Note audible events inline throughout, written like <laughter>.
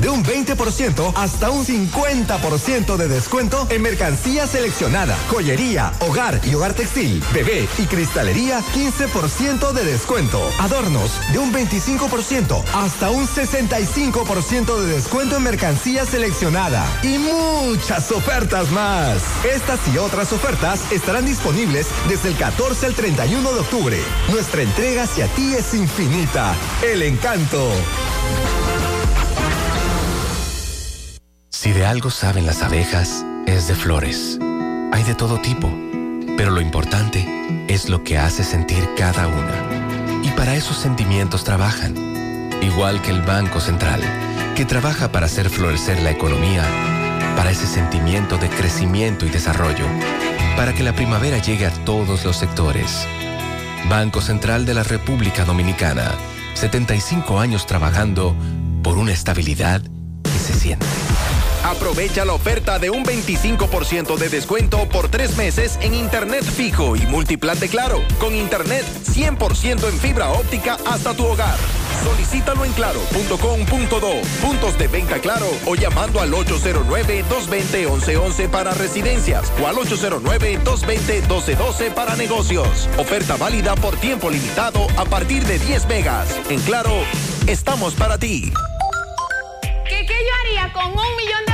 de un 20% hasta un 50% de descuento en mercancía seleccionada, joyería, hogar y hogar textil, bebé y cristalería 15% de descuento. Adornos de un 25% hasta un 65% de descuento en mercancía seleccionada y muchas ofertas más. Estas y otras ofertas estarán disponibles desde el 14 al 31 de octubre. Nuestra entrega hacia ti es infinita. El encanto. Si de algo saben las abejas, es de flores. Hay de todo tipo, pero lo importante es lo que hace sentir cada una. Y para esos sentimientos trabajan, igual que el Banco Central, que trabaja para hacer florecer la economía, para ese sentimiento de crecimiento y desarrollo, para que la primavera llegue a todos los sectores. Banco Central de la República Dominicana, 75 años trabajando por una estabilidad que se siente. Aprovecha la oferta de un 25% de descuento por tres meses en Internet fijo y multiplan de Claro, con Internet 100% en fibra óptica hasta tu hogar. Solicítalo en claro.com.do, puntos de venta claro o llamando al 809-220-1111 para residencias o al 809-220-1212 para negocios. Oferta válida por tiempo limitado a partir de 10 megas. En Claro, estamos para ti. ¿Qué, qué yo haría con un millón de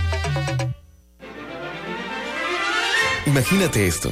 Imagínate esto,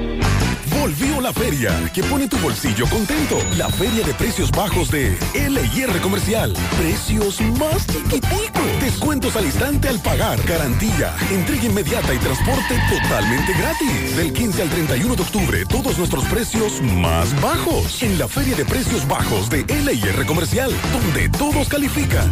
Volvió la feria que pone tu bolsillo contento. La feria de precios bajos de LIR Comercial. Precios más chiquiticos. Descuentos al instante al pagar. Garantía, entrega inmediata y transporte totalmente gratis. Del 15 al 31 de octubre, todos nuestros precios más bajos. En la feria de precios bajos de LIR Comercial, donde todos califican.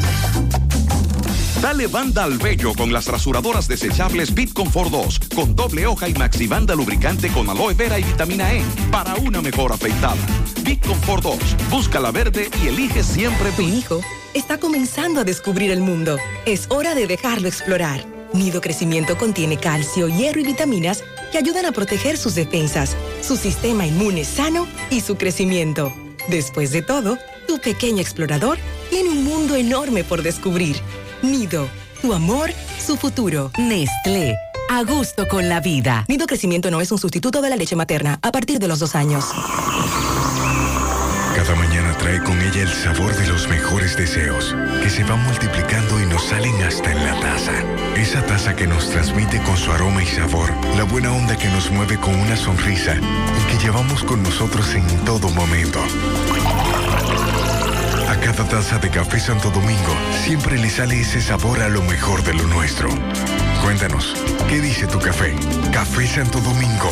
Dale banda al vello con las rasuradoras desechables Bit Comfort 2 con doble hoja y maxi banda lubricante con aloe vera y vitamina E para una mejor afeitada. Bit Comfort 2, busca la verde y elige siempre Tu hijo está comenzando a descubrir el mundo. Es hora de dejarlo explorar. Nido Crecimiento contiene calcio, hierro y vitaminas que ayudan a proteger sus defensas, su sistema inmune sano y su crecimiento. Después de todo, tu pequeño explorador tiene un mundo enorme por descubrir. Nido, tu amor, su futuro. Nestlé. A gusto con la vida. Nido Crecimiento no es un sustituto de la leche materna a partir de los dos años. Cada mañana trae con ella el sabor de los mejores deseos, que se van multiplicando y nos salen hasta en la taza. Esa taza que nos transmite con su aroma y sabor, la buena onda que nos mueve con una sonrisa y que llevamos con nosotros en todo momento. A cada taza de café Santo Domingo siempre le sale ese sabor a lo mejor de lo nuestro. Cuéntanos, ¿qué dice tu café? Café Santo Domingo,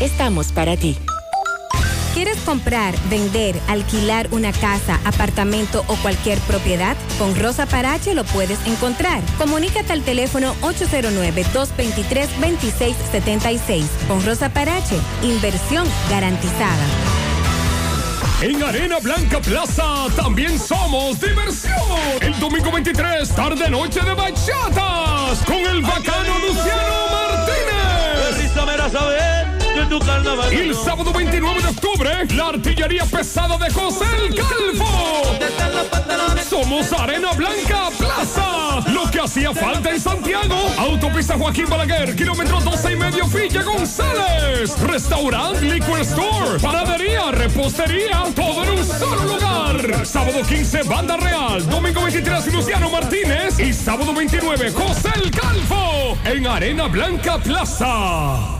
estamos para ti. ¿Quieres comprar, vender, alquilar una casa, apartamento o cualquier propiedad? Con Rosa Parache lo puedes encontrar. Comunícate al teléfono 809-223-2676. Con Rosa Parache, inversión garantizada. En Arena Blanca Plaza también somos diversión. El domingo 23, tarde noche de bachatas con el bacano Luciano Martínez. Y el sábado 29 de octubre, la artillería pesada de José el Calvo. Somos Arena Blanca Plaza. Lo que hacía falta en Santiago. Autopista Joaquín Balaguer, kilómetro 12 y medio, Villa González. Restaurant, Liquor Store, panadería, repostería, todo en un solo lugar. Sábado 15, Banda Real. Domingo 23, Luciano Martínez. Y sábado 29, José el Calvo. En Arena Blanca Plaza.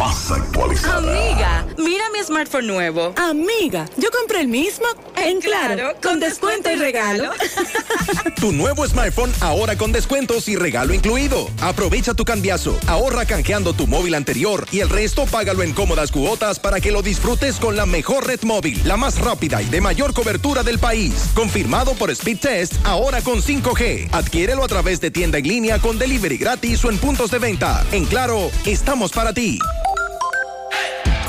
más actualizada. Amiga, mira mi smartphone nuevo. Amiga, yo compré el mismo en Claro, con, descuento y regalo. tu nuevo smartphone ahora con descuentos y regalo incluido. Aprovecha tu cambiazo, ahorra canjeando tu móvil anterior y el resto págalo en cómodas cuotas para que lo disfrutes con la mejor red móvil, la más rápida y de mayor cobertura del país. Confirmado por Speed Test, ahora con 5G. Adquiérelo a través de tienda en línea con delivery gratis o en puntos de venta. En Claro, estamos para ti.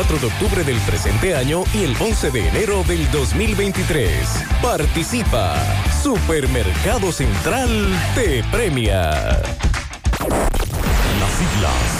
4 de octubre del presente año y el 11 de enero del 2023. Participa. Supermercado Central te premia. Las siglas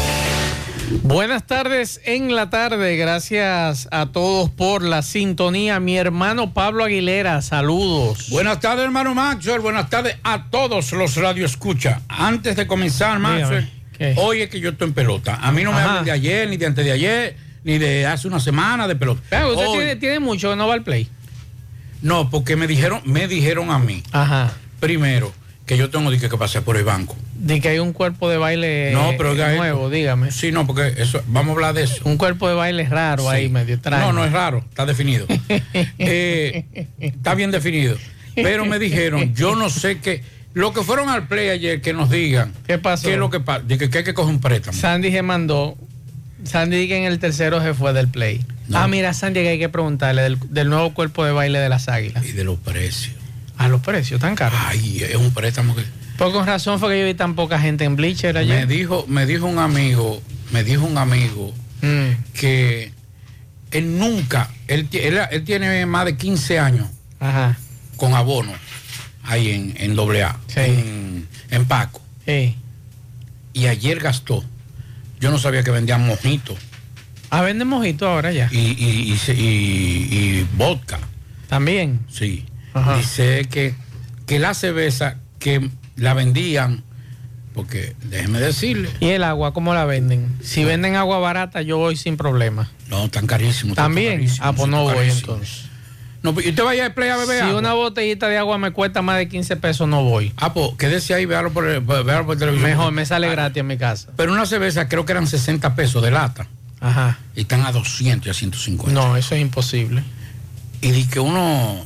Buenas tardes en la tarde, gracias a todos por la sintonía. Mi hermano Pablo Aguilera, saludos. Buenas tardes, hermano Maxwell, buenas tardes a todos los radioescucha. Antes de comenzar, Maxwell, hoy es que yo estoy en pelota. A mí no me hablan de ayer, ni de antes de ayer, ni de hace una semana de pelota. Pero usted tiene, tiene, mucho que no va al play. No, porque me dijeron, me dijeron a mí. Ajá. Primero, que yo tengo que pasar por el banco. De que hay un cuerpo de baile no, pero nuevo, dígame. Sí, no, porque eso, vamos a hablar de eso. Un cuerpo de baile raro ahí, medio extraño. No, no es raro, está definido. <laughs> Eh, está bien definido. Pero me dijeron, yo no sé qué. Lo que fueron al play ayer, que nos digan. ¿Qué pasó? ¿Qué es lo que pasa? que, hay que coger un préstamo. Sandy se mandó. Sandy que en el tercero se fue del play. Ah, mira, Sandy, que hay que preguntarle del, del nuevo cuerpo de baile de las águilas. Y de los precios. A los precios tan caros. Ay, es un préstamo que. Pues con razón fue que yo vi tan poca gente en Bleacher ayer. Me dijo, me dijo un amigo, me dijo un amigo mm. que él nunca, él, él, tiene más de 15 años con abono ahí en, en AA, en, Paco. Y ayer gastó. Yo no sabía que vendían mojitos. Ah, venden mojitos ahora ya. Y, y, y, y, vodka. También. Sí. Dice que, que la cerveza que la vendían, porque déjeme decirle. ¿Y el agua cómo la venden? Si venden agua barata, yo voy sin problema. No, tan carísimo. También. ah, pues no voy entonces. No, ¿Y usted vaya a play a beber Si una botellita de agua me cuesta más de 15 pesos, no voy. Ah, pues quédese ahí, véalo por, el, por televisión. Mejor, me sale gratis en mi casa. Pero una cerveza creo que eran 60 pesos de lata. Ajá. Y están a 200 y a 150. No, eso es imposible. Y di que uno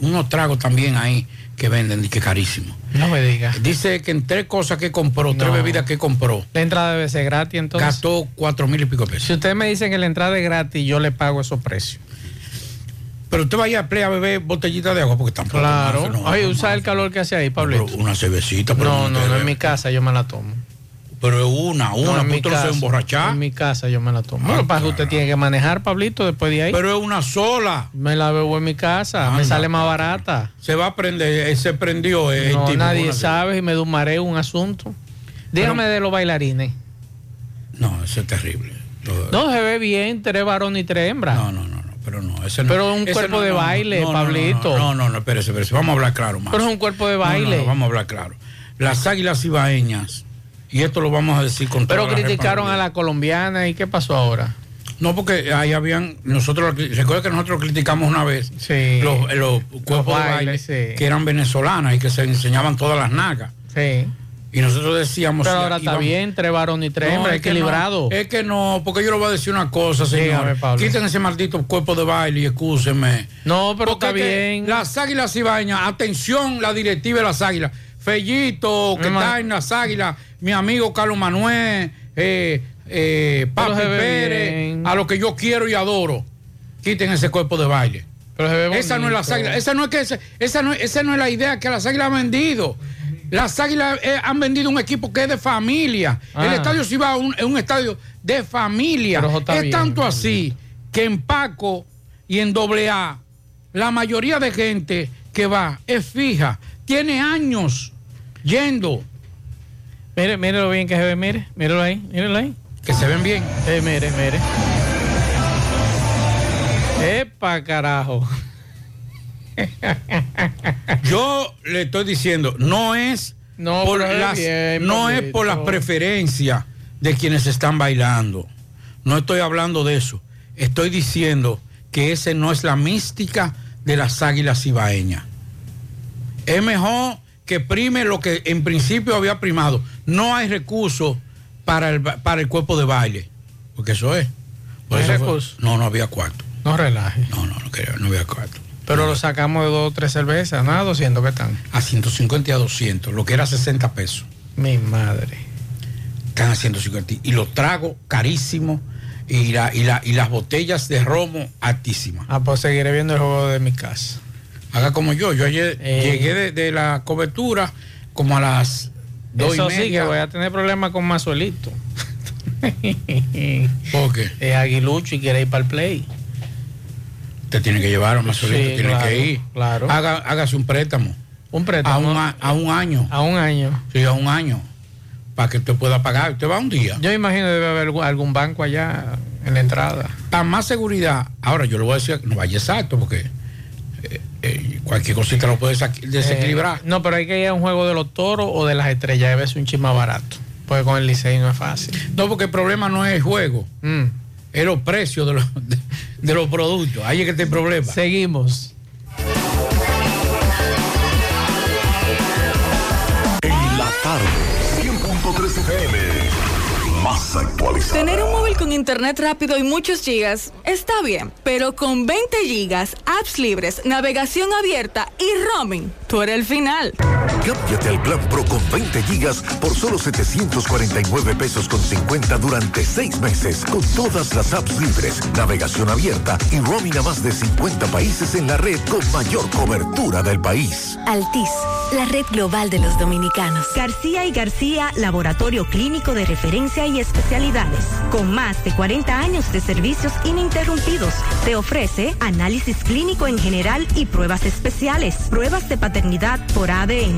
unos tragos también ahí que venden y que carísimo. No me digas. Dice que en tres cosas que compró, tres bebidas que compró, La entrada debe ser gratis entonces. gastó cuatro mil y pico de pesos. Si ustedes me dicen que la entrada es gratis, yo le pago esos precios. Pero usted vaya a play a beber botellita de agua porque tampoco. Claro. no, no, usa el calor que hace ahí, pero una cervecita, pero no, no, no, en mi casa yo me la tomo. Pero es una, una, no, porque mi usted no se emborrachar. En mi casa yo me la tomo. Ah, que pasa es que usted tiene que manejar, Pablito, después de ahí. Pero es una sola. Me la bebo en mi casa, me sale más barata. Se va a prender, eh, se prendió. eh, el no, tipo, nadie sabe y me da un mareo, un asunto. Dígame de los bailarines. No, eso es terrible. No, se ve bien, tres varones y tres hembras. No, no, no, pero no, ese no. Pero un ese cuerpo no, de no, baile, no, no, Pablito. No, no, no, no, espérese, espérese. Vamos a hablar claro más. Pero es un cuerpo de No, no, baile. no, vamos a hablar claro. Las águilas ibaeñas, y esto lo vamos a decir con Pero criticaron a la colombiana y ¿qué pasó ahora? No, porque ahí habían, nosotros, recuerda que nosotros criticamos una vez los, los cuerpos de baile sí. que eran venezolanas y que se enseñaban todas las nagas. Sí. Y nosotros decíamos... Pero sí, ahora está bien, tres varones y tres No, hembras, es que equilibrado. no, es que no, porque yo le voy a decir una cosa, señor. Quiten ese maldito cuerpo de baile y excúsenme. No, pero Porque está bien. Las águilas ibañas, atención, la directiva de las águilas. Fellito, que está en las águilas, mi amigo Carlos Manuel, eh, eh, Pero Papi se ve Pérez, bien. a lo que yo quiero y adoro. Quiten ese cuerpo de baile. Pero se ve Esa no es las bonito. águilas, esa no es que esa, esa no, esa no es la idea que las águilas han vendido. Las águilas eh, han vendido un equipo que es de familia. El Ah. estadio Cibao un- es un estadio de familia. Pero eso está Es bien. tanto así que en Paco y en AA, la mayoría de gente que va es fija. Tiene años yendo. Mire, mire lo bien que se ve, mire, mírelo ahí, mírelo ahí. Que se ven bien. Eh, mire, mire. Epa, carajo. <laughs> Yo le estoy diciendo, no es No, por las, bien, no es por las preferencias de quienes están bailando. No estoy hablando de eso. Estoy diciendo que ese no es la mística de las águilas ibaeñas. Es mejor que prime lo que en principio había primado. No hay recursos para el, para el cuerpo de baile. Porque eso es. Por ¿No hay fue- no, no había cuarto. No relaje. No, no, no, quería- no había cuarto. Pero lo sacamos de dos o tres cervezas, nada, 200 que están. A 150 y a 200, lo que era 60 pesos. Mi madre. Están a 150. Y los tragos carísimos y, la, y, la, y las botellas de romo altísimas. Ah, pues seguiré viendo el juego de mi casa. Haga como yo. Yo ayer Eh. llegué de, de la cobertura como a las dos Eso y sí, que media. voy a tener problemas con Mazuelito. <laughs> ¿Por qué? Es aguilucho y quiere ir para el play. Te tiene que llevar a Mazolito, Sí, tiene claro, que ir. claro. Haga, hágase un préstamo. Un préstamo. A un, a, a un año. A un año. Sí, a un año. Para que usted pueda pagar. Usted va un día. Yo imagino debe haber algún- algún banco allá en la entrada. Para más seguridad, ahora yo le voy a decir, no vaya exacto, porque eh, cualquier cosita lo puede desequilibrar. Eh, no, pero hay que ir a un juego de los toros o de las estrellas. Debe ser un chisme barato. Porque con el Licey no es fácil. No, porque el problema no es el juego, Mm. es los precios de los, de, de los productos. Ahí es que está el problema. Seguimos. Tener un móvil con internet rápido y muchos gigas está bien, pero con 20 gigas, apps libres, navegación abierta y roaming, tú eres el final. Cámbiate al plan Pro con 20 gigas por solo 749 pesos con 50 durante 6 meses con todas las apps libres, navegación abierta y roaming a más de 50 países en la red con mayor cobertura del país. Altis, la red global de los dominicanos. García y García, laboratorio clínico de referencia y especialidades. Con más de 40 años de servicios ininterrumpidos, te ofrece análisis clínico en general y pruebas especiales, pruebas de paternidad por ADN,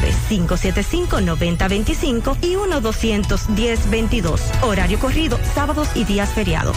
809-575-9025 y 1-210-22. Horario corrido, sábados y días feriados.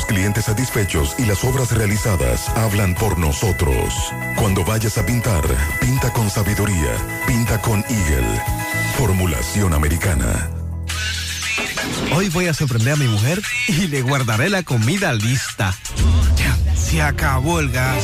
clientes satisfechos y las obras realizadas hablan por nosotros. Cuando vayas a pintar, pinta con sabiduría, pinta con Eagle. Formulación americana. Hoy voy a sorprender a mi mujer y le guardaré la comida lista. Ya, se acabó el gas.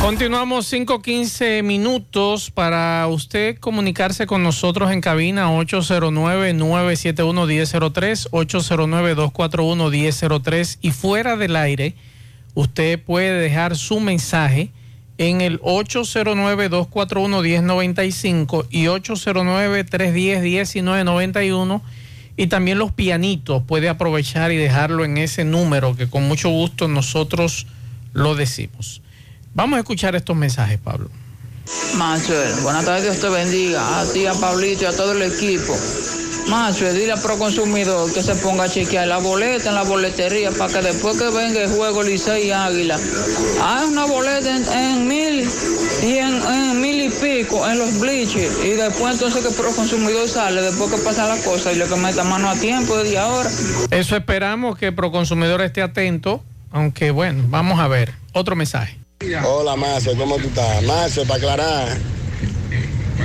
Continuamos 5-15 minutos para usted comunicarse con nosotros en cabina 809-971-1003, 809-241-1003 y fuera del aire usted puede dejar su mensaje en el 809-241-1095 y 809-310-1991 y también los pianitos puede aprovechar y dejarlo en ese número que con mucho gusto nosotros lo decimos. Vamos a escuchar estos mensajes, Pablo. Machuel, buenas tardes, Dios te bendiga. A ti, a Pablito y a todo el equipo. Machuel, dile a Proconsumidor que se ponga a chequear la boleta en la boletería para que después que venga el juego Licey y Águila, hay una boleta en, mil y en, mil y pico en los bleachers. Y después entonces que Proconsumidor sale, después que pasa la cosa y le que meta mano a tiempo desde ahora. Eso esperamos que Proconsumidor esté atento, aunque bueno, vamos a ver. Otro mensaje. Hola, Mazo, ¿cómo tú estás? Mazo, para aclarar,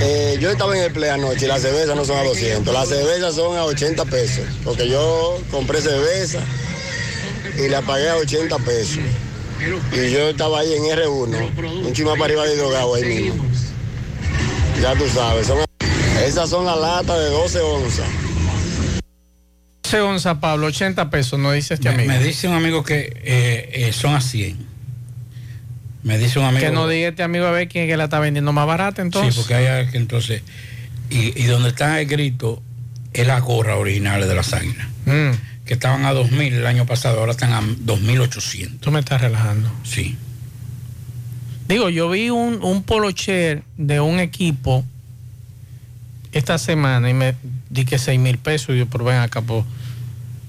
eh, yo estaba en el play anoche y las cervezas no son a 200, las cervezas son a 80 pesos, porque yo compré cerveza y la pagué a 80 pesos. Y yo estaba ahí en R1, un chima para arriba de drogado ahí mismo. Ya tú sabes, esas son las latas de 12 onzas. 12 onzas, Pablo, 80 pesos, no dice este me, amigo. Me dice un amigo que eh, eh, son a 100. Me dice un amigo. Que no diga este amigo a ver quién es que la está vendiendo más barata entonces. Sí, porque hay que entonces. Y, y, donde está escrito es la gorra original de las águilas. Mm. Que estaban a 2.000 el año pasado, ahora están a 2.800. Tú me estás relajando. Sí. Digo, yo vi un, un polocher de un equipo esta semana y me di que 6 mil pesos. Y yo, pero ven acá, pues,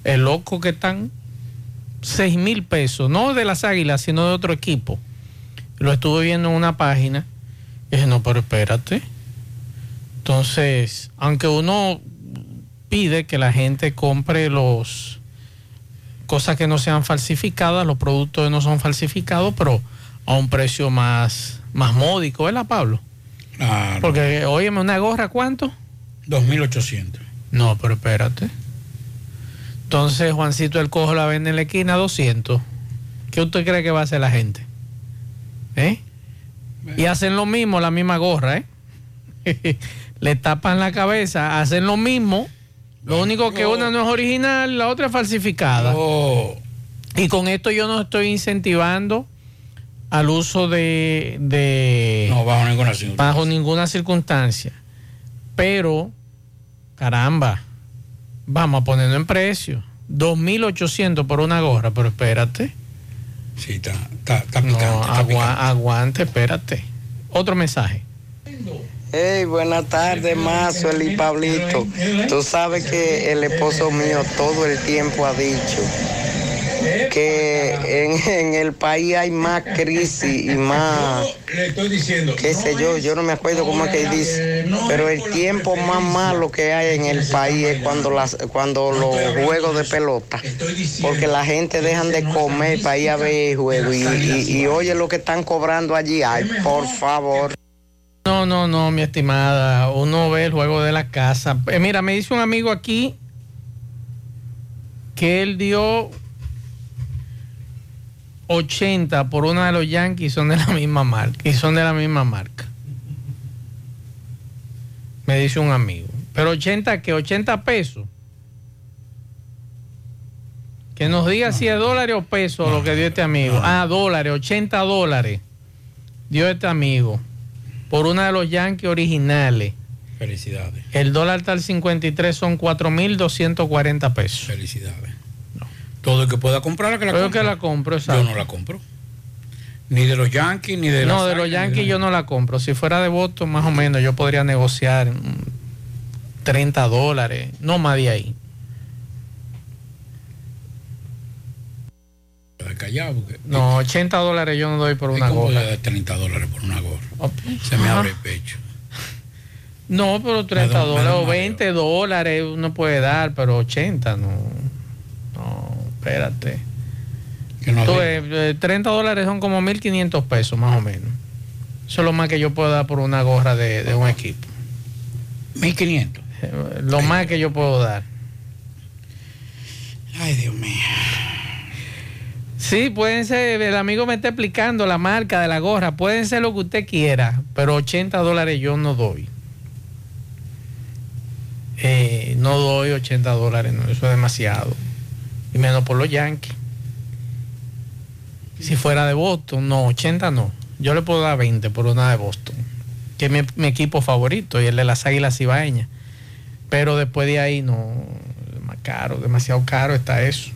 el loco que están 6 mil pesos, no de las águilas, sino de otro equipo lo estuve viendo en una página y dije, no, pero espérate. Entonces, aunque uno pide que la gente compre los cosas que no sean falsificadas, los productos no son falsificados, pero a un precio más, más módico, ¿verdad, Pablo? Claro. Porque, óyeme, una gorra, ¿cuánto? 2.800. No, pero espérate. Entonces Juancito el Cojo la vende en la esquina a 200. ¿Qué usted cree que va a hacer la gente? ¿Eh? Y hacen lo mismo, la misma gorra, ¿eh? <laughs> Le tapan la cabeza, hacen lo mismo. Lo único que una no es original, la otra es falsificada. Y con esto yo no estoy incentivando al uso de... de no, bajo ninguna circunstancia. Bajo ninguna circunstancia. Pero, caramba, vamos a ponerlo en precio. 2.800 por una gorra, pero espérate. Sí, está, está, está picante, No, está agua- picante. aguante, espérate. Otro mensaje. Hey, buenas tardes, Mazo, y Pablito. Tú sabes que el esposo mío todo el tiempo ha dicho que en, en el país hay más crisis y más, qué sé yo, yo no me acuerdo cómo es que dice, pero el tiempo más malo que hay en el país es cuando, las, cuando los juegos de pelota, porque la gente dejan de comer para ir a ver el juego y, y- y oye lo que están cobrando allí, ay, por favor. No, no, no, mi estimada. Uno ve el juego de la casa. Eh, mira, me dice un amigo aquí que él dio 80 por una de los Yankees, son de la misma marca. Y son de la misma marca. Me dice un amigo. Pero 80, que 80 pesos. Que nos diga si es dólares o pesos lo que dio este amigo. Ah, dólares, 80 dólares. Dio este amigo. Por una de los Yankees originales. Felicidades. El dólar tal 53 son 4.240 pesos. Felicidades. Todo el que pueda comprarla que la compre. que la compro, Yo exacto. no la compro. Ni de los Yankees, ni de no, las de los Yankees yo no la compro. Si fuera de voto, más o menos, yo podría negociar mm, 30 dólares, no más de ahí. de callado, porque- No, 80 dólares yo no doy por una ¿Y cómo gorra. dar 30 dólares por una gorra? Oh, Se me abre el pecho. No, pero 30 Me da- me da dólares o 20 dólares uno puede dar, pero 80 no. Espérate. no Tú sé. ves, eh, 30 dólares son como 1.500 pesos más o menos. Eso es lo más que yo puedo dar por una gorra de, de un equipo. 1.500. Eh, Lo más que yo puedo dar. Ay, Dios mío. Sí, pueden ser, el amigo me está explicando la marca de la gorra, pueden ser lo que usted quiera, pero 80 dólares yo no doy. Eh, no doy 80 dólares, no, eso es demasiado. Y menos por los Yankees. Si fuera de Boston, no, 80 no. Yo le puedo dar 20 por una de Boston, que es mi, mi equipo favorito y el de las Águilas Ibaeñas. Pero después de ahí no, más caro, demasiado caro está eso.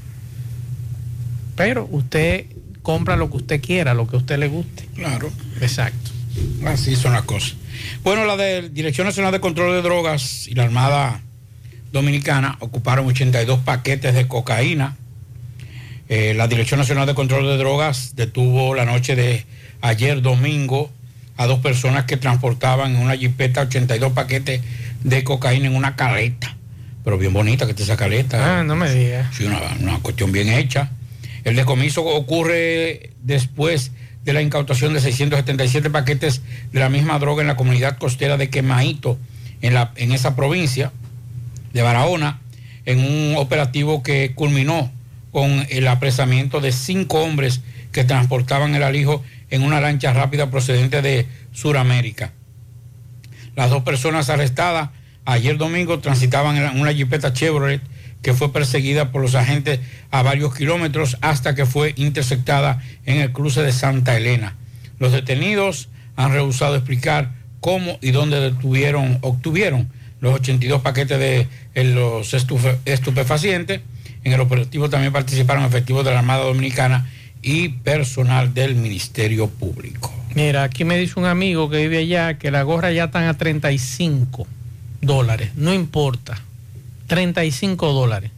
Pero usted compra lo que usted quiera, lo que a usted le guste. Claro. Exacto. Así son las cosas. Bueno, la de Dirección Nacional de Control de Drogas y la Armada Dominicana ocuparon 82 paquetes de cocaína. Eh, la Dirección Nacional de Control de Drogas detuvo la noche de ayer domingo a dos personas que transportaban en una jipeta 82 paquetes de cocaína en una caleta. Pero bien bonita que está esa caleta. Ah, no me diga. Sí, una, una cuestión bien hecha. El decomiso ocurre después de la incautación de 677 paquetes de la misma droga en la comunidad costera de Quemaito, en, la, en esa provincia de Barahona, en un operativo que culminó con el apresamiento de cinco hombres que transportaban el alijo en una lancha rápida procedente de Sudamérica. Las dos personas arrestadas ayer domingo transitaban en una jipeta Chevrolet que fue perseguida por los agentes a varios kilómetros hasta que fue interceptada en el cruce de Santa Elena. Los detenidos han rehusado explicar cómo y dónde detuvieron, obtuvieron los 82 paquetes de los estufe- estupefacientes. En el operativo también participaron efectivos de la Armada Dominicana y personal del Ministerio Público. Mira, aquí me dice un amigo que vive allá que la gorra ya están a 35 dólares. No importa. 35 dólares.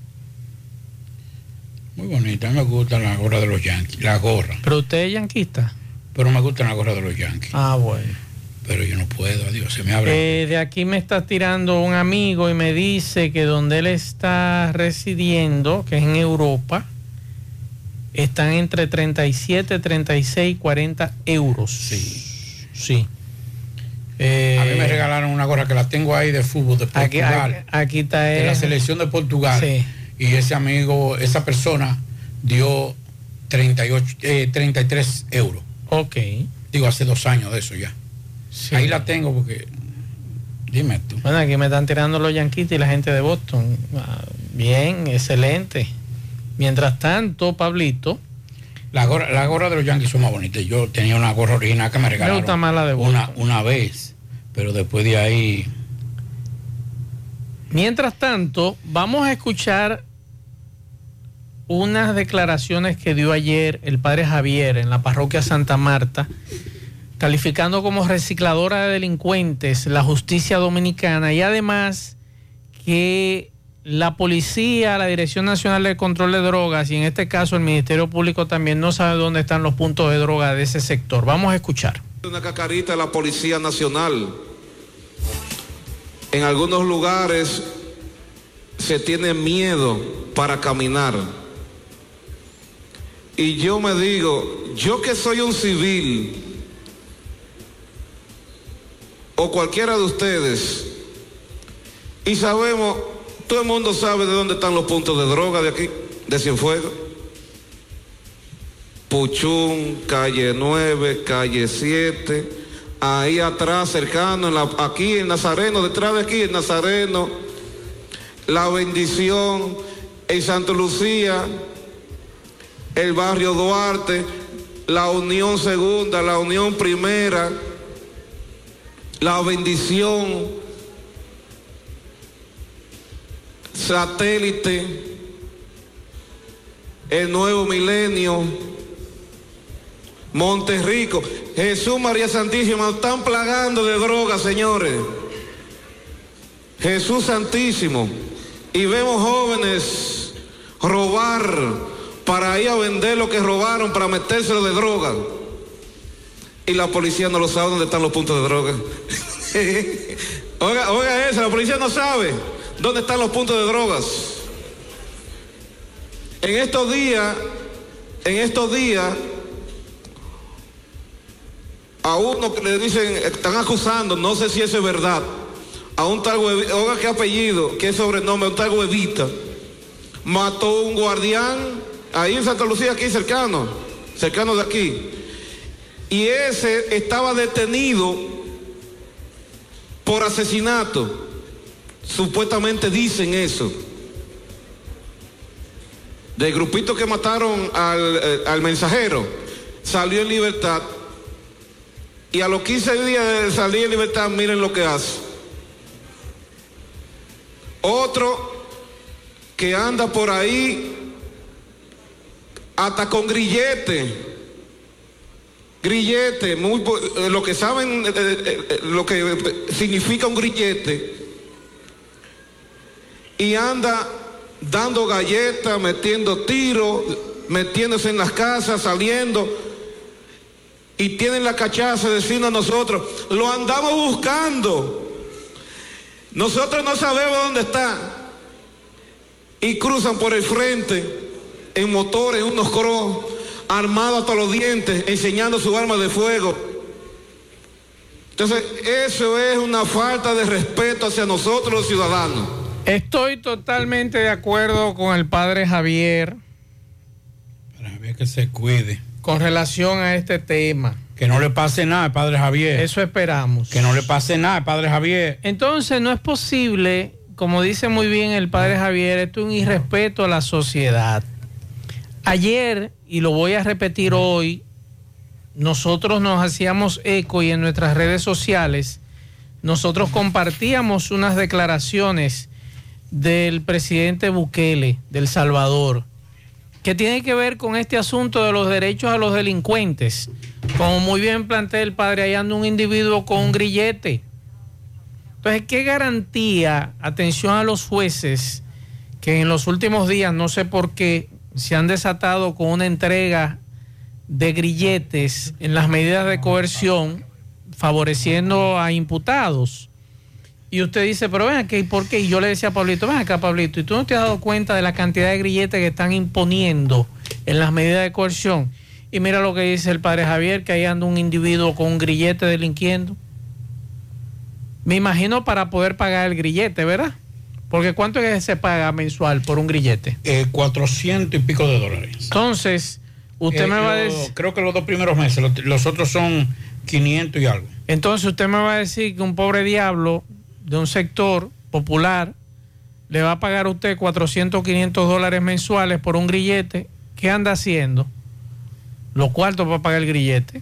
Muy bonita, me gusta la gorra de los Yankees, la gorra. Pero usted es yanquista. Pero me gusta la gorra de los Yankees. Ah, bueno. Pero yo no puedo, adiós, se me abre. Eh, de aquí me está tirando un amigo y me dice que donde él está residiendo, que es en Europa, están entre 37, 36, 40 euros. Sí. Sí. Eh, a mí me regalaron una gorra que la tengo ahí de fútbol de Portugal. aquí, aquí está de la selección de Portugal. Sí. y ese amigo, esa persona dio 38, eh, 33 euros. Ok. Digo, hace dos años de eso ya. Ahí la tengo porque, dime tú. Bueno, aquí me están tirando los yanquitos y la gente de Boston. Ah, Bien, excelente. Mientras tanto, Pablito. La gorra, la gorra de los Yankees son más bonitas. Yo tenía una gorra original que me regalaron. gusta más la de una, Boston. una vez, pero después de ahí Mientras tanto, vamos a escuchar unas declaraciones que dio ayer el padre Javier en la parroquia Santa Marta, calificando como recicladora de delincuentes la justicia dominicana y además que la policía, la Dirección Nacional de Control de Drogas y en este caso el Ministerio Público también no sabe dónde están los puntos de droga de ese sector. Vamos a escuchar. Una cacarita de la Policía Nacional. En algunos lugares se tiene miedo para caminar. Y yo me digo, yo que soy un civil, o cualquiera de ustedes, y sabemos, todo el mundo sabe de dónde están los puntos de droga de aquí, de Cienfuegos. Puchún, calle 9, calle 7, ahí atrás, cercano, aquí en Nazareno, detrás de aquí en Nazareno, La Bendición, en Santa Lucía, el barrio Duarte, la Unión Segunda, la Unión Primera, la Bendición, Satélite, el Nuevo Milenio, Monterrico, Jesús María Santísima, están plagando de drogas, señores. Jesús Santísimo. Y vemos jóvenes robar para ir a vender lo que robaron, para metérselo de droga. Y la policía no lo sabe dónde están los puntos de droga. <laughs> oiga, oiga eso, la policía no sabe dónde están los puntos de drogas. En estos días, en estos días, a uno que le dicen, están acusando, no sé si eso es verdad, a un tal Huevita, oiga qué apellido, qué sobrenombre, un tal Huevita, mató un guardián ahí en Santa Lucía, aquí cercano, cercano de aquí. Y ese estaba detenido por asesinato. Supuestamente dicen eso. Del grupito que mataron al, eh, al mensajero, salió en libertad. Y a los 15 días de salir en libertad, miren lo que hace. Otro que anda por ahí hasta con grillete. Grillete, muy, eh, lo que saben, eh, eh, lo que significa un grillete. Y anda dando galletas, metiendo tiros, metiéndose en las casas, saliendo. Y tienen la cachaza de decirnos a nosotros, lo andamos buscando. Nosotros no sabemos dónde está. Y cruzan por el frente en motores, unos cross, armados hasta los dientes, enseñando su arma de fuego. Entonces, eso es una falta de respeto hacia nosotros los ciudadanos. Estoy totalmente de acuerdo con el padre Javier. Para ver que se cuide. Con relación a este tema. Que no le pase nada al padre Javier. Eso esperamos. Que no le pase nada al padre Javier. Entonces no es posible, como dice muy bien el padre Javier, esto es un irrespeto a la sociedad. Ayer, y lo voy a repetir hoy, nosotros nos hacíamos eco y en nuestras redes sociales nosotros compartíamos unas declaraciones del presidente Bukele del Salvador que tiene que ver con este asunto de los derechos a los delincuentes. Como muy bien plantea el padre, ahí anda un individuo con un grillete. Entonces, ¿qué garantía, atención a los jueces, que en los últimos días, no sé por qué, se han desatado con una entrega de grilletes en las medidas de coerción, favoreciendo a imputados? Y usted dice, pero ven ¿y por qué? Y yo le decía a Pablito, ven acá, Pablito, ¿y tú no te has dado cuenta de la cantidad de grilletes que están imponiendo en las medidas de coerción? Y mira lo que dice el padre Javier, que ahí anda un individuo con un grillete delinquiendo. Me imagino para poder pagar el grillete, ¿verdad? Porque ¿cuánto es que se paga mensual por un grillete? Eh, 400 y pico de dólares. Entonces, usted Eh, me va a decir... Creo que los dos primeros meses, los, los otros son 500 y algo. Entonces usted me va a decir que un pobre diablo de un sector popular le va a pagar a usted 400 o 500 dólares mensuales por un grillete. ¿Qué anda haciendo? Los cuartos para pagar el grillete,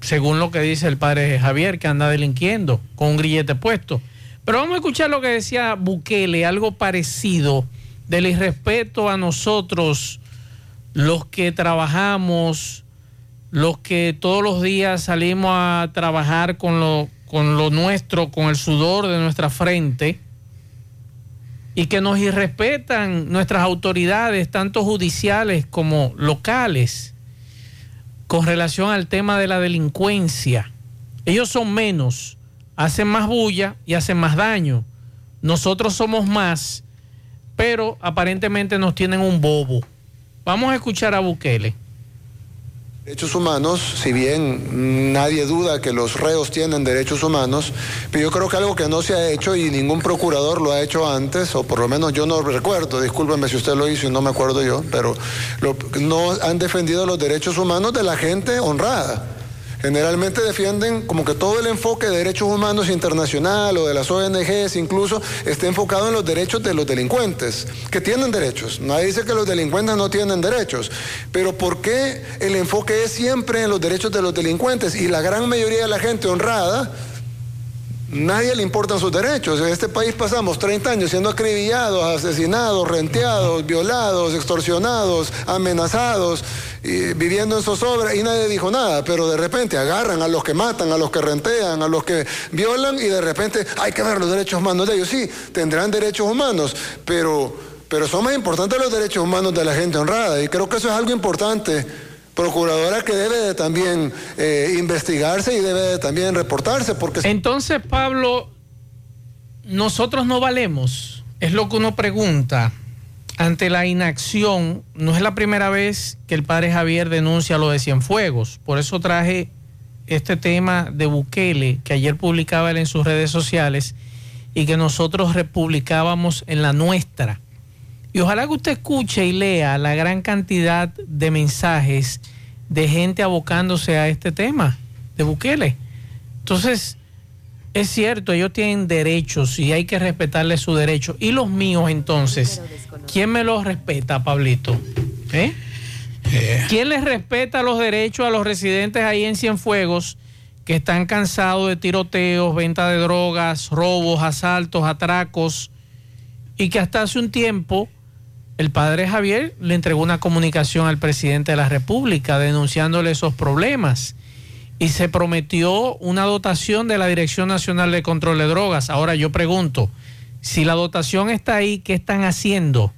según lo que dice el padre Javier, que anda delinquiendo con un grillete puesto. Pero vamos a escuchar lo que decía Bukele, algo parecido del irrespeto a nosotros, los que trabajamos, los que todos los días salimos a trabajar con lo, con lo nuestro, con el sudor de nuestra frente, y que nos irrespetan nuestras autoridades, tanto judiciales como locales, con relación al tema de la delincuencia. Ellos son menos, hacen más bulla y hacen más daño. Nosotros somos más, pero aparentemente nos tienen un bobo. Vamos a escuchar a Bukele. Derechos humanos, si bien nadie duda que los reos tienen derechos humanos, pero yo creo que algo que no se ha hecho y ningún procurador lo ha hecho antes, o por lo menos yo no recuerdo, discúlpeme si usted lo hizo y no me acuerdo yo, pero lo- no han defendido los derechos humanos de la gente honrada. Generalmente defienden como que todo el enfoque de derechos humanos internacional o de las ONGs incluso esté enfocado en los derechos de los delincuentes, que tienen derechos. Nadie dice que los delincuentes no tienen derechos, pero ¿por qué el enfoque es siempre en los derechos de los delincuentes? Y la gran mayoría de la gente honrada, nadie le importan sus derechos. En este país pasamos 30 años siendo acribillados, asesinados, renteados, violados, extorsionados, amenazados, viviendo en zozobra y nadie dijo nada, pero de repente agarran a los que matan, a los que rentean, a los que violan y de repente hay que ver los derechos humanos de ellos. Sí, tendrán derechos humanos, pero, pero son más importantes los derechos humanos de la gente honrada y creo que eso es algo importante. Procuradora que debe de también eh, investigarse y debe de también reportarse porque... Entonces, Pablo, nosotros no valemos, es lo que uno pregunta. Ante la inacción, no es la primera vez que el padre Javier denuncia lo de Cienfuegos. Por eso traje este tema de Bukele, que ayer publicaba él en sus redes sociales y que nosotros republicábamos en la nuestra. Y ojalá que usted escuche y lea la gran cantidad de mensajes de gente abocándose a este tema de Bukele. Entonces, es cierto, ellos tienen derechos y hay que respetarles sus derechos. ¿Y los míos entonces? ¿Quién me los respeta, Pablito? ¿Eh? ¿Quién les respeta los derechos a los residentes ahí en Cienfuegos que están cansados de tiroteos, venta de drogas, robos, asaltos, atracos y que hasta hace un tiempo el padre Javier le entregó una comunicación al presidente de la República denunciándole esos problemas y se prometió una dotación de la Dirección Nacional de Control de Drogas. Ahora yo pregunto, si la dotación está ahí, ¿qué están haciendo?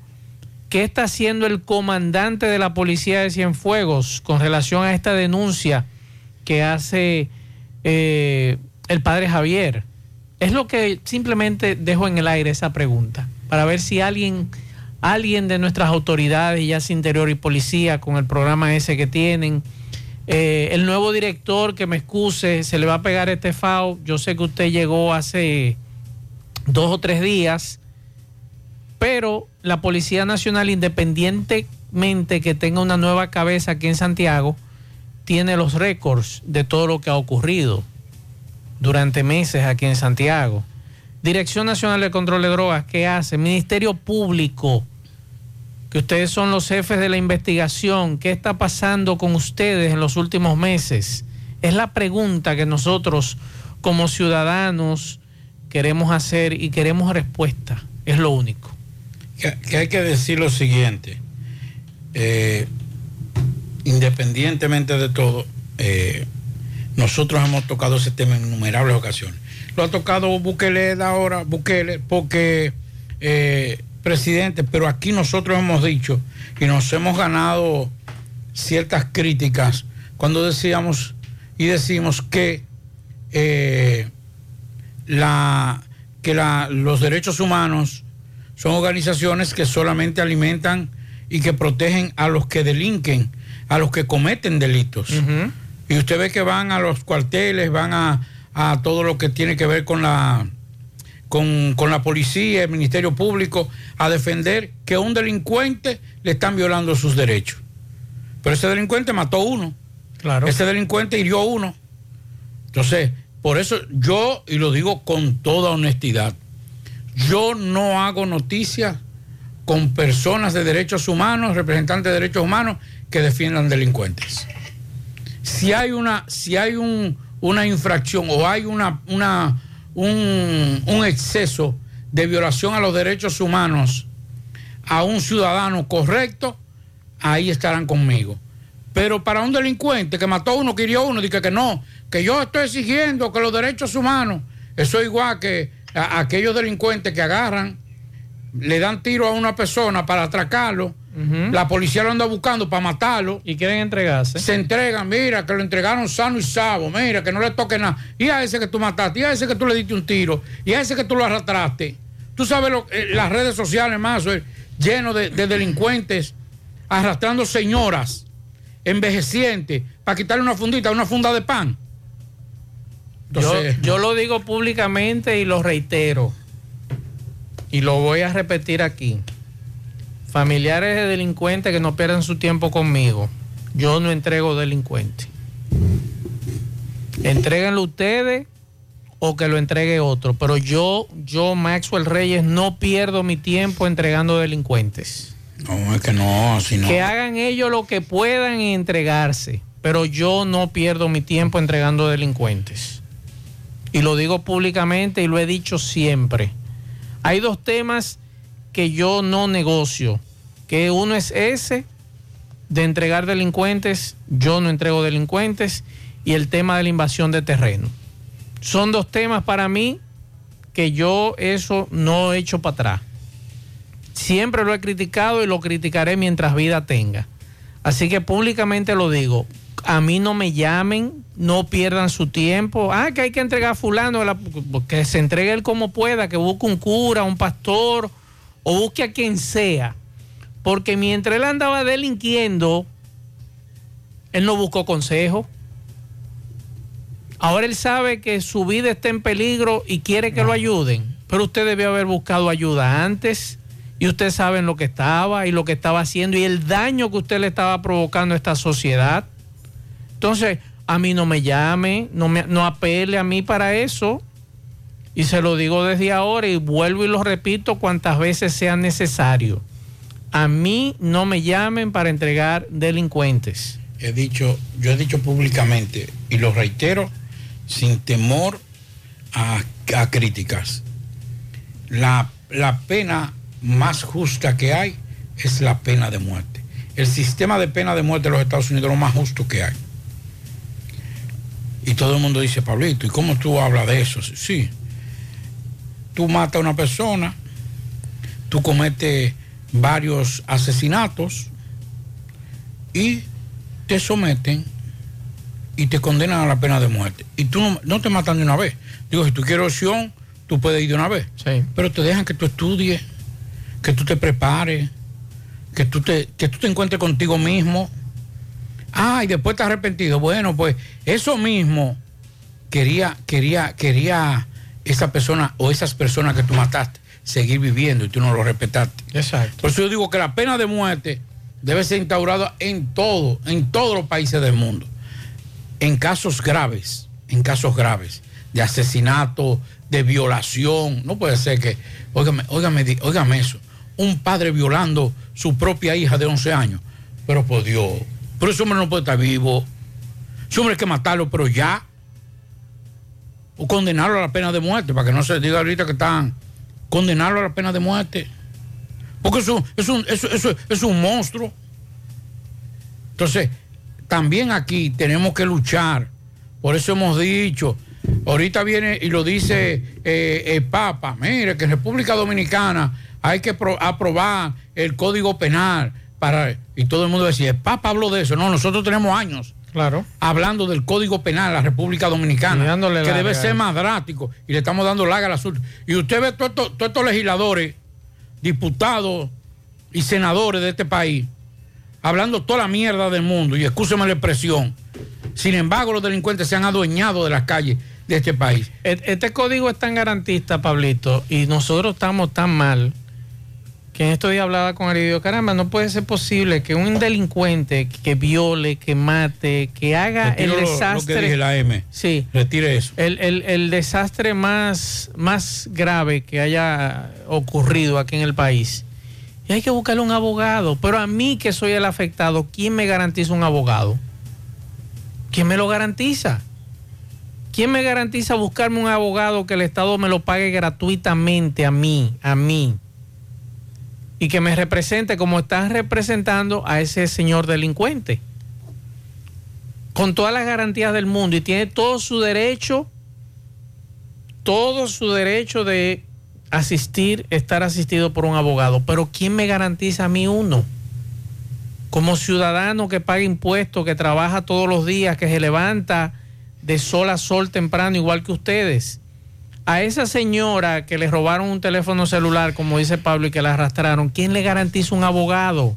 ¿Qué está haciendo el comandante de la Policía de Cienfuegos con relación a esta denuncia que hace eh, el padre Javier? Es lo que simplemente dejo en el aire esa pregunta, para ver si alguien, alguien de nuestras autoridades, ya sea interior y policía, con el programa ese que tienen, eh, el nuevo director, que me excuse, se le va a pegar este FAO. Yo sé que usted llegó hace dos o tres días, pero la Policía Nacional, independientemente que tenga una nueva cabeza aquí en Santiago, tiene los récords de todo lo que ha ocurrido durante meses aquí en Santiago. Dirección Nacional de Control de Drogas, ¿qué hace? Ministerio Público, que ustedes son los jefes de la investigación, ¿qué está pasando con ustedes en los últimos meses? Es la pregunta que nosotros como ciudadanos queremos hacer y queremos respuesta, es lo único. que, hay que decir lo siguiente. Eh, independientemente de todo, eh, nosotros hemos tocado ese tema en innumerables ocasiones. Lo ha tocado Bukele ahora, Bukele, porque eh, presidente, pero aquí nosotros hemos dicho y nos hemos ganado ciertas críticas cuando decíamos y decimos que eh, la, que la, los derechos humanos son organizaciones que solamente alimentan y que protegen a los que delinquen, a los que cometen delitos. Y usted ve que van a los cuarteles, van a, a todo lo que tiene que ver con la con, con la policía, el Ministerio Público, a defender que a un delincuente le están violando sus derechos. Pero ese delincuente mató uno. Claro. Ese delincuente hirió uno. Entonces, por eso yo, y lo digo con toda honestidad, yo no hago noticias con personas de derechos humanos, representantes de derechos humanos, que defiendan delincuentes. Si hay una, si hay un, una infracción o hay una, una, un, un exceso de violación a los derechos humanos a un ciudadano correcto, ahí estarán conmigo. Pero para un delincuente que mató a uno, que hirió a uno, dice que no, que yo estoy exigiendo que los derechos humanos, eso es igual que a- aquellos delincuentes que agarran, le dan tiro a una persona para atracarlo, la policía lo anda buscando para matarlo. Y quieren entregarse. Se entregan, mira, que lo entregaron sano y salvo, mira, que no le toque nada. Y a ese que tú mataste, y a ese que tú le diste un tiro, y a ese que tú lo arrastraste. Tú sabes, lo- eh, las redes sociales más, lleno de, de delincuentes arrastrando señoras envejecientes para quitarle una fundita, una funda de pan. Entonces- yo, yo lo digo públicamente y lo reitero. Y lo voy a repetir aquí. Familiares de delincuentes que no pierdan su tiempo conmigo. Yo no entrego delincuentes. Entréguenlo ustedes o que lo entregue otro. Pero yo, yo, Maxwell Reyes, no pierdo mi tiempo entregando delincuentes. No, es que no, así no. Que hagan ellos lo que puedan y entregarse. Pero yo no pierdo mi tiempo entregando delincuentes. Y lo digo públicamente y lo he dicho siempre. Hay dos temas que yo no negocio. Que uno es ese de entregar delincuentes. Yo no entrego delincuentes. Y el tema de la invasión de terreno. Son dos temas para mí que yo eso no he hecho para atrás. Siempre lo he criticado y lo criticaré mientras vida tenga. Así que públicamente lo digo. A mí no me llamen, no pierdan su tiempo. Ah, que hay que entregar a fulano, la- que se entregue él como pueda, que busque un cura, un pastor o busque a quien sea. Porque mientras él andaba delinquiendo, él no buscó consejo. Ahora él sabe que su vida está en peligro y quiere que lo ayuden. Pero usted debió haber buscado ayuda antes. Y usted sabe lo que estaba y lo que estaba haciendo y el daño que usted le estaba provocando a esta sociedad. Entonces, a mí no me llame, no, me, no apele a mí para eso. Y se lo digo desde ahora y vuelvo y lo repito cuantas veces sea necesario. A mí no me llamen para entregar delincuentes. he dicho, yo he dicho públicamente y lo reitero sin temor a, a críticas. La, la pena más justa que hay es la pena de muerte. El sistema de pena de muerte de los Estados Unidos es lo más justo que hay. Y todo el mundo dice, Pablito, ¿y cómo tú hablas de eso? Sí. Tú matas a una persona, tú cometes varios asesinatos y te someten y te condenan a la pena de muerte. Y tú no, no te matan de una vez. Digo, si tú quieres opción, tú puedes ir de una vez. Pero te dejan que tú estudies, que tú te prepares, que tú te, que tú te encuentres contigo mismo. Ah, y después te arrepentido. Bueno, pues eso mismo quería, quería, quería esa persona o esas personas que tú mataste seguir viviendo y tú no lo respetaste. Exacto. Por eso yo digo que la pena de muerte debe ser instaurada en todo, en todos los países del mundo. En casos graves, en casos graves, de asesinato, de violación. No puede ser que, óigame, óigame, óigame eso, un padre violando su propia hija de 11 años. Pero por Dios, pero ese hombre no puede estar vivo. Ese hombre hay que matarlo, pero ya. O condenarlo a la pena de muerte, para que no se diga ahorita que están condenarlo a la pena de muerte. Porque eso es un, es un monstruo. Entonces, también aquí tenemos que luchar. Por eso hemos dicho, ahorita viene y lo dice eh, el Papa, mire que en República Dominicana hay que pro- aprobar el Código Penal para... Y todo el mundo decía, el Papa habló de eso. No, nosotros tenemos años Claro. hablando del Código Penal de la República Dominicana, que debe ser más drástico, y le estamos dando larga al asunto. Y usted ve todos estos, todos estos legisladores, diputados y senadores de este país, hablando toda la mierda del mundo, y escúcheme la expresión. Sin embargo, los delincuentes se han adueñado de las calles de este país. E- Este código es tan garantista, Pablito, y nosotros estamos tan mal que en estos días hablaba con Aridio, caramba, no puede ser posible que un delincuente que viole, que mate, que haga el Retiro lo- lo que desastre. dije, la M. Sí. Retire eso. El, el- el desastre más, más grave que haya ocurrido aquí en el país. Y hay que buscarle un abogado. Pero a mí que soy el afectado, ¿quién me garantiza un abogado? ¿Quién me lo garantiza? ¿Quién me garantiza buscarme un abogado que el Estado me lo pague gratuitamente a mí, a mí? Y que me represente como están representando a ese señor delincuente. Con todas las garantías del mundo y tiene todo su derecho, todo su derecho de asistir, estar asistido por un abogado. Pero ¿quién me garantiza a mí uno? Como ciudadano que paga impuestos, que trabaja todos los días, que se levanta de sol a sol temprano, igual que ustedes. A esa señora que le robaron un teléfono celular, como dice Pablo, y que la arrastraron, ¿quién le garantiza un abogado?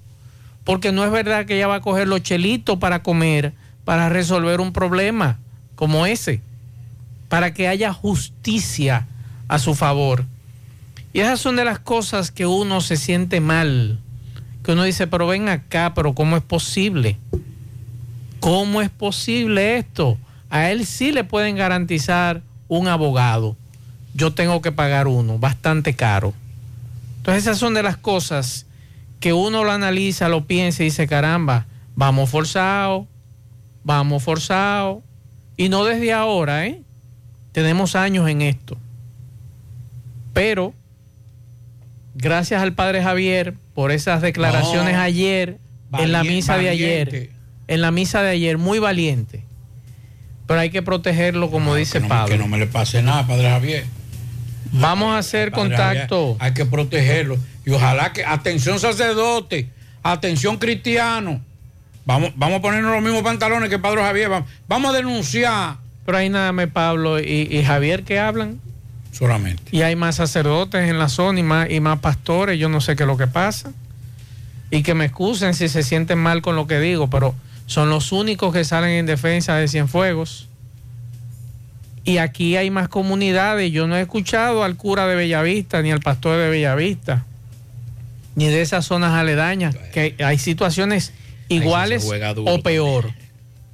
Porque no es verdad que ella va a coger los chelitos para comer, para resolver un problema como ese, para que haya justicia a su favor. Y esas son de las cosas que uno se siente mal, que uno dice, pero ven acá, pero ¿cómo es posible? ¿Cómo es posible esto? A él sí le pueden garantizar un abogado. Yo tengo que pagar uno, bastante caro. Entonces esas son de las cosas que uno lo analiza, lo piensa y dice, caramba, vamos forzados, vamos forzados. Y no desde ahora, ¿eh? Tenemos años en esto. Pero, gracias al padre Javier por esas declaraciones No, ayer, en la misa de ayer, en la misa de ayer, muy valiente. Pero hay que protegerlo, como dice que no, Pablo. que no me le pase nada, Padre Javier. Vamos a hacer Padre contacto. Hay que protegerlo. Y ojalá que, atención sacerdote, atención cristiano. Vamos, vamos a ponernos los mismos pantalones que Padre Javier. Vamos, vamos a denunciar. Pero ahí nada más Pablo y, y Javier que hablan. Solamente. Y hay más sacerdotes en la zona y más, y más pastores. Yo no sé qué es lo que pasa. Y que me excusen si se sienten mal con lo que digo, pero son los únicos que salen en defensa de Cienfuegos. Y aquí hay más comunidades. Yo no he escuchado al cura de Bellavista ni al pastor de Bellavista, ni de esas zonas aledañas, que hay situaciones iguales o peor.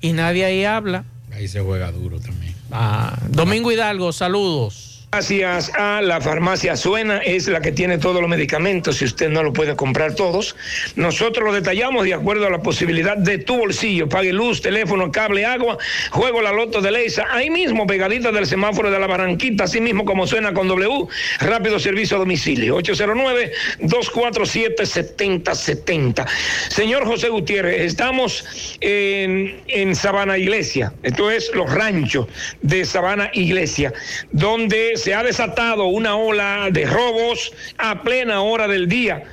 Y nadie ahí habla. Ahí se juega duro también. Ah, Domingo Hidalgo, saludos. Gracias a la farmacia Suena, es la que tiene todos los medicamentos, si usted no lo puede comprar todos. Nosotros lo detallamos de acuerdo a la posibilidad de tu bolsillo. Pague luz, teléfono, cable, agua, juego la loto de Leisa, ahí mismo pegadita del semáforo de la Barranquita, así mismo como suena con W, rápido servicio a domicilio, 809-247-7070. Señor José Gutiérrez, estamos en, en Sabana Iglesia, esto es los ranchos de Sabana Iglesia, donde se ha desatado una ola de robos a plena hora del día.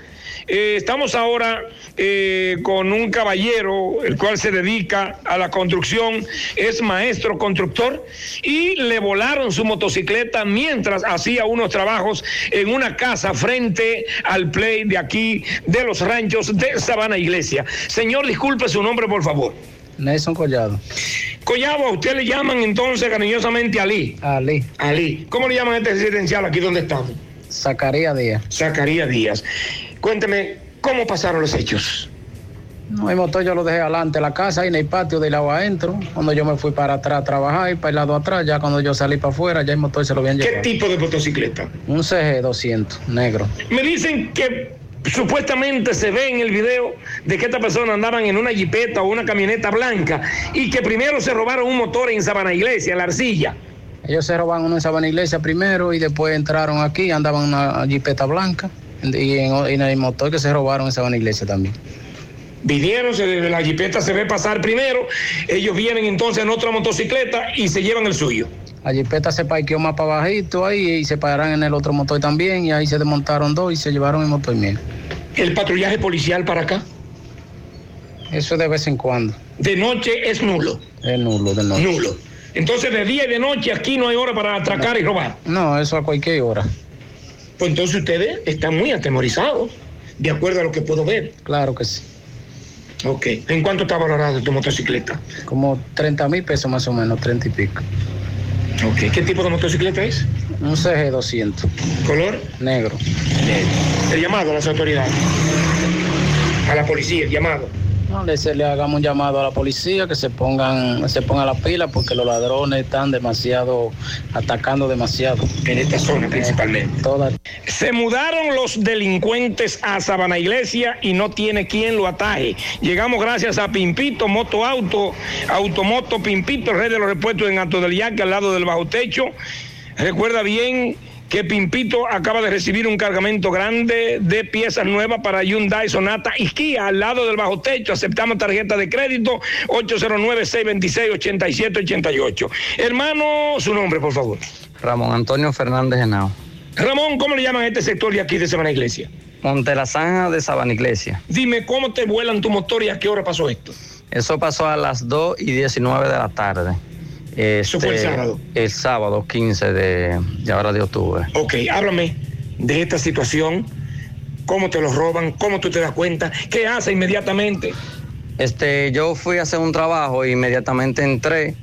Eh, estamos ahora eh, con un caballero, el cual se dedica a la construcción, es maestro constructor, y le volaron su motocicleta mientras hacía unos trabajos en una casa frente al play de aquí, de los ranchos de Sabana Iglesia. Señor, disculpe su nombre, por favor. Nelson Collado. Collado, a usted le llaman entonces cariñosamente Ali. Ali. Ali. ¿Cómo le llaman a este residencial aquí donde estamos? Zacarías Díaz. Zacarías Díaz. Cuénteme, ¿cómo pasaron los hechos? No, el motor yo lo dejé adelante de la casa, y en el patio del agua adentro. Cuando yo me fui para atrás a trabajar y para el lado atrás, ya cuando yo salí para afuera, ya el motor se lo habían ¿Qué llevado. tipo de motocicleta? Un CG 200, negro. Me dicen que supuestamente se ve en el video de que esta persona andaban en una jipeta o una camioneta blanca y que primero se robaron un motor en Sabana Iglesia, en la arcilla. Ellos se robaron uno en Sabana Iglesia primero y después entraron aquí, andaban en una jipeta blanca y en, el motor que se robaron en Sabana Iglesia también. Vinieron, la jipeta se ve pasar primero, ellos vienen entonces en otra motocicleta y se llevan el suyo. La jipeta se parqueó más para bajito ahí y se pararon en el otro motor también y ahí se desmontaron dos y se llevaron el motor mío. ¿El patrullaje policial para acá? Eso de vez en cuando. De noche es nulo. Es nulo, de noche. Nulo. Entonces de día y de noche aquí no hay hora para atracar y robar. No, eso a cualquier hora. Pues entonces ustedes están muy atemorizados, de acuerdo a lo que puedo ver. Claro que sí. Ok. ¿En cuánto está valorada tu motocicleta? Como 30 mil pesos más o menos, 30 y pico. Ok, ¿qué tipo de motocicleta es? Un CG 200. ¿Color? Negro. El llamado a las autoridades. A la policía, el llamado. No, le, se le hagamos un llamado a la policía que se pongan, se pongan la pila porque los ladrones están demasiado, atacando demasiado. En esta zona principalmente. Toda. Se mudaron los delincuentes a Sabana Iglesia y no tiene quien lo ataje. Llegamos gracias a Pimpito, Moto Auto, Automoto Pimpito, rey de los repuestos en Alto del Yaque, al lado del bajo techo. Recuerda bien que Pimpito acaba de recibir un cargamento grande de piezas nuevas para Hyundai Sonata y Kia al lado del bajo techo. Aceptamos tarjeta de crédito 809-626-8788. Hermano, su nombre, por favor. Ramón Antonio Fernández Henao. Ramón, ¿cómo le llaman a este sector de aquí de Sabana Iglesia? Monte la Zanja de Sabana Iglesia. Dime, ¿cómo te vuelan tu motor y a qué hora pasó esto? Eso pasó a las 2 y 19 de la tarde. Eso fue el Este, sábado. El sábado 15 de, de ahora de octubre. Ok, háblame de esta situación, cómo te lo roban, cómo tú te das cuenta, qué hace inmediatamente. Este, yo fui a hacer un trabajo e inmediatamente entré.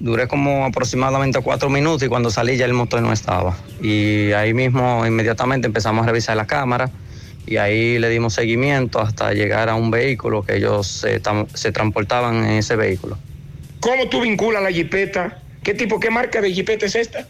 Duré como aproximadamente cuatro minutos y cuando salí ya el motor no estaba. Y ahí mismo inmediatamente empezamos a revisar la cámara y ahí le dimos seguimiento hasta llegar a un vehículo que ellos se transportaban en ese vehículo. ¿Cómo tú vinculas la jipeta? ¿Qué tipo, qué marca de jipeta es esta?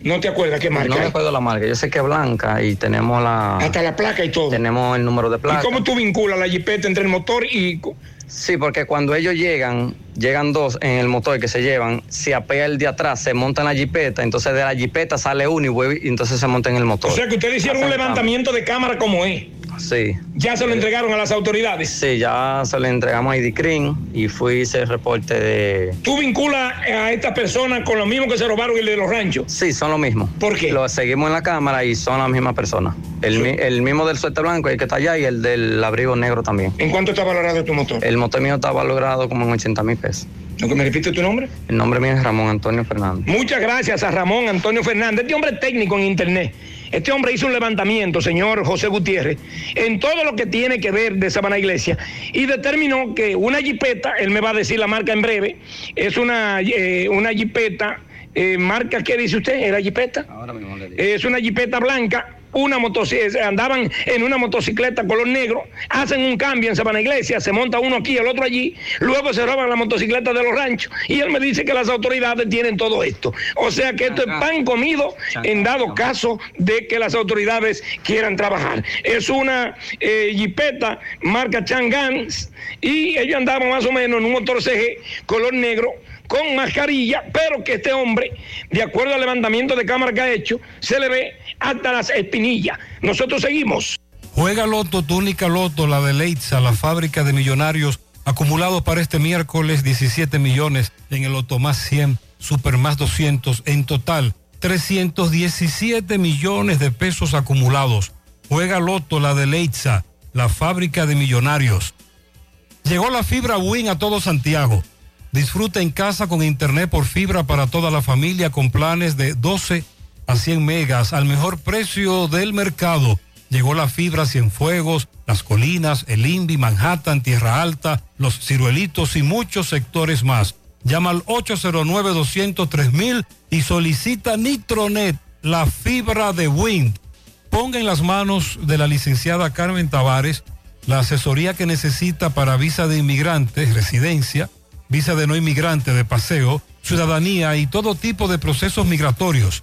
No te acuerdas qué marca. No me acuerdo la marca, yo sé que es blanca y tenemos la... Hasta la placa y todo. Tenemos el número de placa. ¿Y cómo tú vinculas la jipeta entre el motor y... Sí, porque cuando ellos llegan, llegan dos en el motor que se llevan, se apea el de atrás, se monta en la jipeta, entonces de la jipeta sale uno y, vuelve- y entonces se monta en el motor. O sea que ustedes hicieron un levantamiento de cámara como es. Sí. Ya se lo entregaron a las autoridades. Sí, ya se le entregamos a IDCRIN y fui hice el reporte de... ¿Tú vinculas a estas personas con lo mismo que se robaron el de los ranchos? Sí, son lo mismo. ¿Por qué? Lo seguimos en la cámara y son la misma persona. El, el mismo del suéter blanco, el que está allá, y el del abrigo negro también. ¿En cuánto está valorado tu motor? El motor mío está valorado como en 80 mil pesos. ¿Lo que me repite tu nombre? El nombre mío es Ramón Antonio Fernández. Muchas gracias a Ramón Antonio Fernández, este hombre es técnico en internet. Este hombre hizo un levantamiento, señor José Gutiérrez, en todo lo que tiene que ver de Sabana Iglesia y determinó que una jipeta, él me va a decir la marca en breve, es una, eh, una jipeta, eh, marca, ¿qué dice usted? ¿Era jipeta? Ahora mismo le digo. Es una jipeta blanca, una motocicleta, andaban en una motocicleta color negro, hacen un cambio en Sabana Iglesia, se monta uno aquí, el otro allí, luego se roban la motocicleta de los ranchos y él me dice que las autoridades tienen todo esto. O sea que esto es pan comido en dado caso de que las autoridades quieran trabajar. Es una eh, jipeta marca Changans y ellos andaban más o menos en un motor CG color negro con mascarilla, pero que este hombre, de acuerdo al levantamiento de cámara que ha hecho, se le ve hasta las espinillas. Nosotros seguimos. Juega Loto, túnica Loto, la de Leitza, la fábrica de millonarios, acumulado para este miércoles 17 millones en el Loto más 100, Super más 200, en total 317 millones de pesos acumulados. Juega Loto, la de Leitza, la fábrica de millonarios. Llegó la fibra Win a todo Santiago. Disfruta en casa con internet por fibra para toda la familia con planes de 12 a 100 megas al mejor precio del mercado. Llegó la fibra Cienfuegos, Las Colinas, El Indy, Manhattan, Tierra Alta, Los Ciruelitos y muchos sectores más. Llama al 809-203 y solicita Nitronet, la fibra de Wind. Ponga en las manos de la licenciada Carmen Tavares la asesoría que necesita para visa de inmigrantes, residencia, visa de no inmigrante de paseo, ciudadanía y todo tipo de procesos migratorios.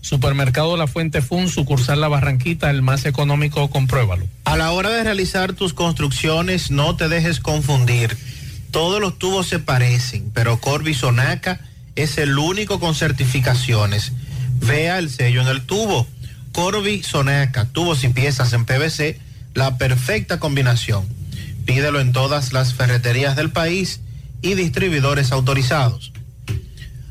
Supermercado La Fuente Fun, sucursal La Barranquita, el más económico, compruébalo. A la hora de realizar tus construcciones, no te dejes confundir. Todos los tubos se parecen, pero Corby Sonaca es el único con certificaciones. Vea el sello en el tubo. Corby Sonaca, tubos y piezas en PVC, la perfecta combinación. Pídelo en todas las ferreterías del país y distribuidores autorizados.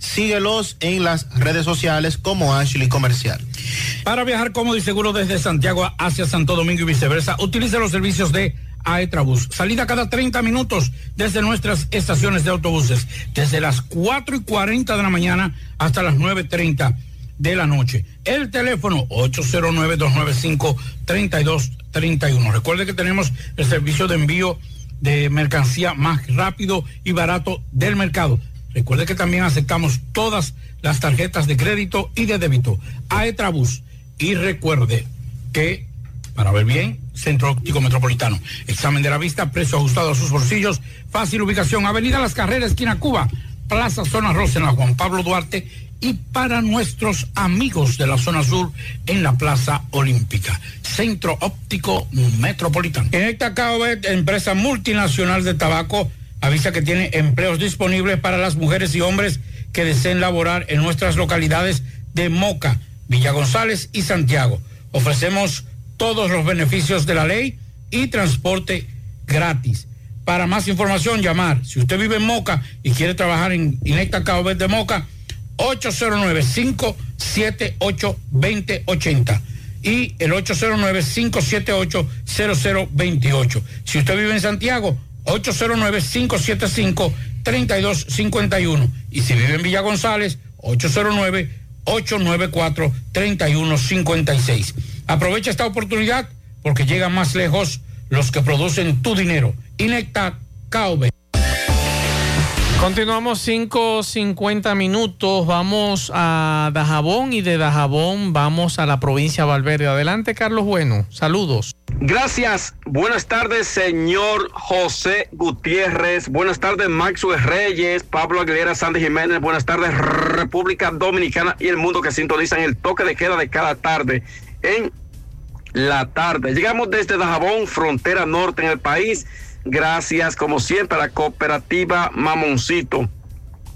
Síguelos en las redes sociales como Ashley Comercial. Para viajar cómodo y seguro desde Santiago hacia Santo Domingo y viceversa, utilice los servicios de Aetrabús. Salida cada 30 minutos desde nuestras estaciones de autobuses, desde las 4 y 40 de la mañana hasta las 9.30 de la noche. El teléfono 809-295-3231. Recuerde que tenemos el servicio de envío de mercancía más rápido y barato del mercado. Recuerde que también aceptamos todas las tarjetas de crédito y de débito. Aetrabús. Y recuerde que, para ver bien, Centro Óptico Metropolitano. Examen de la vista, precio ajustado a sus bolsillos, fácil ubicación, Avenida Las Carreras, esquina Cuba, Plaza Zona Rosa en la Juan Pablo Duarte y para nuestros amigos de la zona sur en la Plaza Olímpica. Centro Óptico Metropolitano. En esta CAOBET, empresa multinacional de tabaco, avisa que tiene empleos disponibles para las mujeres y hombres que deseen laborar en nuestras localidades de Moca, Villa González y Santiago. Ofrecemos todos los beneficios de la ley y transporte gratis. Para más información, llamar. Si usted vive en Moca y quiere trabajar en Inecta Cabo de Moca, 809-578-2080 y el 809-578-0028. Si usted vive en Santiago, 809-575-3251. Y si vive en Villa González, 809-894-3156. Aprovecha esta oportunidad porque llegan más lejos los que producen tu dinero. Inecta KV. Continuamos 5.50 minutos. Vamos a Dajabón y de Dajabón vamos a la provincia de Valverde. Adelante, Carlos Bueno. Saludos. Gracias. Buenas tardes, señor José Gutiérrez. Buenas tardes, Maxwell Reyes, Pablo Aguilera, Sandy Jiménez. Buenas tardes, República Dominicana y el mundo que sintonizan el toque de queda de cada tarde en la tarde. Llegamos desde Dajabón, frontera norte en el país. Gracias, como siempre, a la cooperativa Mamoncito.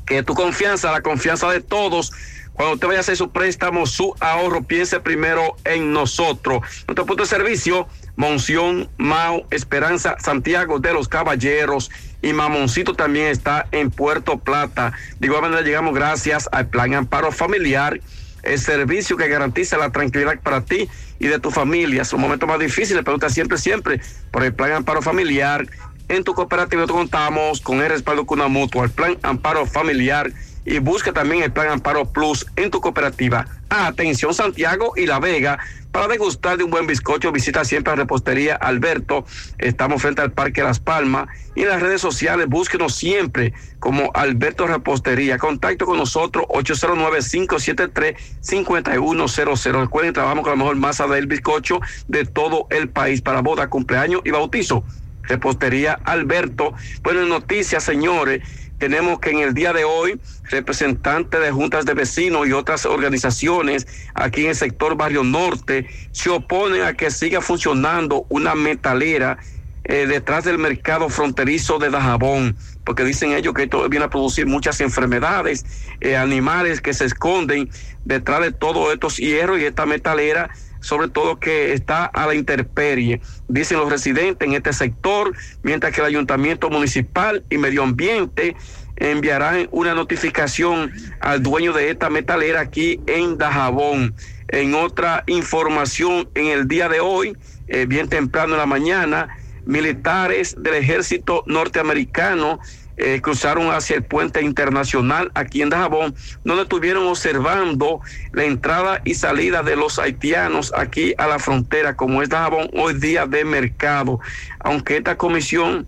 Que tu confianza, la confianza de todos cuando usted vaya a hacer su préstamo, su ahorro, piense primero en nosotros. Nuestro punto de servicio, Monción, Mao, Esperanza, Santiago de los Caballeros y Mamoncito también está en Puerto Plata. De igual manera llegamos gracias al Plan Amparo Familiar, el servicio que garantiza la tranquilidad para ti y de tu familia. Son momentos más difíciles, pero usted siempre, siempre por el Plan Amparo Familiar. En tu cooperativa contamos con el respaldo con una mutua, el Plan Amparo Familiar y busca también el plan Amparo Plus en tu cooperativa. Atención Santiago y La Vega. Para degustar de un buen bizcocho, visita siempre a Repostería Alberto. Estamos frente al Parque Las Palmas. Y en las redes sociales, búsquenos siempre como Alberto Repostería. Contacto con nosotros, 809-573-5100. Recuerden, trabajamos con la mejor masa del bizcocho de todo el país para boda, cumpleaños y bautizo. Repostería Alberto. Buenas noticias, señores tenemos que en el día de hoy representantes de juntas de vecinos y otras organizaciones aquí en el sector Barrio Norte se oponen a que siga funcionando una metalera eh, detrás del mercado fronterizo de Dajabón, porque dicen ellos que esto viene a producir muchas enfermedades, eh, animales que se esconden detrás de todos estos hierros y esta metalera sobre todo que está a la intemperie, dicen los residentes en este sector, mientras que el ayuntamiento municipal y medio ambiente enviarán una notificación al dueño de esta metalera aquí en Dajabón. En otra información, en el día de hoy, eh, bien temprano en la mañana, militares del ejército norteamericano eh, cruzaron hacia el puente internacional aquí en Dajabón, donde estuvieron observando la entrada y salida de los haitianos aquí a la frontera, como es Dajabón hoy día de mercado. Aunque esta comisión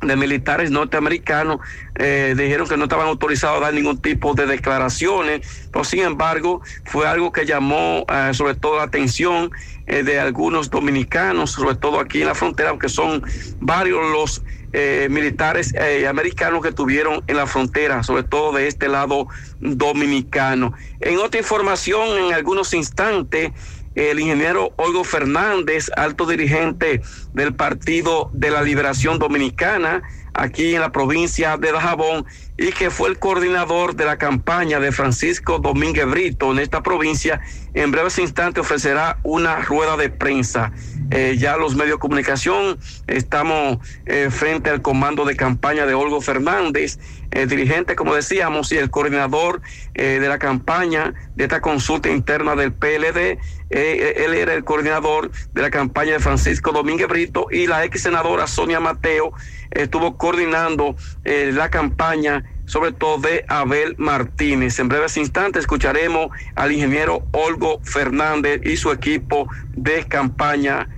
de militares norteamericanos eh, dijeron que no estaban autorizados a dar ningún tipo de declaraciones, pero sin embargo fue algo que llamó eh, sobre todo la atención eh, de algunos dominicanos, sobre todo aquí en la frontera, aunque son varios los militares americanos que tuvieron en la frontera, sobre todo de este lado dominicano. En otra información, en algunos instantes, el ingeniero Olgo Fernández, alto dirigente del Partido de la Liberación Dominicana, aquí en la provincia de Dajabón, y que fue el coordinador de la campaña de Francisco Domínguez Brito en esta provincia, en breves instantes ofrecerá una rueda de prensa. Eh, ya los medios de comunicación estamos eh, frente al comando de campaña de Olgo Fernández, el dirigente, como decíamos, y el coordinador eh, de la campaña de esta consulta interna del PLD. Él era el coordinador de la campaña de Francisco Domínguez Brito y la ex senadora Sonia Mateo estuvo coordinando la campaña sobre todo de Abel Martínez. En breves instantes escucharemos al ingeniero Olgo Fernández y su equipo de campaña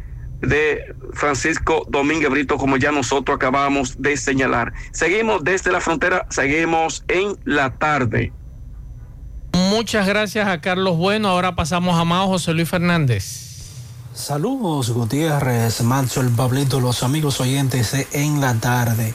de Francisco Domínguez Brito, como ya nosotros acabamos de señalar. Seguimos desde la frontera, seguimos en la tarde. Muchas gracias a Carlos Bueno. Ahora pasamos a Mao José Luis Fernández. Saludos Gutiérrez, Macho, el Pablito, los amigos oyentes En la Tarde.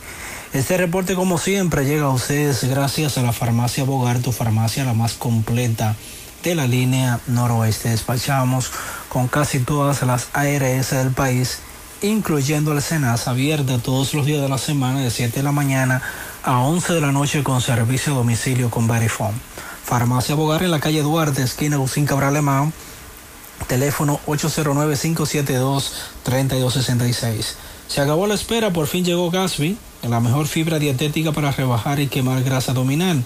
Este reporte, como siempre, llega a ustedes gracias a la farmacia Bogar, tu farmacia la más completa de la línea noroeste. Despachamos con casi todas las ARS del país, incluyendo el Senas, abierta todos los días de la semana de 7 de la mañana a 11 de la noche con servicio a domicilio con Verifone. Farmacia Bogar en la calle Duarte, esquina Lucín Cabral Alemán, teléfono 809-572-3266. Se acabó la espera, por fin llegó Gasby, la mejor fibra dietética para rebajar y quemar grasa abdominal.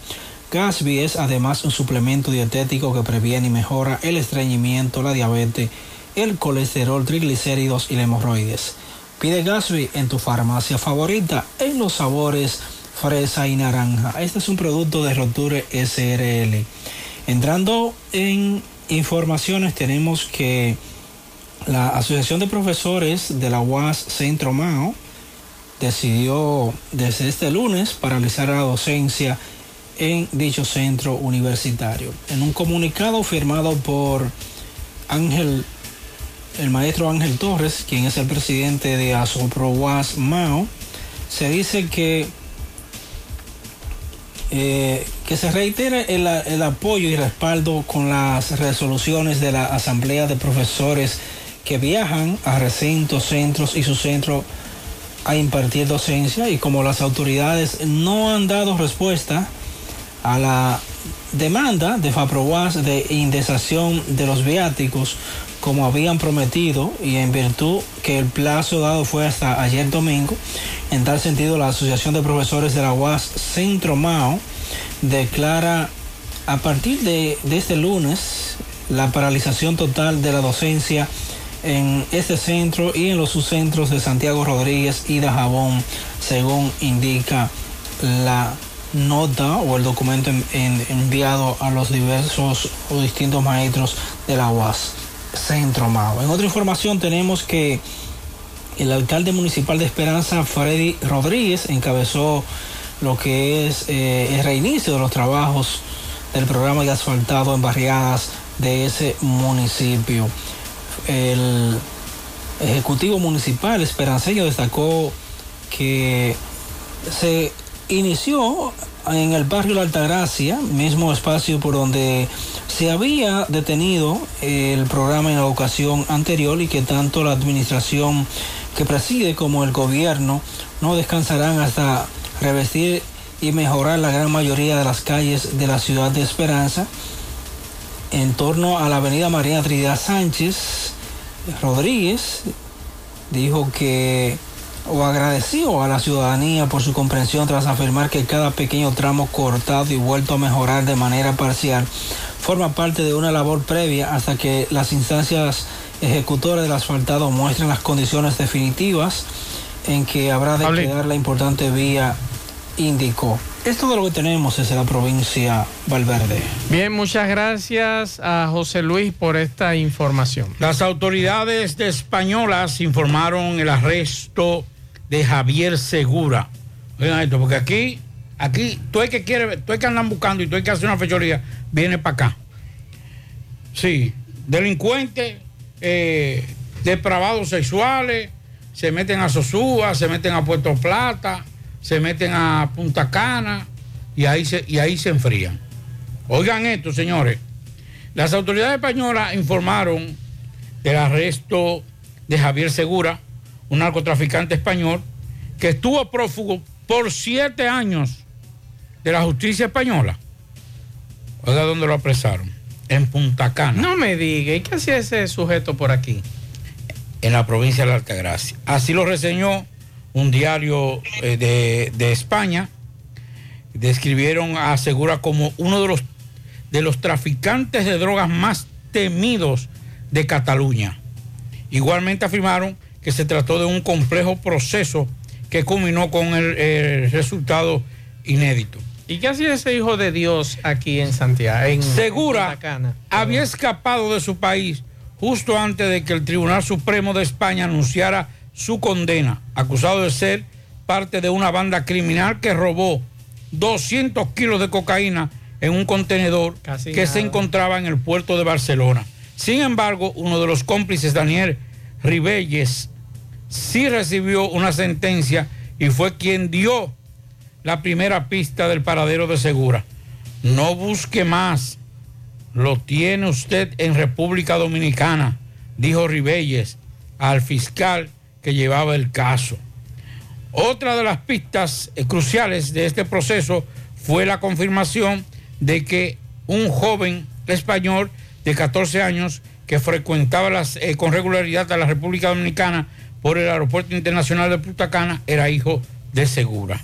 Gasby es además un suplemento dietético que previene y mejora el estreñimiento, la diabetes, el colesterol, triglicéridos y la hemorroides. Pide Gasby en tu farmacia favorita en los sabores fresa y naranja. Este es un producto de Roture SRL. Entrando en informaciones tenemos que la Asociación de Profesores de la UAS Centro Mao decidió desde este lunes paralizar la docencia en dicho centro universitario. En un comunicado firmado por Ángel, el maestro Ángel Torres, quien es el presidente de Asopro UAS Mao, se dice que eh, que se reitere el, el, apoyo y respaldo con las resoluciones de la Asamblea de Profesores que viajan a recintos, centros y su centro a impartir docencia. Y como las autoridades no han dado respuesta a la demanda de FAPROWAS de indexación de los viáticos como habían prometido y en virtud que el plazo dado fue hasta ayer domingo, en tal sentido la Asociación de Profesores de la UAS Centro Mao declara a partir de, este lunes la paralización total de la docencia en este centro y en los subcentros de Santiago Rodríguez y de Jabón, según indica la nota o el documento enviado a los diversos o distintos maestros de la UAS Centro Mao. En otra información tenemos que el alcalde municipal de Esperanza, Freddy Rodríguez, encabezó lo que es eh, el reinicio de los trabajos del programa de asfaltado en barriadas de ese municipio el Ejecutivo Municipal esperanceño destacó que se inició en el barrio La Altagracia, mismo espacio por donde se había detenido el programa en la ocasión anterior y que tanto la administración que preside como el gobierno no descansarán hasta revestir y mejorar la gran mayoría de las calles de la ciudad de Esperanza. En torno a la avenida María Trinidad Sánchez Rodríguez dijo que o agradeció a la ciudadanía por su comprensión tras afirmar que cada pequeño tramo cortado y vuelto a mejorar de manera parcial forma parte de una labor previa hasta que las instancias ejecutoras del asfaltado muestren las condiciones definitivas en que habrá de quedar la importante vía indicó. Es todo lo que tenemos desde la provincia Valverde. Bien, muchas gracias a José Luis por esta información. Las autoridades de españolas informaron el arresto de Javier Segura. Oigan esto, porque aquí, aquí, tú el que quiere, tú el que andan buscando y tú el que hace una fechoría, viene para acá. Sí, delincuentes, eh, depravados sexuales, se meten a Sosúa, se meten a Puerto Plata, se meten a Punta Cana y ahí se, y ahí se enfrían. Oigan esto, señores. Las autoridades españolas informaron del arresto de Javier Segura, un narcotraficante español, que estuvo prófugo por siete años de la justicia española. Oiga, ¿dónde lo apresaron? En Punta Cana. No me diga, ¿y qué hacía ese sujeto por aquí? En la provincia de la Altagracia. Así lo reseñó un diario eh, de, de España. Describieron a Segura como uno de los, de los traficantes de drogas más temidos de Cataluña. Igualmente afirmaron que se trató de un complejo proceso que culminó con el, el resultado inédito. ¿Y qué hacía ese hijo de Dios aquí en Santiago? En Segura había escapado de su país justo antes de que el Tribunal Supremo de España anunciara su condena, acusado de ser parte de una banda criminal que robó 200 kilos de cocaína en un contenedor Casi que nada. se encontraba en el puerto de Barcelona. Sin embargo, uno de los cómplices, Daniel Ribelles, sí recibió una sentencia y fue quien dio la primera pista del paradero de Segura. No busque más, lo tiene usted en República Dominicana, dijo Ribelles al fiscal que llevaba el caso. Otra de las pistas cruciales de este proceso fue la confirmación de que un joven español de 14 años que frecuentaba eh, con regularidad a la República Dominicana por el Aeropuerto Internacional de Punta Cana era hijo de Segura.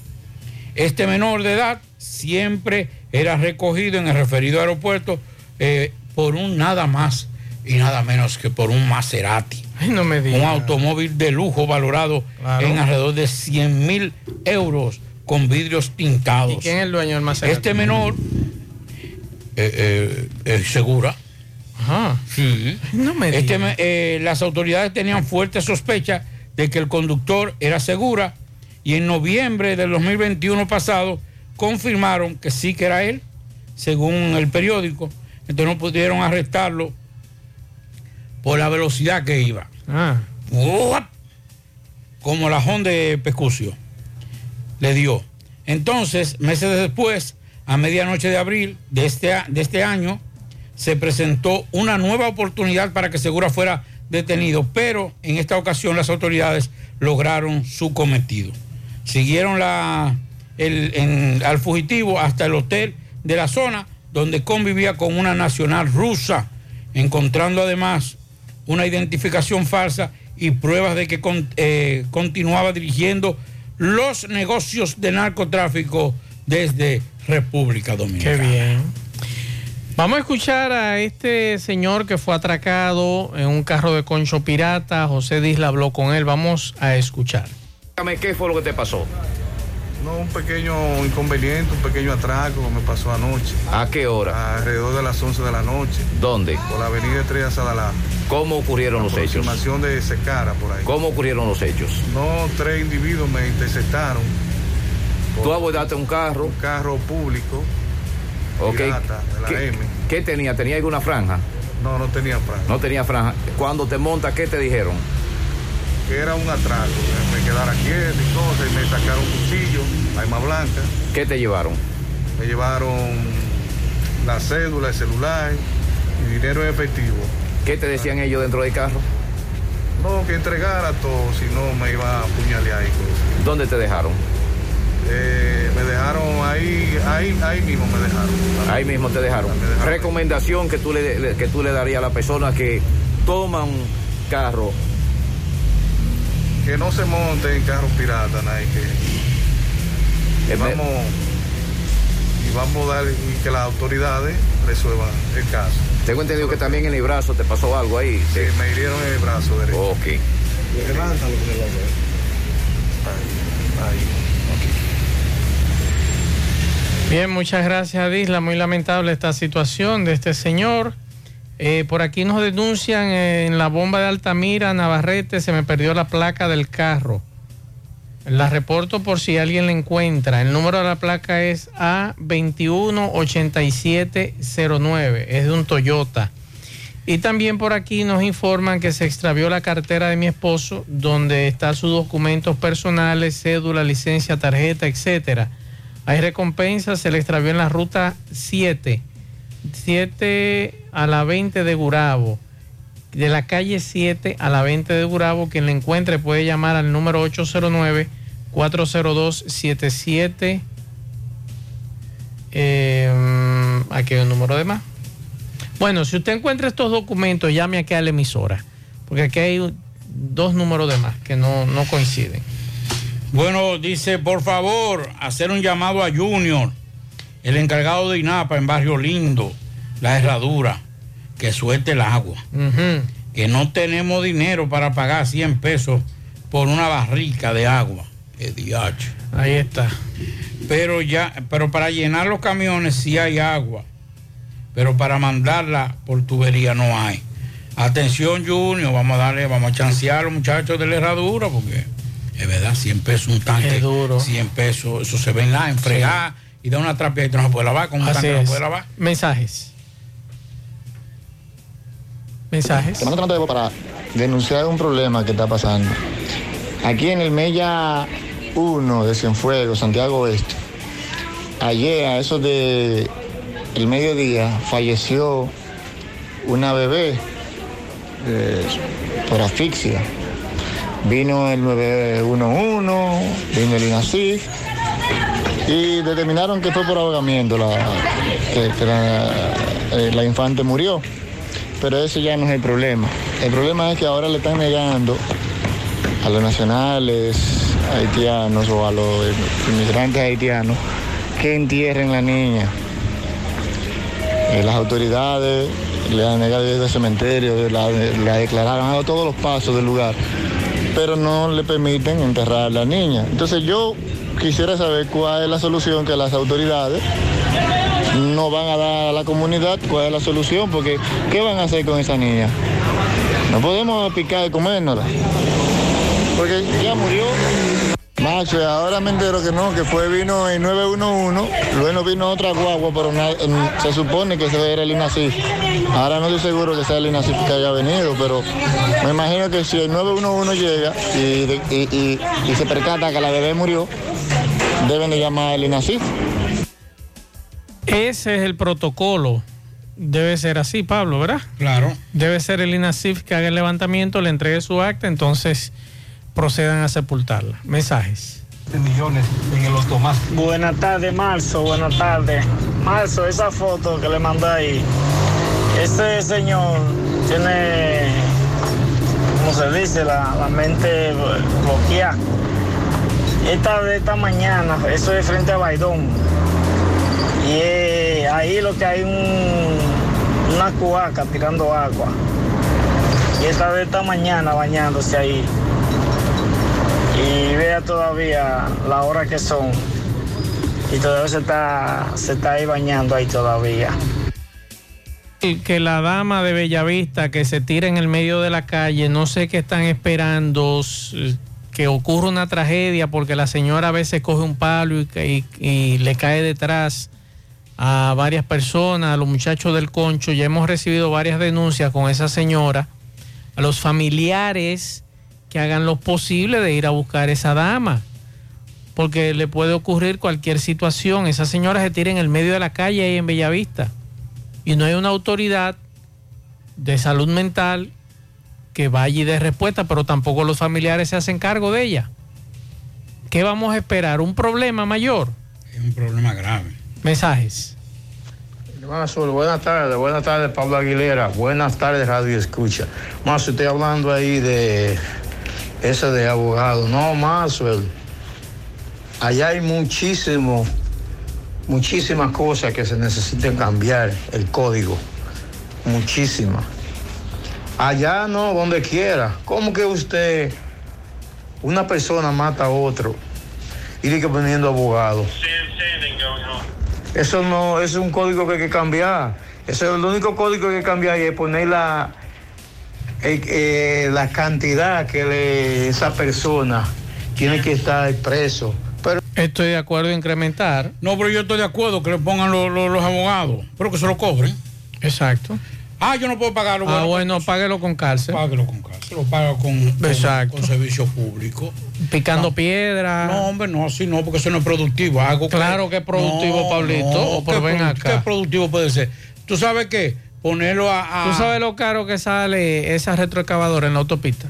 Este menor de edad siempre era recogido en el referido aeropuerto eh, por un nada más y nada menos que por un Maserati. No me diga. Un automóvil de lujo valorado Claro. en alrededor de 100 mil euros con vidrios tintados. ¿Y quién es el dueño del Maserati? Este menor, eh, eh, Segura. Ajá. Sí. No me Este eh, las autoridades tenían fuerte sospecha de que el conductor era Segura y en noviembre del 2021 pasado confirmaron que sí que era él, según el periódico. Entonces no pudieron arrestarlo por la velocidad que iba. Ah. Como la Honda de Pescucio. Le dio. Entonces, meses después, a medianoche de abril de este, de este año, se presentó una nueva oportunidad para que Segura fuera detenido, pero en esta ocasión las autoridades lograron su cometido. Siguieron la, el- en- al fugitivo hasta el hotel de la zona donde convivía con una nacional rusa, encontrando además una identificación falsa y pruebas de que con- eh, continuaba dirigiendo los negocios de narcotráfico desde República Dominicana. Qué bien. Vamos a escuchar a este señor que fue atracado en un carro de concho pirata. José Disla habló con él. Vamos a escuchar. ¿qué fue lo que te pasó? No, un pequeño inconveniente, un pequeño atraco que me pasó anoche. ¿A qué hora? Alrededor de las 11 de la noche. ¿Dónde? Por la avenida Estrella Sadalá. ¿Cómo ocurrieron los hechos? Aproximación de Secara por ahí. ¿Cómo ocurrieron los hechos? No, tres individuos me interceptaron. Tú abordaste un carro. Un carro público. Ok. pirata, de la ¿Qué, M. qué tenía? ¿Tenía alguna franja? No, no tenía franja. No tenía franja. Cuando te montas, ¿qué te dijeron? Que era un atraco. Me quedara quieto y cosas. Y me sacaron un cuchillo, arma blanca. ¿Qué te llevaron? Me llevaron la cédula, el celular y dinero en efectivo. ¿Qué te decían ellos dentro del carro? No, que entregara todo, si no me iba a apuñalear y cosas. ¿Dónde te dejaron? Eh, me dejaron ahí, ahí, ahí mismo me dejaron. Ahí mismo te dejaron. Recomendación que tú le, que tú le darías a la persona que toma un carro. Que no se monte en carros piratas, nadie que. Eh, me- vamos. Y vamos a dar y que las autoridades resuelvan el caso. Tengo entendido que también en el brazo te pasó algo ahí. Sí, me hirieron en el brazo derecho. Ok. Levántalo que lo ve. Ahí. ahí. Bien, muchas gracias, Disla. Muy lamentable esta situación de este señor. Eh, por aquí nos denuncian en la bomba de Altamira, Navarrete, se me perdió la placa del carro. La reporto por si alguien la encuentra. El número de la placa es A218709. Es de un Toyota. Y también por aquí nos informan que se extravió la cartera de mi esposo, donde están sus documentos personales, cédula, licencia, tarjeta, etcétera. Hay recompensas, se le extravió en la ruta 7, 7 a la 20 de Gurabo. De la calle 7 a la 20 de Gurabo, quien le encuentre puede llamar al número 809-402-77. Eh, aquí hay un número de más. Bueno, si usted encuentra estos documentos, llame aquí a la emisora, porque aquí hay dos números de más que no, no coinciden. Bueno, dice, por favor, hacer un llamado a Junior, el encargado de INAPA en Barrio Lindo, la herradura, que suelte el agua. Que no tenemos dinero para pagar 100 pesos por una barrica de agua. Ahí está. Pero ya, pero para llenar los camiones sí hay agua. Pero para mandarla por tubería no hay. Atención, Junior, vamos a darle, vamos a chancear a los muchachos de la herradura porque es verdad, 100 pesos un tanque. Es duro. 100 pesos, eso se ve en la, y da una trapia y no se puede lavar, con un Así tanque no es. puede lavar. Mensajes. Mensajes. Te mando nota para denunciar un problema que está pasando. Aquí en el Mella 1 de Cienfuegos, Santiago Oeste, ayer a eso de el mediodía falleció una bebé eh, por asfixia. Vino el 911, vino el INACIF y determinaron que fue por ahogamiento, la, que, la, eh, la infante murió. Pero ese ya no es el problema. El problema es que ahora le están negando a los nacionales haitianos o a los inmigrantes haitianos que entierren la niña. Eh, las autoridades le han negado ir al cementerio, la, la declararon, dado todos los pasos del lugar, pero no le permiten enterrar a la niña. Entonces yo quisiera saber cuál es la solución que las autoridades no van a dar a la comunidad, cuál es la solución, porque ¿qué van a hacer con esa niña? No podemos picar y comérnosla, porque ya murió. Macho, ahora me entero que no, que fue vino el 911, luego vino otra guagua, pero se supone que era el INACIF. Ahora no estoy seguro que sea el INACIF que haya venido, pero me imagino que si el 911 llega y- y se percata que la bebé murió, deben de llamar al INACIF. Ese es el protocolo. Debe ser así, Pablo, ¿verdad? Claro. Debe ser el INASIF que haga el levantamiento, le entregue su acta, entonces procedan a sepultarla. Mensajes. millones en el automás. Buenas tardes, Marzo. Buenas tardes. Marzo, esa foto que le mandé ahí. Ese señor tiene, como se dice, la, la mente bloqueada. Esta de esta mañana, eso es frente a Baidón. Y eh, ahí lo que hay un, una cuaca tirando agua. Y esta de esta mañana bañándose ahí. Y vea todavía la hora que son. Y todavía se está, se está ahí bañando ahí todavía. Que la dama de Bellavista que se tira en el medio de la calle, no sé qué están esperando, que ocurra una tragedia porque la señora a veces coge un palo y, y- le cae detrás a varias personas, a los muchachos del concho. Ya hemos recibido varias denuncias con esa señora, a los familiares que hagan lo posible de ir a buscar esa dama, porque le puede ocurrir cualquier situación. Esa señora se tira en el medio de la calle ahí en Bellavista y no hay una autoridad de salud mental que vaya y dé respuesta, pero tampoco los familiares se hacen cargo de ella. ¿Qué vamos a esperar? ¿Un problema mayor? Es un problema grave. Mensajes. Mazul, buenas tardes, buenas tardes Pablo Aguilera, buenas tardes Radio Escucha. Más estoy hablando ahí de ese de abogado. No, Maxwell, allá hay muchísimo, muchísimas cosas que se necesitan cambiar, el código, muchísimas. Allá no, donde quiera. ¿Cómo que usted, una persona mata a otro y que poniendo abogado? Eso no, es un código que hay que cambiar. Eso es el único código que hay que cambiar y es poner la, eh, eh, la cantidad que le- esa persona tiene que estar preso. Pero Estoy de acuerdo en incrementar. No, pero yo estoy de acuerdo que le pongan lo- lo- los abogados, pero que se lo cobren. Exacto. Ah, yo no puedo pagarlo. Ah, bueno, páguelo con cárcel. Páguelo con cárcel, lo paga con, con- con servicio público. Picando No. piedra. No, hombre, no, así no, porque eso no es productivo. Algo Claro que es productivo, Pablito, pero ¿qué ven produ- acá. ¿Qué productivo puede ser? ¿Tú sabes qué? Ponerlo a... a- ¿Tú sabes lo caro que sale esa retroexcavadora en la autopista?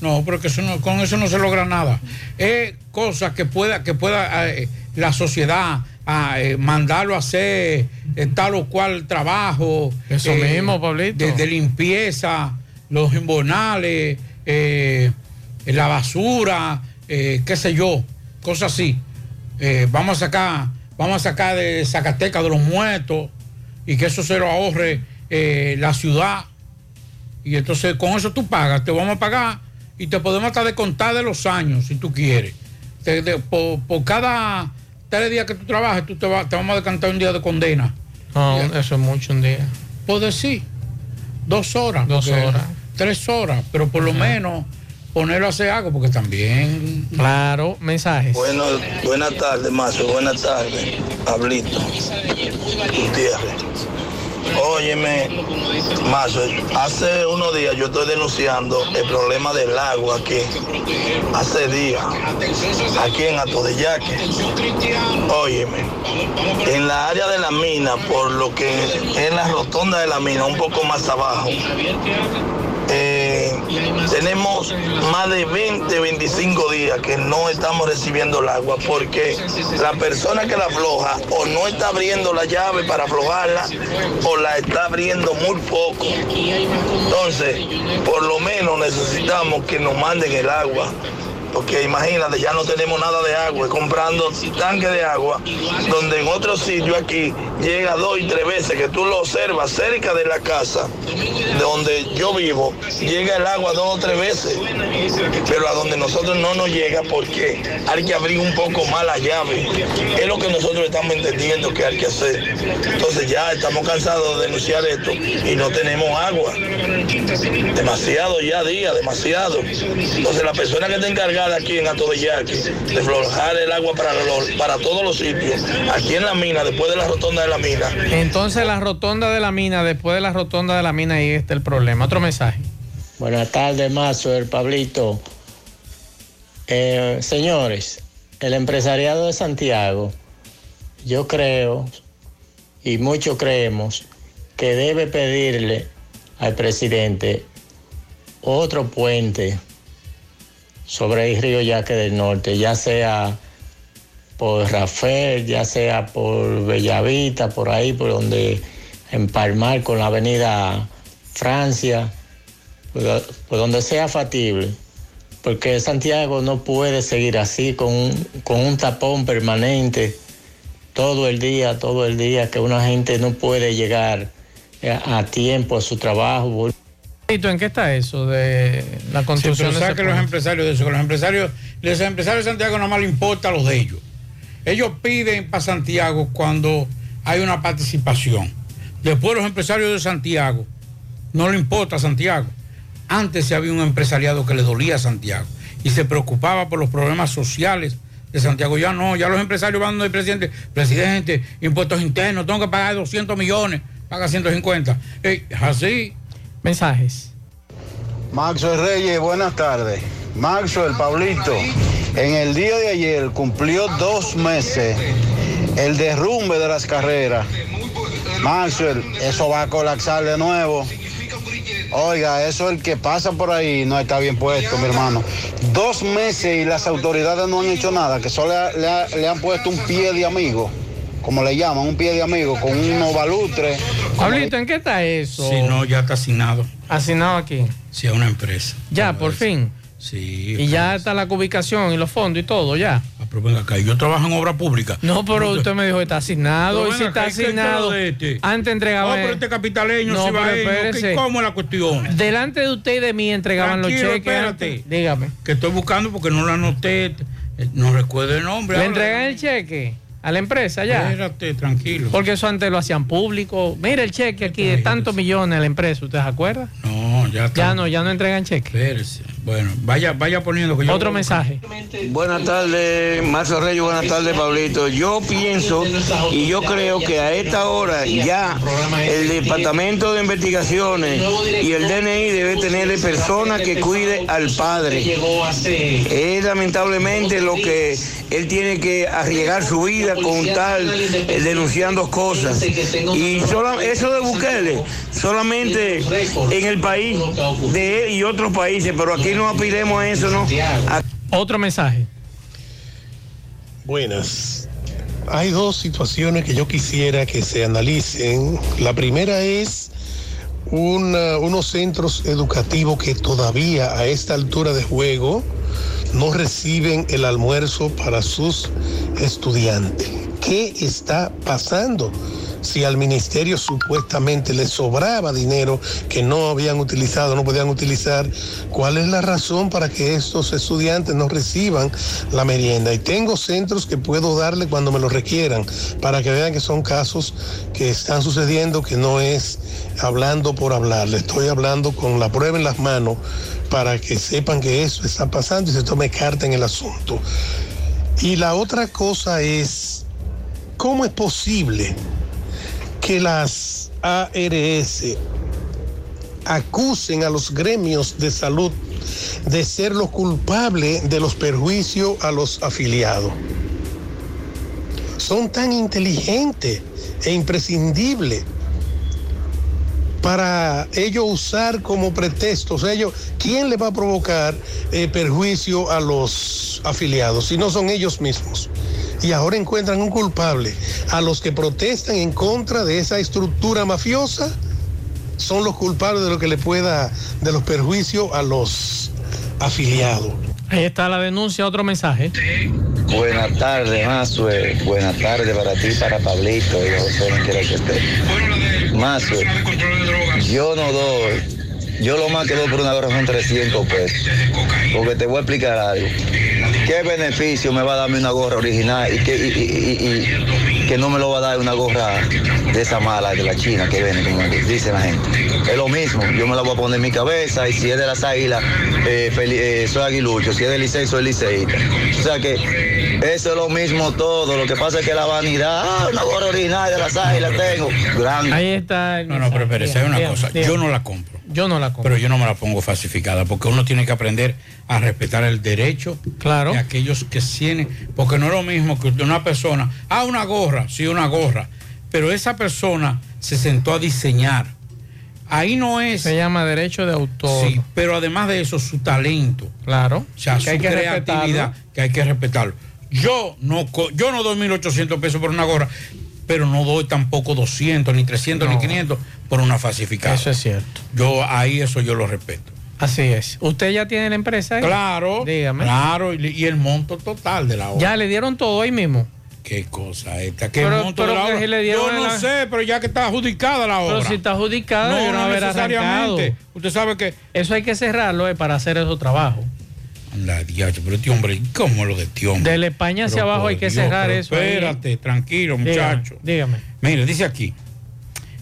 No, pero que eso no- con eso no se logra nada. Es cosas que pueda, que pueda eh, la sociedad eh, mandarlo a hacer eh, tal o cual trabajo. Eso mismo, Pablito. De, de limpieza, los imbonales, eh, la basura, eh, qué sé yo, cosas así. Eh, vamos a sacar, vamos a sacar de Zacatecas de los muertos y que eso se lo ahorre eh, la ciudad. Y entonces con eso tú pagas, te vamos a pagar y te podemos hasta descontar de los años si tú quieres. Te- de- por, por cada tres días que tú trabajes, tú te, va- te vamos a descontar un día de condena. No, eso es mucho un día. Puede sí, dos horas. Dos horas. Tres horas, pero por lo menos ponerlo a hacer algo, porque también... Claro, mensajes. Bueno, buenas tardes, Mazo. Buenas tardes, Pablito. Gutiérrez. Óyeme, Mazo, hace unos días yo estoy denunciando el problema del agua aquí. Hace días, aquí en Atodeyaque. Óyeme, en la área de la mina, por lo que es la rotonda de la mina, un poco más abajo, tenemos más de 20, 25 días que no estamos recibiendo el agua porque la persona que la afloja o no está abriendo la llave para aflojarla o la está abriendo muy poco. Entonces, por lo menos necesitamos que nos manden el agua. Porque imagínate, ya no tenemos nada de agua, comprando tanque de agua, donde en otro sitio aquí llega dos y tres veces, que tú lo observas cerca de la casa, de donde yo vivo, llega el agua dos o tres veces, pero a donde nosotros no nos llega porque hay que abrir un poco más la llave. Es lo que nosotros estamos entendiendo que hay que hacer. Entonces ya estamos cansados de denunciar esto y no tenemos agua. Demasiado ya día, demasiado. Entonces la persona que está encargada aquí en Alto de Yaqui de flojar el agua para, para todos los sitios, aquí en la mina, después de la rotonda de la mina, Entonces la rotonda de la mina, después de la rotonda de la mina, ahí está el problema. Otro mensaje. Buenas tardes, Mazo, el Pablito. Eh, señores, el empresariado de Santiago, yo creo, y muchos creemos, que debe pedirle al presidente otro puente sobre el río Yaque del Norte, ya sea por Rafael, ya sea por Bellavista, por ahí, por donde empalmar con la avenida Francia, por, por donde sea factible, porque Santiago no puede seguir así con un, con un tapón permanente todo el día, todo el día, que una gente no puede llegar a, a tiempo a su trabajo. ¿En qué está eso de la Sí, construcción pero de saquen los empresarios de eso, que los empresarios, los empresarios de Santiago nada más le importa los de ellos. Ellos piden para Santiago cuando hay una participación. Después los empresarios de Santiago, no le importa a Santiago. Antes se había un empresariado que le dolía a Santiago y se preocupaba por los problemas sociales de Santiago. Ya no, ya los empresarios van donde presidente, presidente, impuestos internos, tengo que pagar 200 millones, paga 150. Ey, es así. Mensajes. Maxwell Reyes, buenas tardes. Maxwell, Pablito, en el día de ayer cumplió dos meses el derrumbe de las carreras. Maxwell, eso va a colapsar de nuevo. Oiga, eso el que pasa por ahí no está bien puesto, mi hermano. Dos meses y las autoridades no han hecho nada, que solo le, han puesto un pie de amigo, como le llaman, un pie de amigo, con unos balutres. Pablito, ¿en qué está eso? Si no, ya está asignado. Asignado aquí. Sí, a una empresa. Ya, por fin. Sí. Y ya está la ubicación y los fondos y todo, ya. Ah, pero venga acá, yo trabajo en obra pública. No, pero usted me dijo que está asignado. Pero y si está acá, ¿y qué asignado, este? antes entregaba. No, pero este capitaleño No, sí va pero a ir, ¿no? espérese. ¿Qué- ¿Cómo es la cuestión? Delante de usted y de mí entregaban Tranquilo, los cheques. espérate. antes. Dígame. Que estoy buscando porque no lo anoté. eh, No recuerdo el nombre. ¿Le entregan el cheque? A la empresa ya. Espérate, tranquilo. Porque eso antes lo hacían público. Mira el cheque aquí de tantos millones a la empresa, ¿usted se acuerda? No, ya está. Ya no, ya no entregan cheque. Espérese. Bueno, vaya, vaya poniendo que yo Otro mensaje. Buenas tardes, Marcio Reyes, buenas tardes, Pablito. Yo pienso y yo creo que a esta hora ya el Departamento de Investigaciones y el DNI debe tener personas que cuide al padre. Es lamentablemente lo que él tiene que arriesgar su vida con tal eh, denunciando cosas. Y sola- eso de Bukele, solamente en el país de él y otros países, pero aquí no aspiremos a eso, ¿no? A- Otro mensaje. Buenas. Hay dos situaciones que yo quisiera que se analicen. La primera es una- unos centros educativos que todavía a esta altura de juego no reciben el almuerzo para sus estudiantes. ¿Qué está pasando? Si al ministerio supuestamente le sobraba dinero que no habían utilizado, no podían utilizar, ¿cuál es la razón para que estos estudiantes no reciban la merienda? Y tengo centros que puedo darle cuando me lo requieran, para que vean que son casos que están sucediendo, que no es hablando por hablar, le estoy hablando con la prueba en las manos para que sepan que eso está pasando y se tome carta en el asunto. Y la otra cosa es, ¿cómo es posible que las ARS acusen a los gremios de salud de ser los culpables de los perjuicios a los afiliados? Son tan inteligentes e imprescindibles para ellos usar como pretexto, o sea, ellos, ¿quién le va a provocar eh, perjuicio a los afiliados si no son ellos mismos? Y ahora encuentran un culpable. A los que protestan en contra de esa estructura mafiosa son los culpables de lo que le pueda, de los perjuicios a los afiliados. Ahí está la denuncia, otro mensaje. Buenas tardes, Mazue. Buenas tardes para ti, para Pablito y quiera que esté. Mazue, yo no doy. Yo lo más que doy por una gorra son 300 pesos. Porque te voy a explicar algo. ¿Qué beneficio me va a darme una gorra original y que, y- y- y- y que no me lo va a dar una gorra de esa mala, de la China que vende, como dice la gente? Es lo mismo. Yo me la voy a poner en mi cabeza y si es de las águilas, eh, eh, soy aguilucho. Si es del Licey, soy liceísta. O sea que eso es lo mismo todo. Lo que pasa es que la vanidad, ah, una gorra original de las águilas tengo. Grande. Ahí está. No, no, pero espérese, hay una cosa. Yo no la compro. Yo no la compro. Pero yo no me la pongo falsificada, porque uno tiene que aprender a respetar el derecho claro. de aquellos que tienen, porque no es lo mismo que una persona, ah, una gorra, sí, una gorra, pero esa persona se sentó a diseñar. Ahí no es... Se llama derecho de autor. Sí, pero además de eso, su talento. Claro. O sea, Que su hay que creatividad, respetarlo. que hay que respetarlo. Yo no, yo no doy 1.800 pesos por una gorra, pero no doy tampoco 200, ni 300, ni No. 500 por una falsificada. Eso es cierto. Yo ahí eso yo lo respeto. Así es. ¿Usted ya tiene la empresa? ahí? Claro, Dígame. claro, y, y el monto total de la obra. Ya le dieron todo ahí mismo. Qué cosa esta, qué Pero- monto pero de la obra. si le dieron Yo no la- sé, pero ya que está adjudicada la obra. Pero si está adjudicada, No, no necesariamente. arrancado. Usted sabe que. Eso hay que cerrarlo eh, para hacer esos trabajos. Anda, diacho, pero este hombre, ¿cómo lo de este hombre? De la España hacia Pero abajo hay que Dios, cerrar eso. ahí. Espérate, tranquilo, muchacho. Dígame. Mire, dice aquí.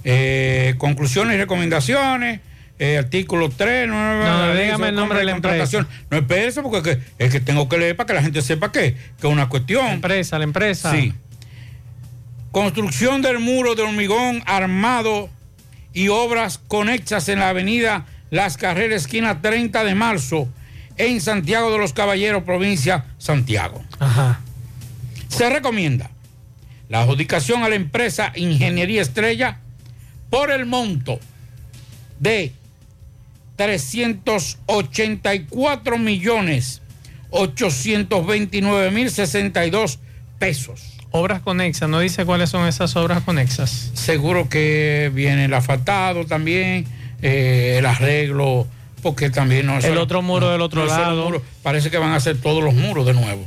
eh, conclusiones y recomendaciones. eh, artículo 3, no, no, dígame el nombre de la contratación. No espérese porque es que, es que tengo que leer para que la gente sepa que, que es una cuestión. empresa, la empresa. Sí. Construcción del muro de hormigón armado y obras conexas en la avenida Las Carreras, esquina 30 de marzo, en Santiago de los Caballeros, provincia Santiago. Ajá. Se recomienda la adjudicación a la empresa Ingeniería Estrella por el monto de 384 millones 829 mil 62 pesos. Obras conexas, no dice cuáles son esas obras conexas. Seguro que viene el asfaltado también, eh, el arreglo, porque también no El otro muro del otro no lado. muro, parece que van a hacer todos los muros de nuevo.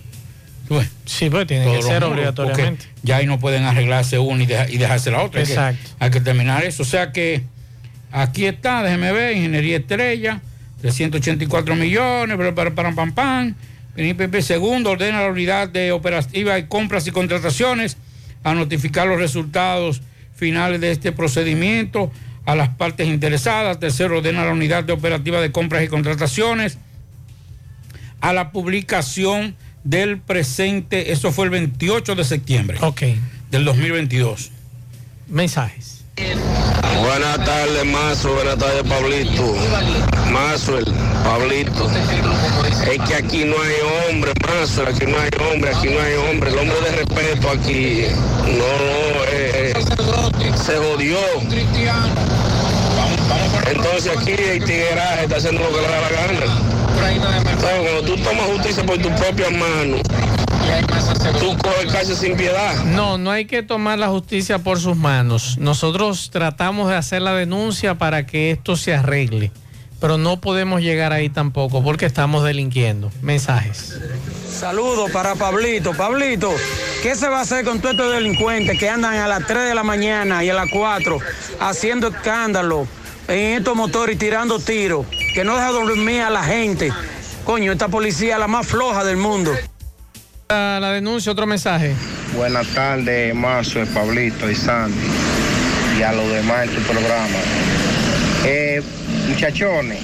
Sí, pues tiene que ser obligatoriamente. Ya ahí no pueden arreglarse uno y, deja- y dejarse la otra. Hay que- Exacto. Hay que, terminar eso. O sea que aquí está, déjeme ver, Ingeniería Estrella, 384 millones, para, pam, pam. PNPP segundo ordena la unidad de operativa y compras y contrataciones a notificar los resultados finales de este procedimiento a las partes interesadas. Tercero, ordena a la unidad de operativa de compras y contrataciones a la publicación del presente, eso fue el 28 de septiembre Ok. del 2022. Mensajes. Buenas tardes, Mazo. Buenas tardes, Pablito. Mazo, el Pablito. Es que aquí no hay hombre, Mazo. Aquí no hay hombre, aquí no hay hombre. El hombre de respeto aquí. No, no, eh, eh, se jodió. Aquí el tigueraje está haciendo lo que le da la gana. Entonces, cuando tú tomas justicia por tus propias manos, tú coges casi sin piedad. No, no hay que tomar la justicia por sus manos. Nosotros tratamos de hacer la denuncia para que esto se arregle, pero no podemos llegar ahí tampoco porque estamos delinquiendo. Mensajes. Saludos para Pablito. Pablito, ¿qué se va a hacer con todos estos delincuentes que andan a las 3 de la mañana y a las 4 haciendo escándalo en estos motores y tirando tiros? Que no deja dormir a la gente. Coño, esta policía es la más floja del mundo. La, la denuncia, otro mensaje. Buenas tardes, Mazo, Pablito y Sandy. Y a los demás en tu programa. Eh, muchachones,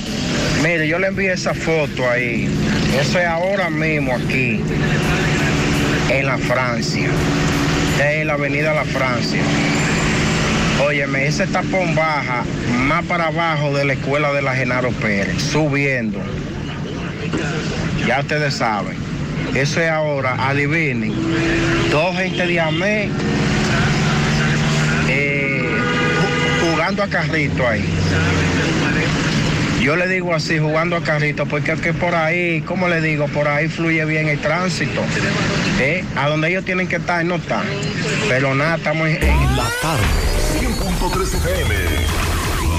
mire, yo le envié esa foto ahí. Eso es ahora mismo aquí, en la Francia. En la avenida La Francia. Óyeme, ese tapón baja más para abajo de la escuela de la Genaro Pérez, subiendo. Ya ustedes saben. Eso es ahora, adivinen. Dos gente de AME eh, ju- jugando a carrito ahí. Yo le digo así, jugando a carrito, porque es que por ahí, ¿cómo le digo? Por ahí fluye bien el tránsito. ¿eh? A donde ellos tienen que estar, no están. Pero nada, estamos en... La tarde, 100.3 FM,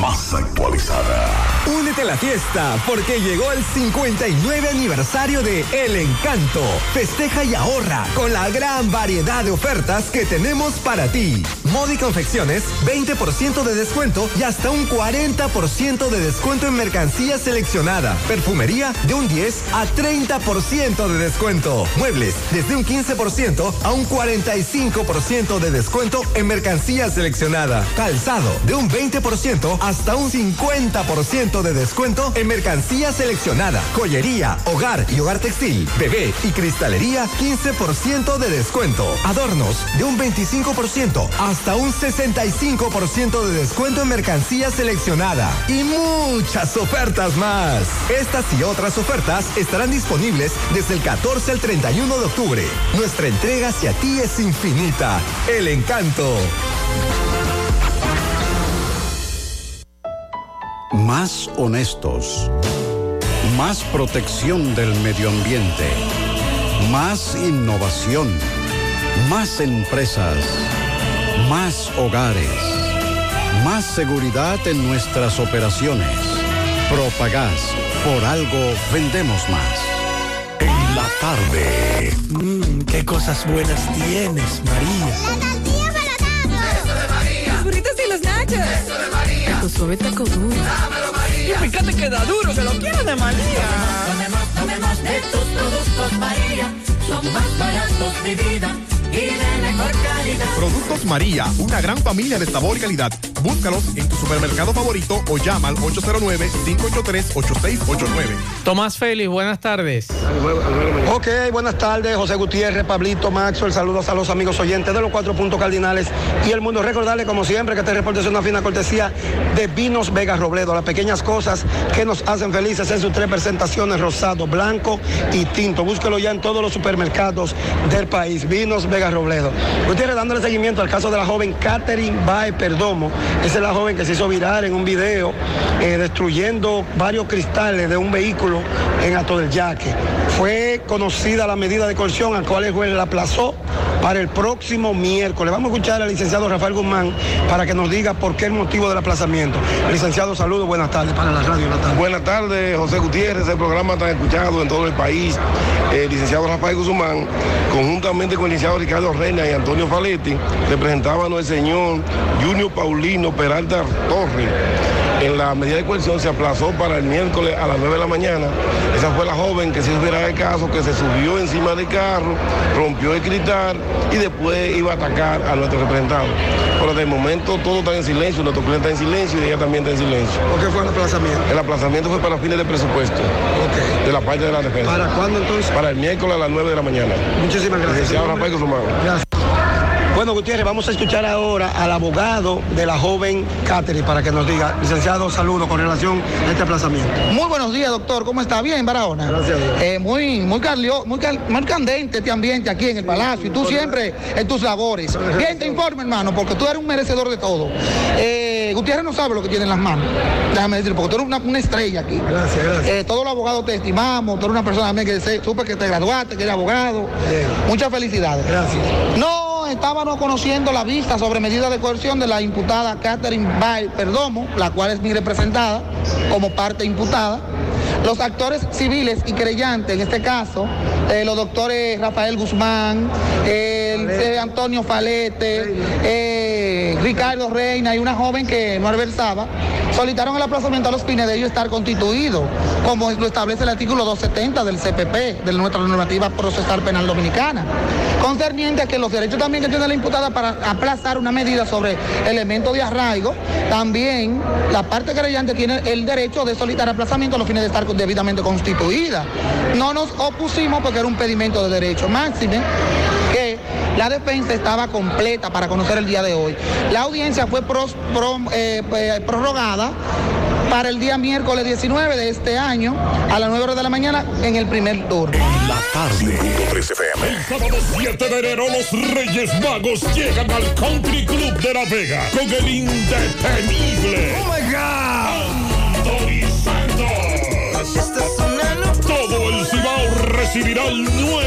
más actualizada. Únete a la fiesta porque llegó el 59 aniversario de El Encanto. Festeja y ahorra con la gran variedad de ofertas que tenemos para ti. Modi Confecciones, 20% de descuento y hasta un 40% de descuento en mercancía seleccionada. Perfumería de un 10 a 30% de descuento. Muebles desde un 15% a un 45% de descuento en mercancía seleccionada. Calzado de un 20% hasta un 50% de descuento en mercancía seleccionada. Joyería, hogar y hogar textil, bebé y cristalería 15% de descuento. Adornos de un 25% hasta un 65% de descuento en mercancía seleccionada. Y muchas ofertas más. Estas y otras ofertas estarán disponibles desde el 14 al 31 de octubre. Nuestra entrega hacia ti es infinita. El encanto. Más honestos. Más protección del medio ambiente. Más innovación. Más empresas. Más hogares. Más seguridad en nuestras operaciones. Propagás. Por algo vendemos más. En la tarde. Mmm, qué cosas buenas tienes, María. Los burritos y los nachos. Eso de María. Tu suave taco duro. Dámelo, María. Y fíjate que da duro, que lo quiero de María. Tomemos, tomemos de tus productos, María. Son más baratos de vida y de mejor calidad. Productos María, una gran familia de sabor y calidad. Búscalos en tu supermercado favorito o llama al 809-583-8689. Tomás Félix, buenas tardes. Ok, buenas tardes, José Gutiérrez, Pablito, Maxwell, saludos a los amigos oyentes de los cuatro puntos cardinales y el mundo. Recordarle, como siempre, que este reporte es una fina cortesía de Vinos Vega Robledo, las pequeñas cosas que nos hacen felices en sus tres presentaciones, rosado, blanco y tinto. Búsquelo ya en todos los supermercados del país, Vinos Vega Robledo. Gutiérrez, dándole seguimiento al caso de la joven Catherine Bae Perdomo, esa es la joven que se hizo viral en un video eh, destruyendo varios cristales de un vehículo en Ato del Yaque. Fue conocida la medida de coerción al cual el juez la aplazó para el próximo miércoles. Vamos a escuchar al licenciado Rafael Guzmán para que nos diga por qué el motivo del aplazamiento. Licenciado, saludos, buenas tardes para la radio. Buenas tardes, José Gutiérrez, el programa tan escuchado en todo el país. El licenciado Rafael Guzmán, conjuntamente con el licenciado Ricardo Reina y Antonio Faletti, representaban al señor Junior Paulino Peralta Torres, en la medida de coerción se aplazó para el miércoles a las 9 de la mañana. Esa fue la joven que se hubiera el caso, que se subió encima del carro, rompió el cristal y después iba a atacar a nuestro representado. Pero de momento todo está en silencio, nuestro cliente está en silencio y ella también está en silencio. ¿Por qué fue el aplazamiento? El aplazamiento fue para fines de presupuesto. De la parte de la defensa. ¿Para cuándo entonces? Para el miércoles a las 9 de la mañana. Muchísimas gracias. Gracias. Bueno, Gutiérrez, vamos a escuchar ahora al abogado de la joven Catherine para que nos diga, licenciado, saludo con relación a este aplazamiento. Muy buenos días, doctor. ¿Cómo está? Bien, Barahona. Gracias. Eh, muy, muy, carlio- muy, cal- muy candente este ambiente aquí en el Palacio y tú siempre en tus labores. Bien, te informo, hermano, porque tú eres un merecedor de todo. Eh, Gutiérrez no sabe lo que tiene en las manos. Déjame decirlo, porque tú eres una, una estrella aquí. Gracias, gracias. Eh, todos los abogados te estimamos, tú eres una persona también que supe que te graduaste, que eres abogado. Muchas felicidades. Gracias. No, estábamos conociendo la vista sobre medida de coerción de la imputada Catherine Bay Perdomo, la cual es mi representada como parte imputada. Los actores civiles y creyentes, en este caso, eh, los doctores Rafael Guzmán, el, Antonio Falete, eh, Ricardo Reina y una joven que no adversaba, solicitaron el aplazamiento a los fines de ello estar constituido, como lo establece el artículo 270 del CPP, de nuestra normativa procesal penal dominicana, concerniente a que los derechos también que tiene la imputada para aplazar una medida sobre elementos de arraigo, también la parte creyente tiene el derecho de solicitar aplazamiento a los fines de estar debidamente constituida. No nos opusimos porque era un pedimento de derecho máxime que la defensa estaba completa para conocer el día de hoy. La audiencia fue pros- pro- eh, eh, prorrogada para el día miércoles 19 de este año a las 9 horas de la mañana en el primer turno. La tarde. 3 FM. El sábado 7 de enero los Reyes Magos llegan al Country Club de La Vega con el indetenible. ¡Oh my God! Anthony Santos. Todo el Cibao recibirá el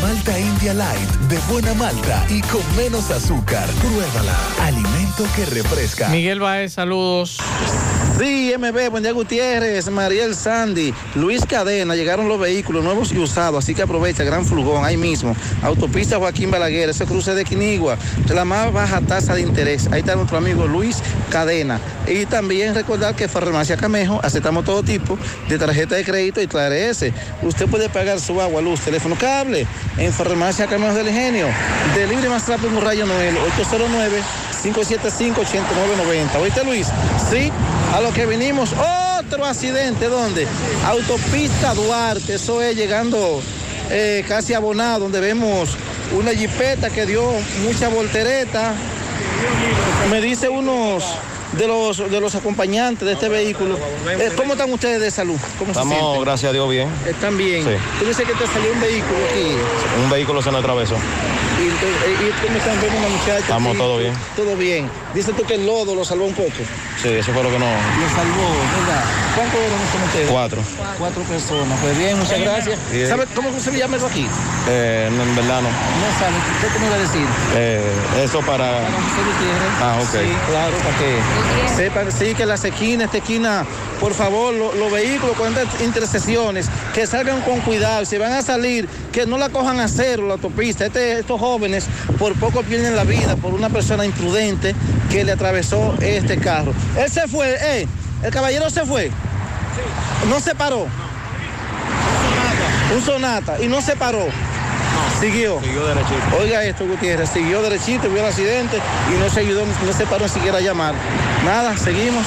Malta India Light de buena malta y con menos azúcar. Pruébala. Alimento que refresca. Miguel Baez, saludos. Sí, MB, buen día Gutiérrez, Mariel Sandy, Luis Cadena, llegaron los vehículos nuevos y usados, así que aprovecha, gran furgón, ahí mismo. Autopista Joaquín Balaguer, ese cruce de Quinigua, la más baja tasa de interés. Ahí está nuestro amigo Luis Cadena. Y también recordar que Farmacia Camejo aceptamos todo tipo de tarjeta de crédito y TRS. Usted puede pagar su agua, luz, teléfono, cable en Farmacia Camejo del Ingenio. Delibre más rápido un rayo Noel, 809 575-8990. ¿Oíste, Luis? Sí, a lo que vinimos. Otro accidente, ¿dónde? Autopista Duarte, eso es llegando eh, casi abonado, donde vemos una jipeta que dio mucha voltereta. Me dice unos de los, de los acompañantes de este vehículo. Eh, ¿Cómo están ustedes de salud? ¿Cómo se Estamos, gracias a Dios, bien. ¿Están bien? Sí. Tú dices que te salió un vehículo aquí. Un vehículo se nos atravesó. Y, entonces, eh, y me están viendo una muchacha. Estamos todo bien. Todo bien. Dices tú que el lodo lo salvó un poco. Sí, eso fue lo que nos. Lo salvó, ¿verdad? ¿Cuántos eran ustedes? Cuatro. Cuatro personas. Pues bien, muchas gracias. Bien. ¿Sabe cómo se llama eso aquí? Eh, en en verdad no. No sabe. ¿Qué te me iba a decir? Eh, eso para. José Gutiérrez. Ah, ok. Sí, claro, para que Sepan, sí, que las esquinas, esta esquina, por favor, lo- los vehículos con estas intersecciones, que salgan con cuidado. Si van a salir, que no la cojan a cero la autopista. Este- estos jóvenes por poco pierden la vida por una persona imprudente que le atravesó este carro. Él se fue, eh, el caballero se fue. No se paró. Un Sonata y no se paró. Siguió. Siguió derechito. Oiga esto, Gutiérrez, siguió derechito, vio el accidente y no se ayudó, no se paró ni siquiera a llamar. Nada, seguimos.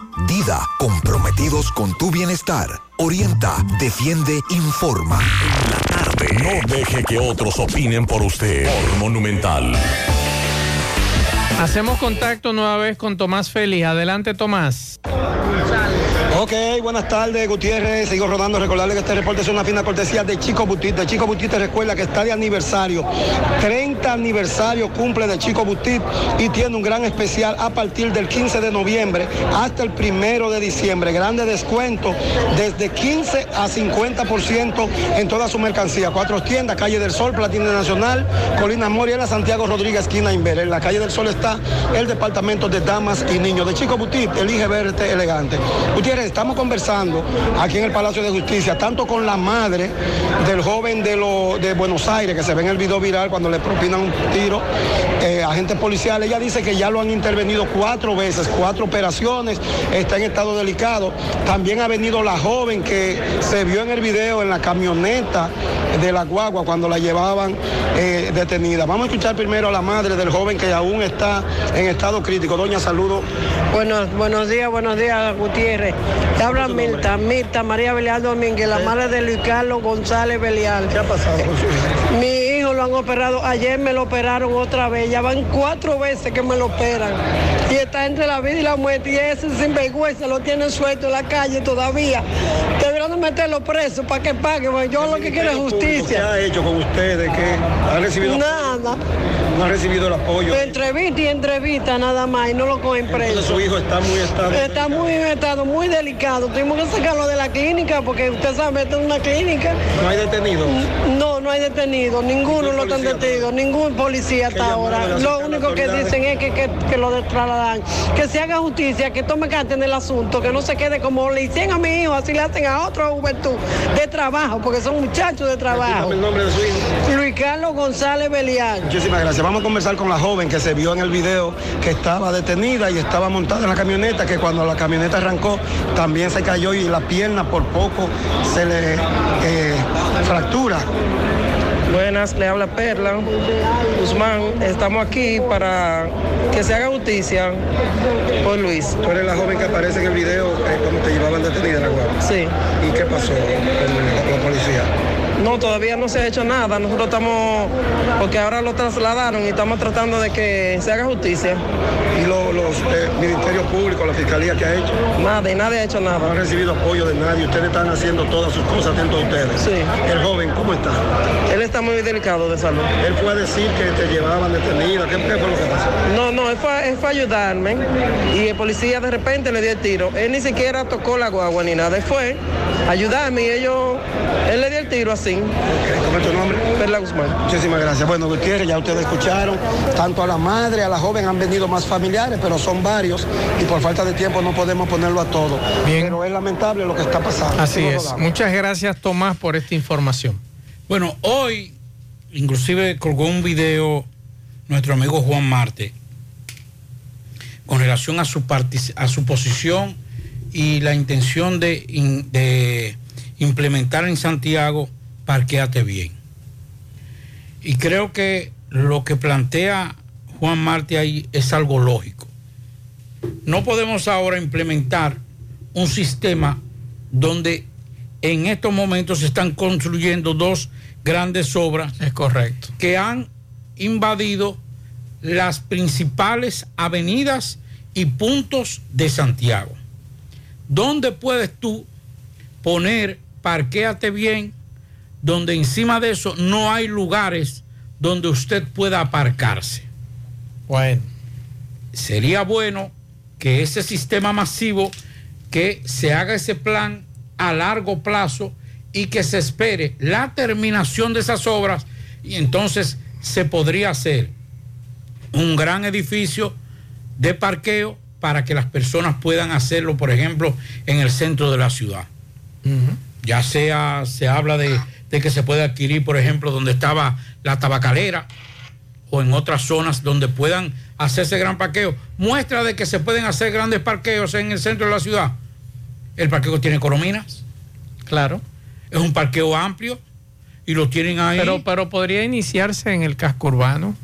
Dida, comprometidos con tu bienestar. Orienta, defiende, informa. No deje que otros opinen por usted. Por Monumental. Hacemos contacto nueva vez con Tomás Félix. Adelante, Tomás. Ok, buenas tardes, Gutiérrez. Sigo rodando. Recordarle que este reporte es una fina cortesía de Chico Butit. De Chico Butit te recuerda que está de aniversario. 30 aniversario cumple de Chico Butit y tiene un gran especial a partir del 15 de noviembre hasta el primero de diciembre. Grande descuento desde 15 a 50% en toda su mercancía. Cuatro tiendas, Calle del Sol, Platina Nacional, Colina Moriela, Santiago Rodríguez, esquina Inver. En la Calle del Sol está el departamento de damas y niños. De Chico Butit, elige verte elegante. Gutiérrez, estamos conversando aquí en el Palacio de Justicia, tanto con la madre del joven de, lo, de Buenos Aires, que se ve en el video viral cuando le propinan un tiro, eh, agentes policiales. Ella dice que ya lo han intervenido cuatro veces, cuatro operaciones, está en estado delicado. También ha venido la joven que se vio en el video en la camioneta de la guagua cuando la llevaban eh, detenida. Vamos a escuchar primero a la madre del joven que aún está en estado crítico. Doña, saludo. Buenos, buenos días, buenos días, Gutiérrez. Te habla Mirta, Mirta María Belial Domínguez, la madre de Luis Carlos González Belial. ¿Qué ha pasado con su hijo? Mi lo han operado, ayer me lo operaron otra vez, ya van cuatro veces que me lo operan. Y está entre la vida y la muerte, y ese sinvergüenza lo tienen suelto en la calle todavía. Deberían de meterlo preso para que pague, porque yo lo que quiero es ¿Qué justicia. ha hecho con ustedes? ¿Qué ha recibido? Nada. No ha recibido el apoyo. Entrevista y entrevista nada más, y no lo cogen preso. Su hijo está muy estable. Está muy estado muy delicado. Tuvimos que sacarlo de la clínica porque usted sabe, esto es una clínica. No hay detenido. No, no hay detenido. Ninguno lo están detenido. Ningún policía hasta ahora. Lo único que dicen es que, que, que lo trasladan. Que se haga justicia, que tome carta en el asunto, que no se quede como le hicieron a mi hijo, así le hacen a otro juventud de trabajo, porque son muchachos de trabajo. El nombre de su hijo. Luis Carlos González Belial. Muchísimas gracias. Vamos a conversar con la joven que se vio en el video que estaba detenida y estaba montada en la camioneta, que cuando la camioneta arrancó también se cayó y la pierna por poco se le eh, fractura. Buenas, le habla Perla Guzmán. Estamos aquí para que se haga justicia por Luis. Tú eres la joven que aparece en el video eh, cuando te llevaban detenida en la guagua. Sí. ¿Y qué pasó con la policía? No, todavía no se ha hecho nada. Nosotros estamos, porque ahora lo trasladaron y estamos tratando de que se haga justicia. ¿Y lo- los eh, ministerios públicos, la fiscalía que ha hecho? Nada, y nadie ha hecho No nada. han recibido apoyo de nadie. Ustedes están haciendo todas sus cosas atentos a ustedes. Sí. El joven, ¿cómo está? Él está muy delicado de salud. Él fue a decir que te llevaban detenida. ¿Qué, qué fue lo que pasó? No, no, él fue, él fue a ayudarme y el policía de repente le dio el tiro. Él ni siquiera tocó la guagua ni nada. Él fue a ayudarme y ellos, él le dio el tiro así. ¿Cómo es tu nombre? Perla Guzmán. Muchísimas gracias. Bueno, Gutiérrez, ya ustedes escucharon, tanto a la madre, a la joven han venido más familiares, pero son varios y por falta de tiempo no podemos ponerlo a todo. Pero es lamentable lo que está pasando. Así es. Muchas gracias, Tomás, por esta información. Bueno, hoy inclusive colgó un video nuestro amigo Juan Marte con relación a su, a su posición y la intención de, in- de implementar en Santiago Parquéate Bien. Y creo que lo que plantea Juan Marte ahí es algo lógico. No podemos ahora implementar un sistema donde en estos momentos se están construyendo dos grandes obras. Es correcto. Que han invadido las principales avenidas y puntos de Santiago. ¿Dónde puedes tú poner, parquéate bien, donde encima de eso no hay lugares donde usted pueda aparcarse? Bueno. Sería bueno que ese sistema masivo, que se haga ese plan a largo plazo y que se espere la terminación de esas obras y entonces se podría hacer un gran edificio de parqueo para que las personas puedan hacerlo, por ejemplo, en el centro de la ciudad. Ya sea, se habla de, de, que se puede adquirir, por ejemplo, donde estaba la tabacalera o en otras zonas donde puedan hacerse gran parqueo. Muestra de que se pueden hacer grandes parqueos en el centro de la ciudad. El parqueo tiene corominas. Claro. Es un parqueo amplio y lo tienen ahí. Pero, pero podría iniciarse en el casco urbano.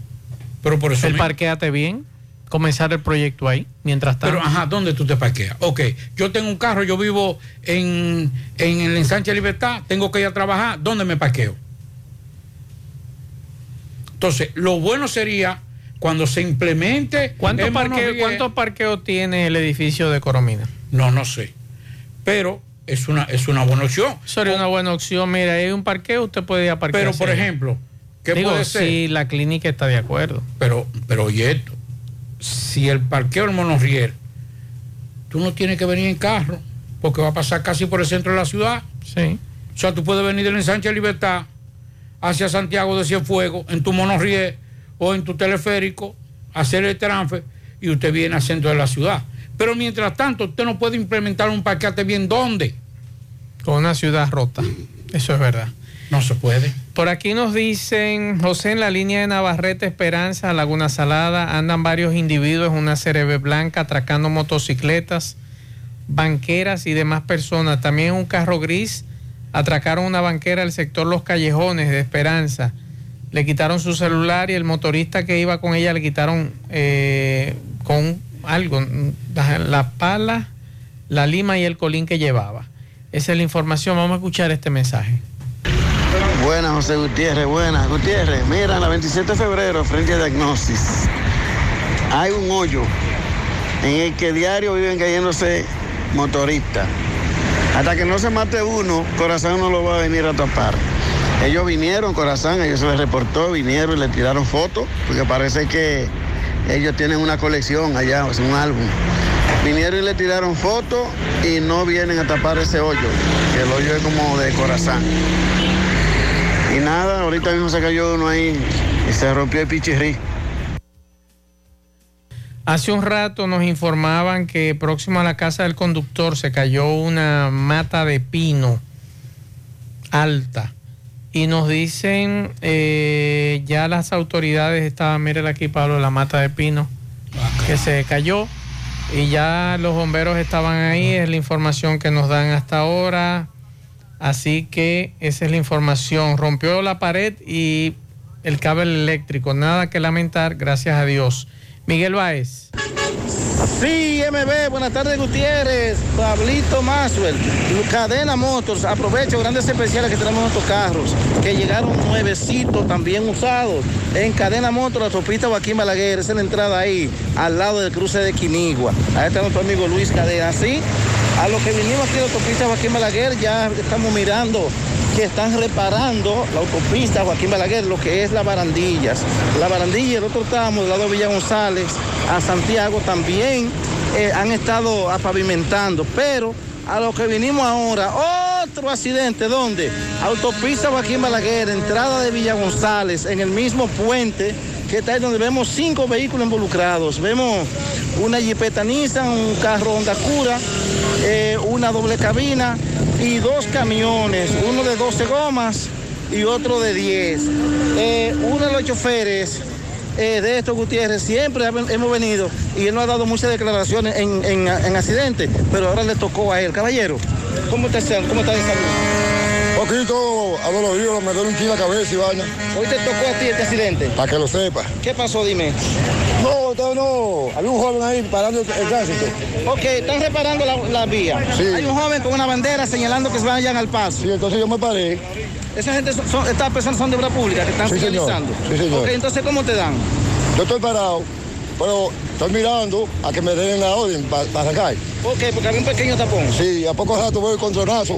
Pero por eso. El parqueate bien comenzar el proyecto ahí, mientras tanto. Pero, ajá, ¿dónde tú te parqueas? Ok, yo tengo un carro, yo vivo en, en el ensanche Libertad, tengo que ir a trabajar, ¿dónde me parqueo? Entonces, lo bueno sería cuando se implemente... ¿Cuántos parqueos ¿cuánto parqueo tiene el edificio de Coromina? No, no sé. Pero es una, es una buena opción. Sería una buena opción. Mira, hay un parqueo, usted puede ir a parquear. Pero, por ejemplo, ¿qué Digo, puede ser? Si la clínica está de acuerdo. Pero, pero oye esto, si el parqueo del Monorrier, tú no tienes que venir en carro, porque va a pasar casi por el centro de la ciudad. Sí. O sea, tú puedes venir del ensanche de Libertad hacia Santiago de Cienfuegos en tu Monorrier o en tu teleférico, hacer el transfer y usted viene al centro de la ciudad. Pero mientras tanto, usted no puede implementar un parqueate bien ¿dónde? Con una ciudad rota. Eso es verdad. No se puede. Por aquí nos dicen, José, en la línea de Navarrete, Esperanza, Laguna Salada, andan varios individuos en una CRB blanca atracando motocicletas, banqueras y demás personas. También un carro gris atracaron una banquera del sector Los Callejones de Esperanza. Le quitaron su celular y el motorista que iba con ella le quitaron eh, con algo, la pala, la lima y el colín que llevaba. Esa es la información. Vamos a escuchar este mensaje. Buenas, José Gutiérrez, buenas. Gutiérrez, mira, la 27 de febrero, frente a Diagnosis, hay un hoyo en el que diario viven cayéndose motoristas. Hasta que no se mate uno, Corazón no lo va a venir a tapar. Ellos vinieron, Corazón, ellos se les reportó, vinieron y le tiraron fotos, porque parece que ellos tienen una colección allá, es un álbum. Vinieron y le tiraron fotos y no vienen a tapar ese hoyo, que el hoyo es como de Corazón. Nada, ahorita mismo se cayó uno ahí y se rompió el pichirrí. Hace un rato nos informaban que próximo a la casa del conductor se cayó una mata de pino alta. Y nos dicen, eh, ya las autoridades estaban, mírela aquí Pablo, la mata de pino que se cayó. Y ya los bomberos estaban ahí, es la información que nos dan hasta ahora. Así que esa es la información. Rompió la pared y el cable eléctrico. Nada que lamentar, gracias a Dios. Miguel Báez. Sí, MB, buenas tardes Gutiérrez, Pablito Maswell, Cadena Motors, aprovecho grandes especiales que tenemos en estos carros, que llegaron nuevecitos, también usados, en Cadena Motors, la autopista Joaquín Balaguer, es la entrada ahí, al lado del cruce de Quinigua. Ahí está nuestro amigo Luis Cadena, así, a lo que vinimos aquí a la autopista Joaquín Balaguer, ya estamos mirando que están reparando la autopista Joaquín Balaguer, lo que es las barandillas. La barandilla, el otro tramo del lado de Villa González a Santiago también eh, han estado pavimentando, pero a lo que vinimos ahora, otro accidente, ¿dónde? Autopista Joaquín Balaguer, entrada de Villa González, en el mismo puente que está ahí donde vemos cinco vehículos involucrados. Vemos una Jeepeta Nissan, un carro Honda Cura, eh, una doble cabina y dos camiones, uno de 12 gomas y otro de 10. Eh, uno de los choferes eh, de estos Gutiérrez siempre hemos venido y él no ha dado muchas declaraciones en, en, en accidentes, pero ahora le tocó a él. Caballero, ¿cómo está, cómo está de salud? Poquito a los oídos, me duele un kilo la cabeza y vaina. Hoy te tocó a ti este accidente. Para que lo sepa. ¿Qué pasó? Dime. No, no, no. Había un joven ahí parando el tránsito. Ok, están reparando la, la vía. Sí. Hay un joven con una bandera señalando que se vayan al paso. Sí, entonces yo me paré. Esa gente, son- son- estas personas son de obra pública que están Sí, señor. Sí, señor. Ok, entonces, ¿cómo te dan? Yo estoy parado, pero estoy mirando a que me den la orden para arrancar. Ok, porque había un pequeño tapón. Sí, a poco rato voy con tronazo.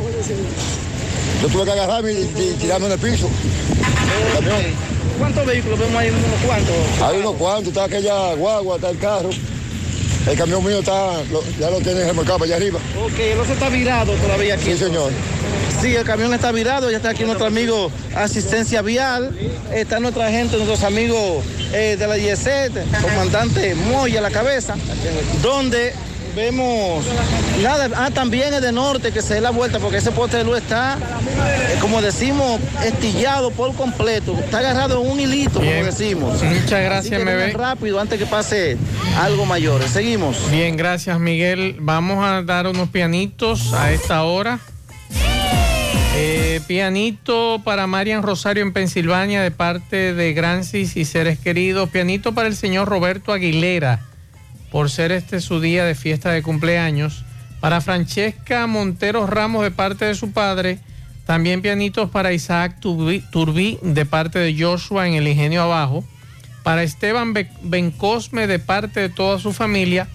Yo tuve que agarrarme y, tirarme en el piso. ¿Cuántos vehículos vemos ahí? ¿Unos cuantos? Hay unos cuantos, está aquella guagua, está el carro. El camión mío está, lo- ya lo tienen remolcado allá arriba. Ok, el oso está virado todavía aquí. Sí, señor. Sí, el camión está virado, ya está aquí nuestro amigo Asistencia Vial, está nuestra gente, nuestros amigos eh, de la IESET, comandante Moya a la cabeza, donde vemos nada, ah, también es de norte que se dé la vuelta porque ese poste de luz está, eh, como decimos, estillado por completo, está agarrado en un hilito, Bien. como decimos. Muchas gracias, vengan rápido antes que pase algo mayor. Seguimos. Bien, gracias Miguel. Vamos a dar unos pianitos a esta hora. Eh, pianito para Marian Rosario en Pensilvania de parte de Grancis y seres queridos. Pianito para el señor Roberto Aguilera por ser este su día de fiesta de cumpleaños. Para Francesca Montero Ramos de parte de su padre. También pianitos para Isaac Turbí, de parte de Joshua en el Ingenio Abajo. Para Esteban Be- Bencosme de parte de toda su familia.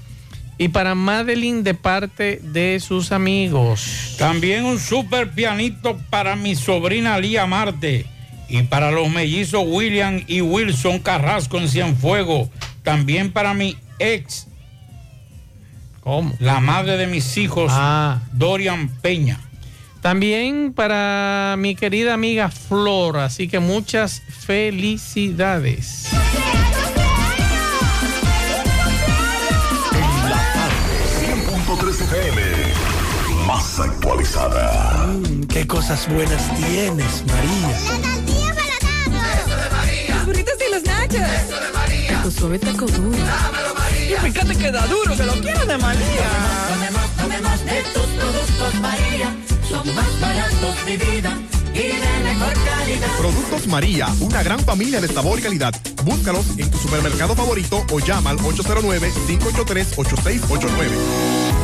Y para Madeline de parte de sus amigos. También un super pianito para mi sobrina Lía Marte y para los mellizos William y Wilson Carrasco en Cienfuegos. También para mi ex, ¿Cómo? la madre de mis hijos, Ah. Dorian Peña. También para mi querida amiga Flor. Así que muchas felicidades. En la tarde, 100.3 FM. Más actualizada. Mm, qué cosas buenas tienes, María. Eso de María. Los burritos y los nachos. Eso de María. Tu suave taco duro. Dámelo, María. Y fíjate que da duro, que lo quiero de María. Tomemos, tomemos de tus productos, María. Son más baratos, mi vida. Y de mejor calidad. Productos María, una gran familia de sabor y calidad. Búscalos en tu supermercado favorito o llama al 809-583-8689.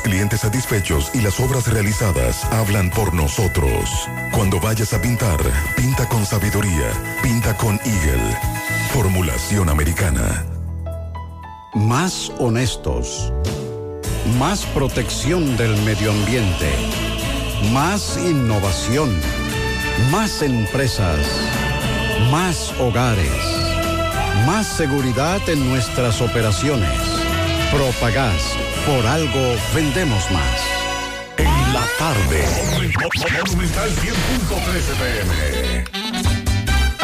clientes satisfechos y las obras realizadas hablan por nosotros. Cuando vayas a pintar, pinta con sabiduría, pinta con Eagle. Formulación americana. Más honestos. Más protección del medio ambiente. Más innovación. Más empresas. Más hogares. Más seguridad en nuestras operaciones. Propagás. Por algo vendemos más. En la tarde. Monumental 100.13 PM.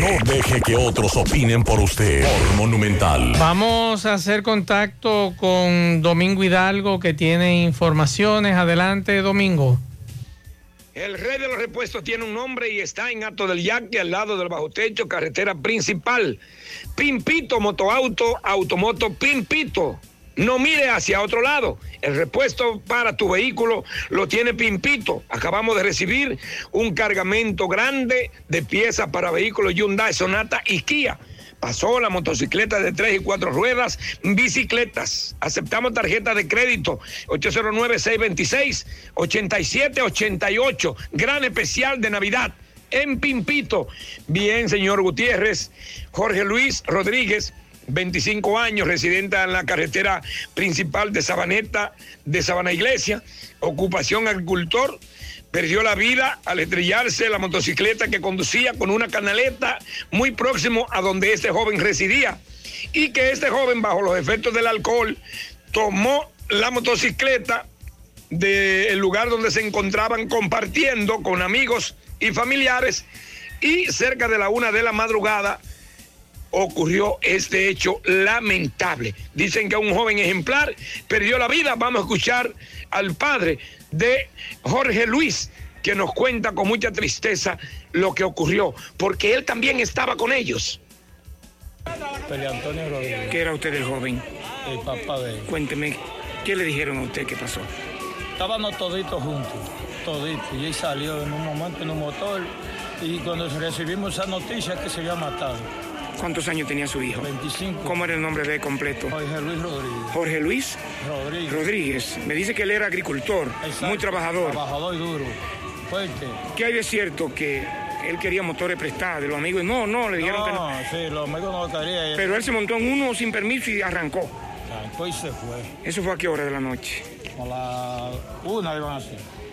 No deje que otros opinen por usted. Por Monumental. Vamos a hacer contacto con Domingo Hidalgo que tiene informaciones. Adelante, Domingo. El rey de los repuestos tiene un nombre y está en Alto del Yaque, al lado del bajo techo, carretera principal. Pimpito, motoauto, automoto, Pimpito. No mire hacia otro lado. El repuesto para tu vehículo lo tiene Pimpito. Acabamos de recibir un cargamento grande de piezas para vehículos Hyundai, Sonata y Kia. Pasó la motocicleta de tres y cuatro ruedas, bicicletas. Aceptamos tarjeta de crédito 809-626-8788. Gran especial de Navidad en Pimpito. Bien, señor Gutiérrez. Jorge Luis Rodríguez 25 años, residente en la carretera principal de Sabaneta, de Sabana Iglesia, ocupación agricultor, perdió la vida al estrellarse la motocicleta que conducía con una canaleta muy próximo a donde este joven residía. Y que este joven bajo los efectos del alcohol tomó la motocicleta del lugar donde se encontraban compartiendo con amigos y familiares. Y cerca de la una de la madrugada ocurrió este hecho lamentable. Dicen que un joven ejemplar perdió la vida. Vamos a escuchar al padre de Jorge Luis, que nos cuenta con mucha tristeza lo que ocurrió, porque él también estaba con ellos. Antonio Rodríguez. ¿Qué era usted el joven? El papá de él. Cuénteme, ¿qué le dijeron a usted que pasó? Estábamos toditos juntos, toditos. Y él salió en un momento en un motor y cuando recibimos esa noticia que se había matado. ¿Cuántos años tenía su hijo? 25. ¿Cómo era el nombre de él completo? Jorge Luis Rodríguez. Jorge Luis Rodríguez. Rodríguez. Me dice que él era agricultor, Exacto. muy trabajador. Trabajador y duro, fuerte. ¿Qué hay de cierto que él quería motores prestados de los amigos? No, no, le dijeron que no. No, sí, los amigos no lo querían. Pero él se montó en uno sin permiso y arrancó. Arrancó y se fue. ¿Eso fue a qué hora de la noche? A la una iban así.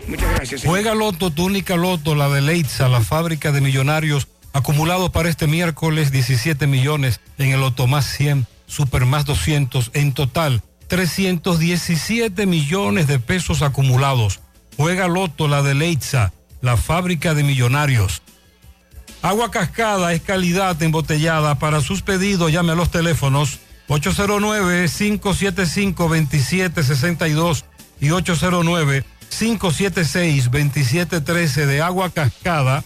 Muchas gracias. señor. Juega Loto, tu única Loto, la de Leitza, la fábrica de millonarios, acumulado para este miércoles 17 millones en el Loto más 100, Super más 200, en total 317 millones de pesos acumulados. Juega Loto, la de Leitza, la fábrica de millonarios. Agua Cascada es calidad embotellada. Para sus pedidos llame a los teléfonos 809-575-2762 y 809-576-2713 de Agua Cascada,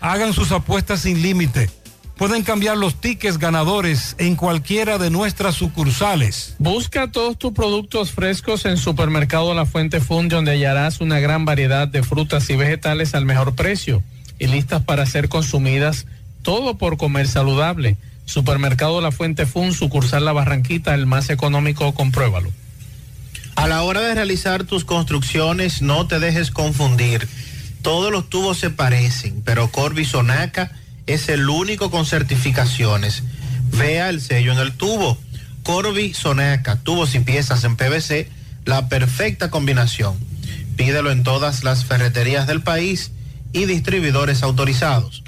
Hagan sus apuestas sin límite. Pueden cambiar los tickets ganadores en cualquiera de nuestras sucursales. Busca todos tus productos frescos en Supermercado La Fuente Fund, donde hallarás una gran variedad de frutas y vegetales al mejor precio y listas para ser consumidas, todo por comer saludable. Supermercado La Fuente Fund, sucursal La Barranquita, el más económico, compruébalo. A la hora de realizar tus construcciones, no te dejes confundir. Todos los tubos se parecen, pero Corby Sonaca es el único con certificaciones. Vea el sello en el tubo. Corby Sonaca, tubos y piezas en PVC, la perfecta combinación. Pídelo en todas las ferreterías del país y distribuidores autorizados.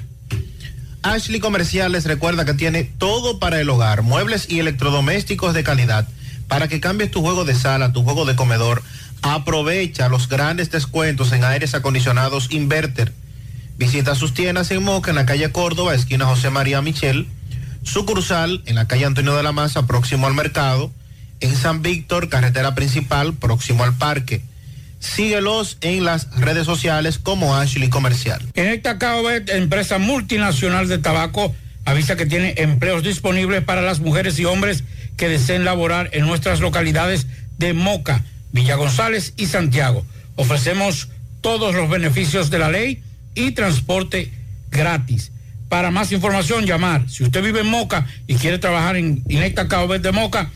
Ashley Comerciales recuerda que tiene todo para el hogar, muebles y electrodomésticos de calidad. Para que cambies tu juego de sala, tu juego de comedor, aprovecha los grandes descuentos en aires acondicionados Inverter. Visita sus tiendas en Moca, en la calle Córdoba, esquina José María Michel. Sucursal en la calle Antonio de la Maza, próximo al mercado. En San Víctor, carretera principal, próximo al parque. Síguelos en las redes sociales como Ashley Comercial. En esta Bet, empresa multinacional de tabaco, avisa que tiene empleos disponibles para las mujeres y hombres que deseen laborar en nuestras localidades de Moca, Villa González y Santiago. Ofrecemos todos los beneficios de la ley y transporte gratis. Para más información, llamar. Si usted vive en Moca y quiere trabajar en Inecta Cabo de Moca,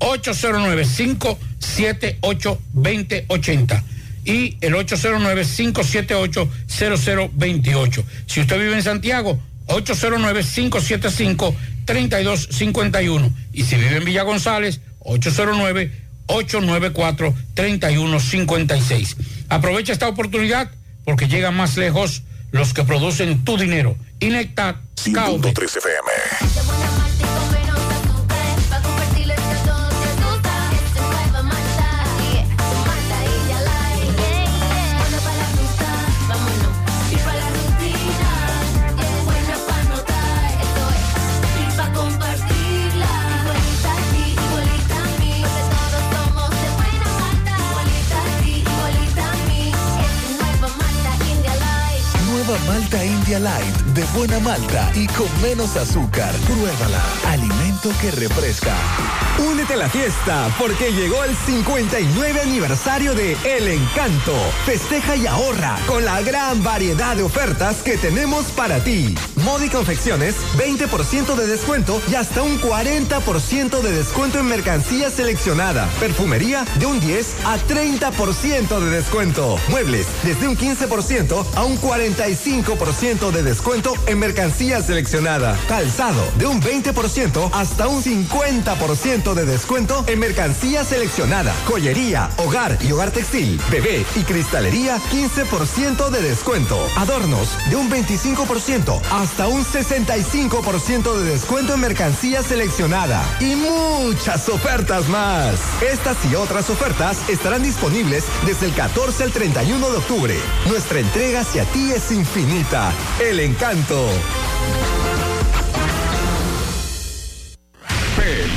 809-578-2080 y el 809-578-0028. Si usted vive en Santiago, 809-575-3251. Y si vive en Villa González, 809-894-3156. Aprovecha esta oportunidad porque llegan más lejos los que producen tu dinero. Inecta Cao. 100.3 FM. Nueva Malta India Light de buena malta y con menos azúcar. Pruébala. Alimento que refresca. Únete a la fiesta porque llegó el 59 aniversario de El Encanto. Festeja y ahorra con la gran variedad de ofertas que tenemos para ti. Modi Confecciones, 20% de descuento y hasta un 40% de descuento en mercancía seleccionada. Perfumería de un 10 a 30% de descuento. Muebles desde un 15% a un 45% de descuento en mercancía seleccionada. Calzado de un 20% hasta un 50% de descuento en mercancía seleccionada. Joyería, hogar y hogar textil, bebé y cristalería 15% de descuento. Adornos de un 25% hasta un 65% de descuento en mercancía seleccionada. Y muchas ofertas más. Estas y otras ofertas estarán disponibles desde el 14 al 31 de octubre. Nuestra entrega hacia ti es infinita. El encanto. Santo.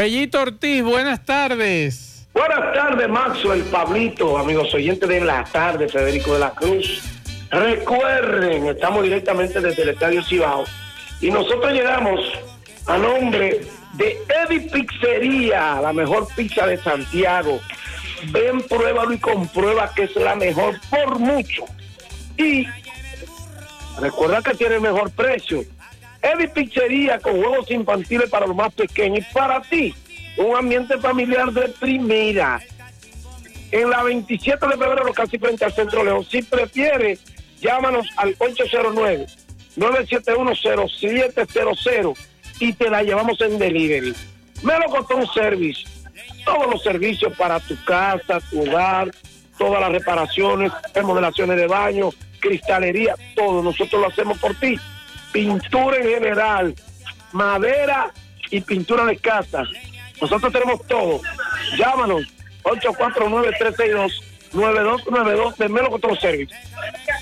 Fellito Ortiz, buenas tardes. Buenas tardes, Maxwell, Pablito, amigos oyentes de la tarde, Federico de la Cruz. Recuerden, estamos directamente desde el Estadio Cibao y nosotros llegamos a nombre de Eddie Pizzería, la mejor pizza de Santiago. Ven, pruébalo y comprueba que es la mejor por mucho. Y recuerda que tiene el mejor precio. Eddie Pizzería con juegos infantiles para los más pequeños y para ti, un ambiente familiar de primera. En la 27 de febrero, casi frente al Centro León. Si prefiere, llámanos al 809 9710700 y te la llevamos en delivery. Melocotón Service, todos los servicios para tu casa, tu hogar, todas las reparaciones, remodelaciones de baño, cristalería, todo, nosotros lo hacemos por ti. Pintura en general, madera y pintura de casa. Nosotros tenemos todo. Llámanos 849-362-9292 de Melocotón Service.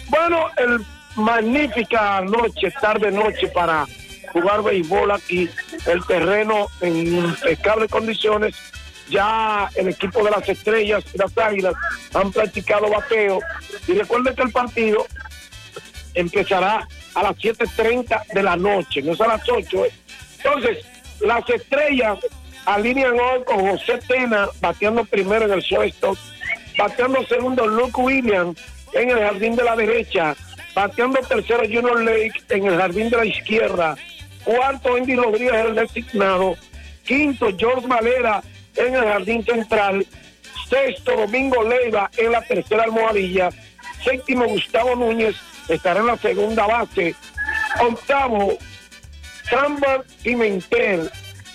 Bueno, el magnífica noche, tarde noche para jugar béisbol aquí, el terreno en impecables condiciones. Ya el equipo de las estrellas y las águilas han practicado bateo. Y recuerden que el partido empezará a las 7.30 de la noche, no es a las 8. ¿eh? Entonces, las estrellas alinean hoy con José Tena bateando primero en el shortstop, bateando segundo Luke Williams en el jardín de la derecha, Bateando tercero Junior Lake en el jardín de la izquierda. Cuarto Andy Rodríguez el designado. Quinto George Valera en el jardín central. Sexto Domingo Leiva en la tercera almohadilla. Séptimo Gustavo Núñez estará en la segunda base. Octavo Samba Pimentel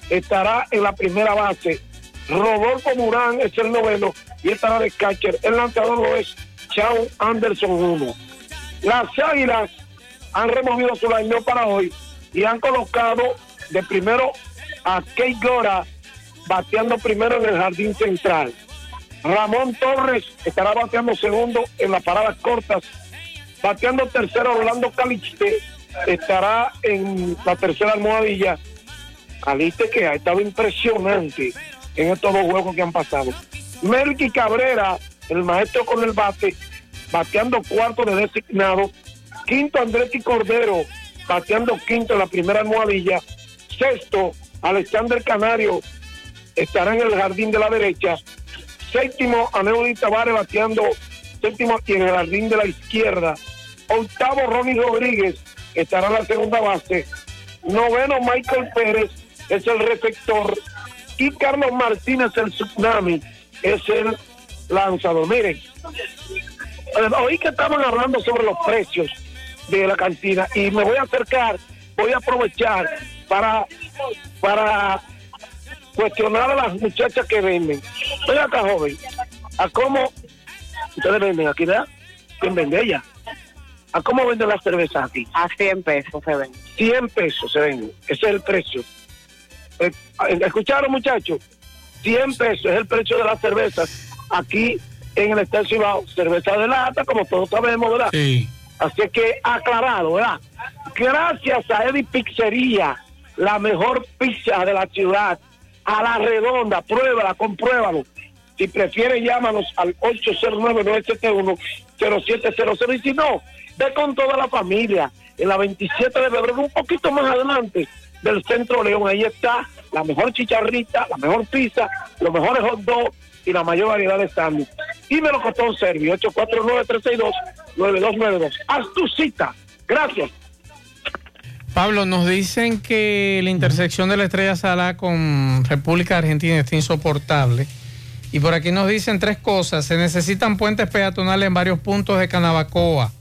estará en la primera base. Rodolfo Murán es el noveno y estará de catcher. El lanzador lo es Chao Anderson 1. Las Águilas han removido su line para hoy y han colocado de primero a Kate Gora bateando primero en el jardín central. Ramón Torres estará bateando segundo en las paradas cortas. Bateando tercero Orlando Calixte estará en la tercera almohadilla. Calixte que ha estado impresionante en estos dos juegos que han pasado. Melky Cabrera, el maestro con el bate, bateando cuarto de designado. Quinto Andretti Cordero, bateando quinto en la primera almohadilla. Sexto, Alexander Canario estará en el jardín de la derecha. Séptimo, Aneudi Tavares bateando séptimo y en el jardín de la izquierda. Octavo, Ronnie Rodríguez estará en la segunda base. Noveno, Michael Pérez es el receptor. Y Carlos Martínez, el tsunami, es el lanzador. Miren, eh, oí que estaban hablando sobre los precios de la cantina y me voy a acercar, voy a aprovechar para, para cuestionar a las muchachas que venden. Ven acá, joven, ¿a cómo ustedes venden aquí, verdad? ¿Quién vende ella? ¿A cómo venden las cervezas aquí? A 100 pesos se ven. 100 pesos se venden, ese es el precio. Eh, ¿Escucharon, muchachos? 100 pesos es el precio de las cervezas aquí en el Estado Cibao. Cerveza de lata, como todos sabemos, ¿verdad? Sí. Así que aclarado, ¿verdad? Gracias a Eddie Pizzería, la mejor pizza de la ciudad, a la redonda, pruébala, compruébalo. Si prefiere, llámanos al 809-971-0700. Y si no, ve con toda la familia. En la 27 de febrero, un poquito más adelante del Centro León. Ahí está la mejor chicharrita, la mejor pizza, los mejores hot dogs y la mayor variedad de sándwiches. Y me lo costó un servicio, 849-362-9292. Haz tu cita. Gracias. Pablo, nos dicen que la intersección de la Estrella Salá con República Argentina está insoportable. Y por aquí nos dicen tres cosas. Se necesitan puentes peatonales en varios puntos de Canabacoa.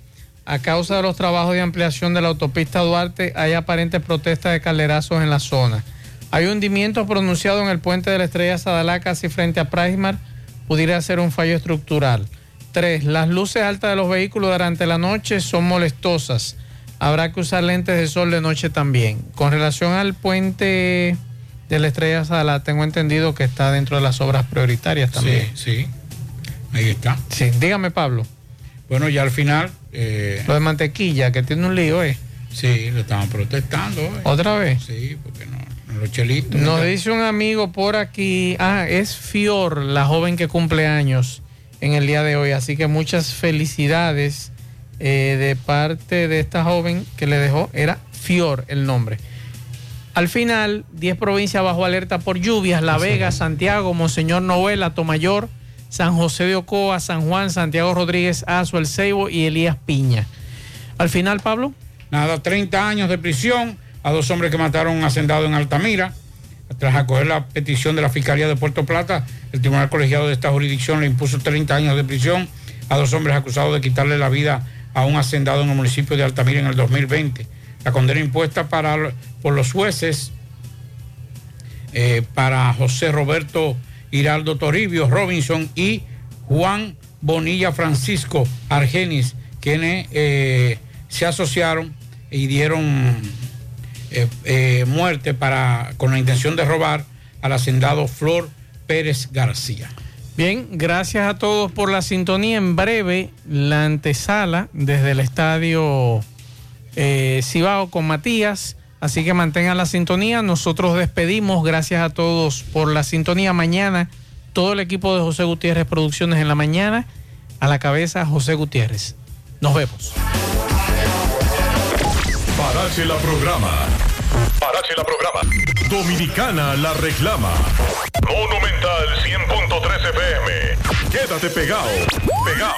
A causa de los trabajos de ampliación de la autopista Duarte, hay aparentes protestas de calderazos en la zona. Hay hundimiento pronunciado en el puente de la Estrella Sadalá, casi frente a Prismar. Pudiera ser un fallo estructural. Tres, las luces altas de los vehículos durante la noche son molestosas. Habrá que usar lentes de sol de noche también. Con relación al puente de la Estrella Sadalá, tengo entendido que está dentro de las obras prioritarias también. Sí, sí. Ahí está. Sí, dígame, Pablo. Bueno, ya al final. eh, Lo de mantequilla, que tiene un lío, ¿eh? Sí, le estaban protestando. eh. ¿Otra vez? Sí, porque no, no los chelitos. Nos ¿no? dice un amigo por aquí, ah, es Fior, la joven que cumple años en el día de hoy, así que muchas felicidades eh, de parte de esta joven que le dejó, era Fior el nombre. Al final, 10 provincias bajo alerta por lluvias, La Vega, Santiago, Monseñor Noel, Atomayor, San José de Ocoa, San Juan, Santiago Rodríguez, Azo, El Ceibo y Elías Piña. Al final, Pablo. Nada, 30 años de prisión a dos hombres que mataron a un hacendado en Altamira. Tras acoger la petición de la Fiscalía de Puerto Plata, el Tribunal Colegiado de esta jurisdicción le impuso 30 años de prisión a dos hombres acusados de quitarle la vida a un hacendado en el municipio de Altamira en el 2020. La condena impuesta para, por los jueces eh, para José Roberto Hiraldo Toribio Robinson y Juan Bonilla Francisco Argenis, quienes eh, se asociaron y dieron eh, muerte para, con la intención de robar al hacendado Flor Pérez García. Bien, gracias a todos por la sintonía. En breve, la antesala desde el estadio eh, Cibao con Matías. Así que mantengan la sintonía. Nosotros despedimos. Gracias a todos por la sintonía. Mañana, todo el equipo de José Gutiérrez Producciones en la mañana. A la cabeza, José Gutiérrez. Nos vemos. Parache la programa. Parache la programa. Dominicana la reclama. Monumental 100.13 FM. Quédate pegado. Pegado.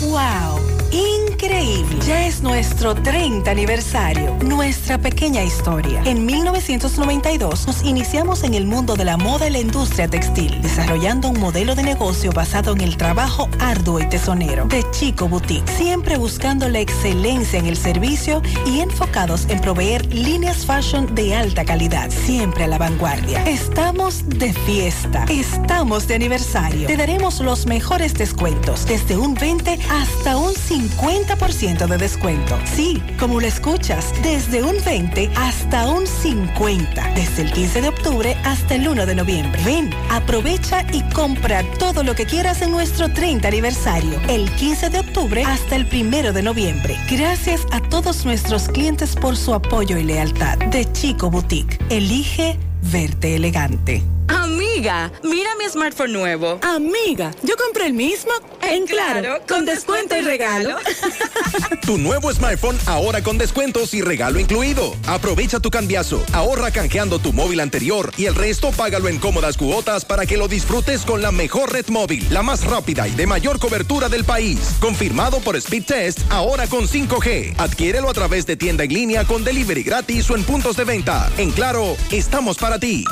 ¡Wow! Increíble. Ya es nuestro 30 aniversario, nuestra pequeña historia. En 1992 nos iniciamos en el mundo de la moda y la industria textil, desarrollando un modelo de negocio basado en el trabajo arduo y tesonero. De Chico Boutique, siempre buscando la excelencia en el servicio y enfocados en proveer líneas fashion de alta calidad, siempre a la vanguardia. Estamos de fiesta, estamos de aniversario. Te daremos los mejores descuentos, desde un 20 hasta un 50% de descuento. Sí, como lo escuchas, desde un 20 hasta un 50, desde el 15 de octubre hasta el 1 de noviembre. Ven, aprovecha y compra todo lo que quieras en nuestro 30 aniversario, el 15 de octubre hasta el 1 de noviembre. Gracias a todos nuestros clientes por su apoyo y lealtad. De Chico Boutique, elige verte elegante. Amiga, mira mi smartphone nuevo. Amiga, yo compré el mismo en Claro, con descuento y regalo. <laughs> Tu nuevo smartphone ahora con descuentos y regalo incluido. Aprovecha tu cambiazo, ahorra canjeando tu móvil anterior y el resto págalo en cómodas cuotas para que lo disfrutes con la mejor red móvil, la más rápida y de mayor cobertura del país. Confirmado por Speed Test, ahora con 5G. Adquiérelo a través de tienda en línea con delivery gratis o en puntos de venta. En Claro, estamos para ti.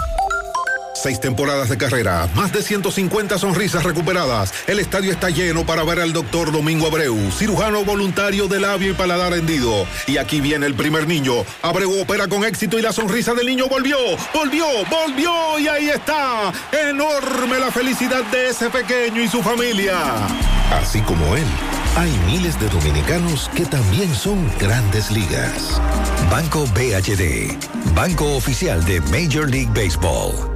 Seis temporadas de carrera, más de 150 sonrisas recuperadas. El estadio está lleno para ver al doctor Domingo Abreu, cirujano voluntario de labio y paladar hendido. Y aquí viene el primer niño. Abreu opera con éxito y la sonrisa del niño volvió, volvió, volvió y ahí está. Enorme la felicidad de ese pequeño y su familia. Así como él, hay miles de dominicanos que también son grandes ligas. Banco BHD, Banco Oficial de Major League Baseball.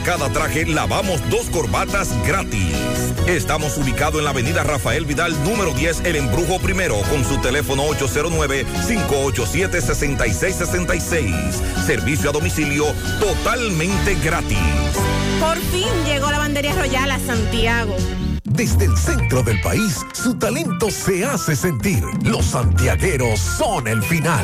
cada traje lavamos dos corbatas gratis. Estamos ubicados en la avenida Rafael Vidal, número 10, El Embrujo Primero, con su teléfono 809-587-6666. Servicio a domicilio totalmente gratis. Por fin llegó la bandería royal a Santiago. Desde el centro del país, su talento se hace sentir. Los santiagueros son el final.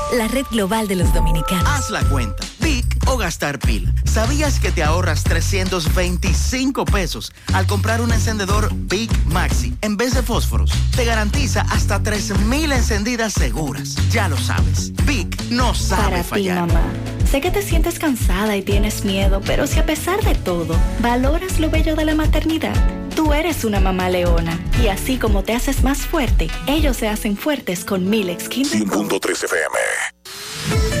la red global de los dominicanos. Haz la cuenta. Big o gastar pila. ¿Sabías que te ahorras 325 pesos al comprar un encendedor Big Maxi en vez de fósforos? Te garantiza hasta 3000 encendidas seguras. Ya lo sabes. Big no sabe Para ti, fallar. mamá. Sé que te sientes cansada y tienes miedo, pero si a pesar de todo valoras lo bello de la maternidad, tú eres una mamá leona. Y así como te haces más fuerte, ellos se hacen fuertes con Milex Kinder. 100.3 FM.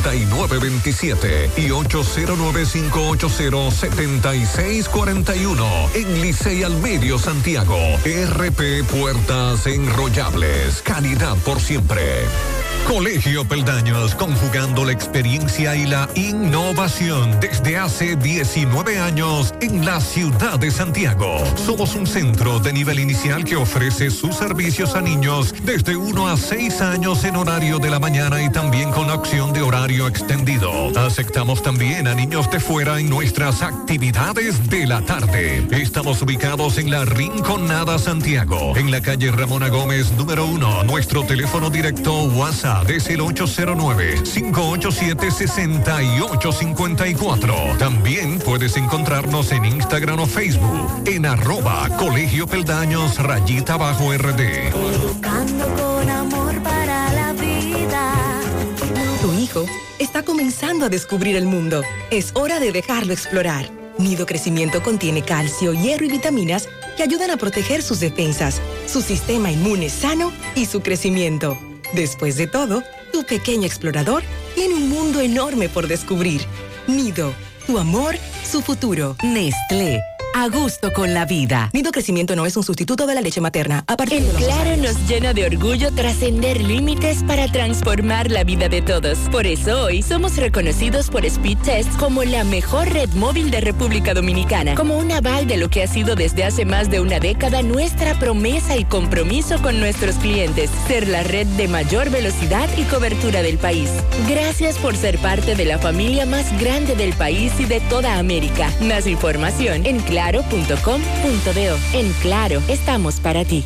829-979-9927 y 809-580-7641 en Licey al Medio Santiago. RP Puertas Enrollables. Calidad por siempre. Colegio Peldaños, conjugando la experiencia y la innovación desde hace 19 años en la ciudad de Santiago. Somos un centro de nivel inicial que ofrece sus servicios a niños desde 1 a 6 años en horario de la mañana y también con opción de horario extendido. Aceptamos también a niños de fuera en nuestras actividades de la tarde. Estamos ubicados en la Rinconada Santiago, en la calle Ramona Gómez número 1. Nuestro teléfono directo WhatsApp desde el 809-587-6854. También puedes encontrarnos en Instagram o Facebook en arroba Colegio Peldaños Rayita Bajo RD. Educando con amor para la vida. Tu hijo está comenzando a descubrir el mundo. Es hora de dejarlo explorar. Nido Crecimiento contiene calcio, hierro y vitaminas que ayudan a proteger sus defensas, su sistema inmune sano y su crecimiento. Después de todo, tu pequeño explorador tiene un mundo enorme por descubrir. Nido, tu amor, su futuro. Nestlé. A gusto con la vida. Nido Crecimiento no es un sustituto de la leche materna. A partir El de los dos Claro nos llena de orgullo trascender límites para transformar la vida de todos. Por eso hoy somos reconocidos por Speed Test como la mejor red móvil de República Dominicana, como un aval de lo que ha sido desde hace más de una década nuestra promesa y compromiso con nuestros clientes, ser la red de mayor velocidad y cobertura del país. Gracias por ser parte de la familia más grande del país y de toda América. Más información en claro.com.do. En Claro, estamos para ti.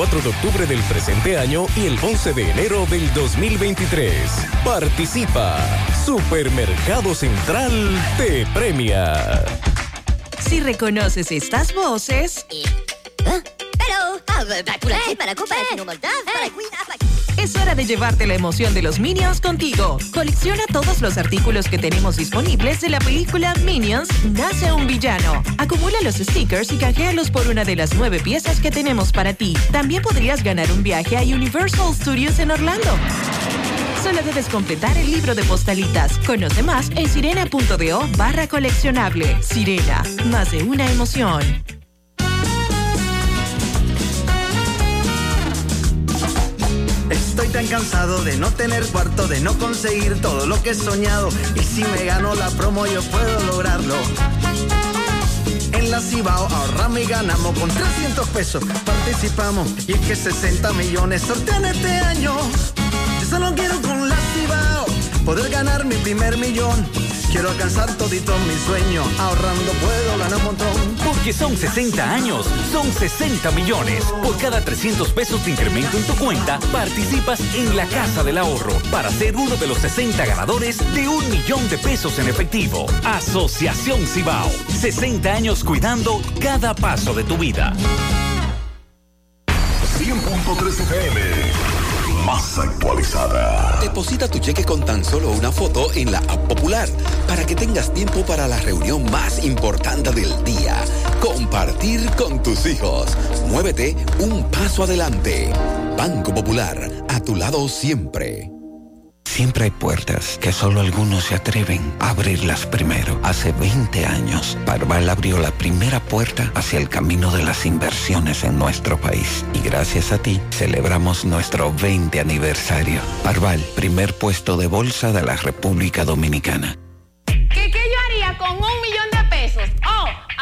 de octubre del presente año y el 11 de enero del 2023. Participa. Supermercado Central te premia. Si reconoces estas voces, es hora de llevarte la emoción de los Minions contigo. Colecciona todos los artículos que tenemos disponibles de la película Minions Nace un villano. Acumula los stickers y canjealos por una de las nueve piezas que tenemos para ti. También podrías ganar un viaje a Universal Studios en Orlando. Solo debes completar el libro de postalitas. Conoce más en sirena.do barra coleccionable. Sirena, más de una emoción. Cansado de no tener cuarto, de no conseguir todo lo que he soñado. Y si me gano la promo, yo puedo lograrlo. En la Cibao ahorramos y ganamos con 300 pesos. Participamos y es que 60 millones sortean este año. Yo solo quiero con la Cibao poder ganar mi primer millón. Quiero alcanzar todito mi sueño. Ahorrando puedo ganar un montón. Porque son 60 años, son 60 millones. Por cada 300 pesos de incremento en tu cuenta, participas en la Casa del Ahorro para ser uno de los 60 ganadores de un millón de pesos en efectivo. Asociación Cibao. 60 años cuidando cada paso de tu vida. 100.3 FM. Más actualizada. Deposita tu cheque con tan solo una foto en la app popular para que tengas tiempo para la reunión más importante del día. Compartir con tus hijos. Muévete un paso adelante. Banco Popular, a tu lado siempre. Siempre hay puertas que solo algunos se atreven a abrirlas primero. Hace 20 años, Parval abrió la primera puerta hacia el camino de las inversiones en nuestro país. Y gracias a ti, celebramos nuestro 20 aniversario. Parval, primer puesto de bolsa de la República Dominicana. ¿Qué, qué yo haría con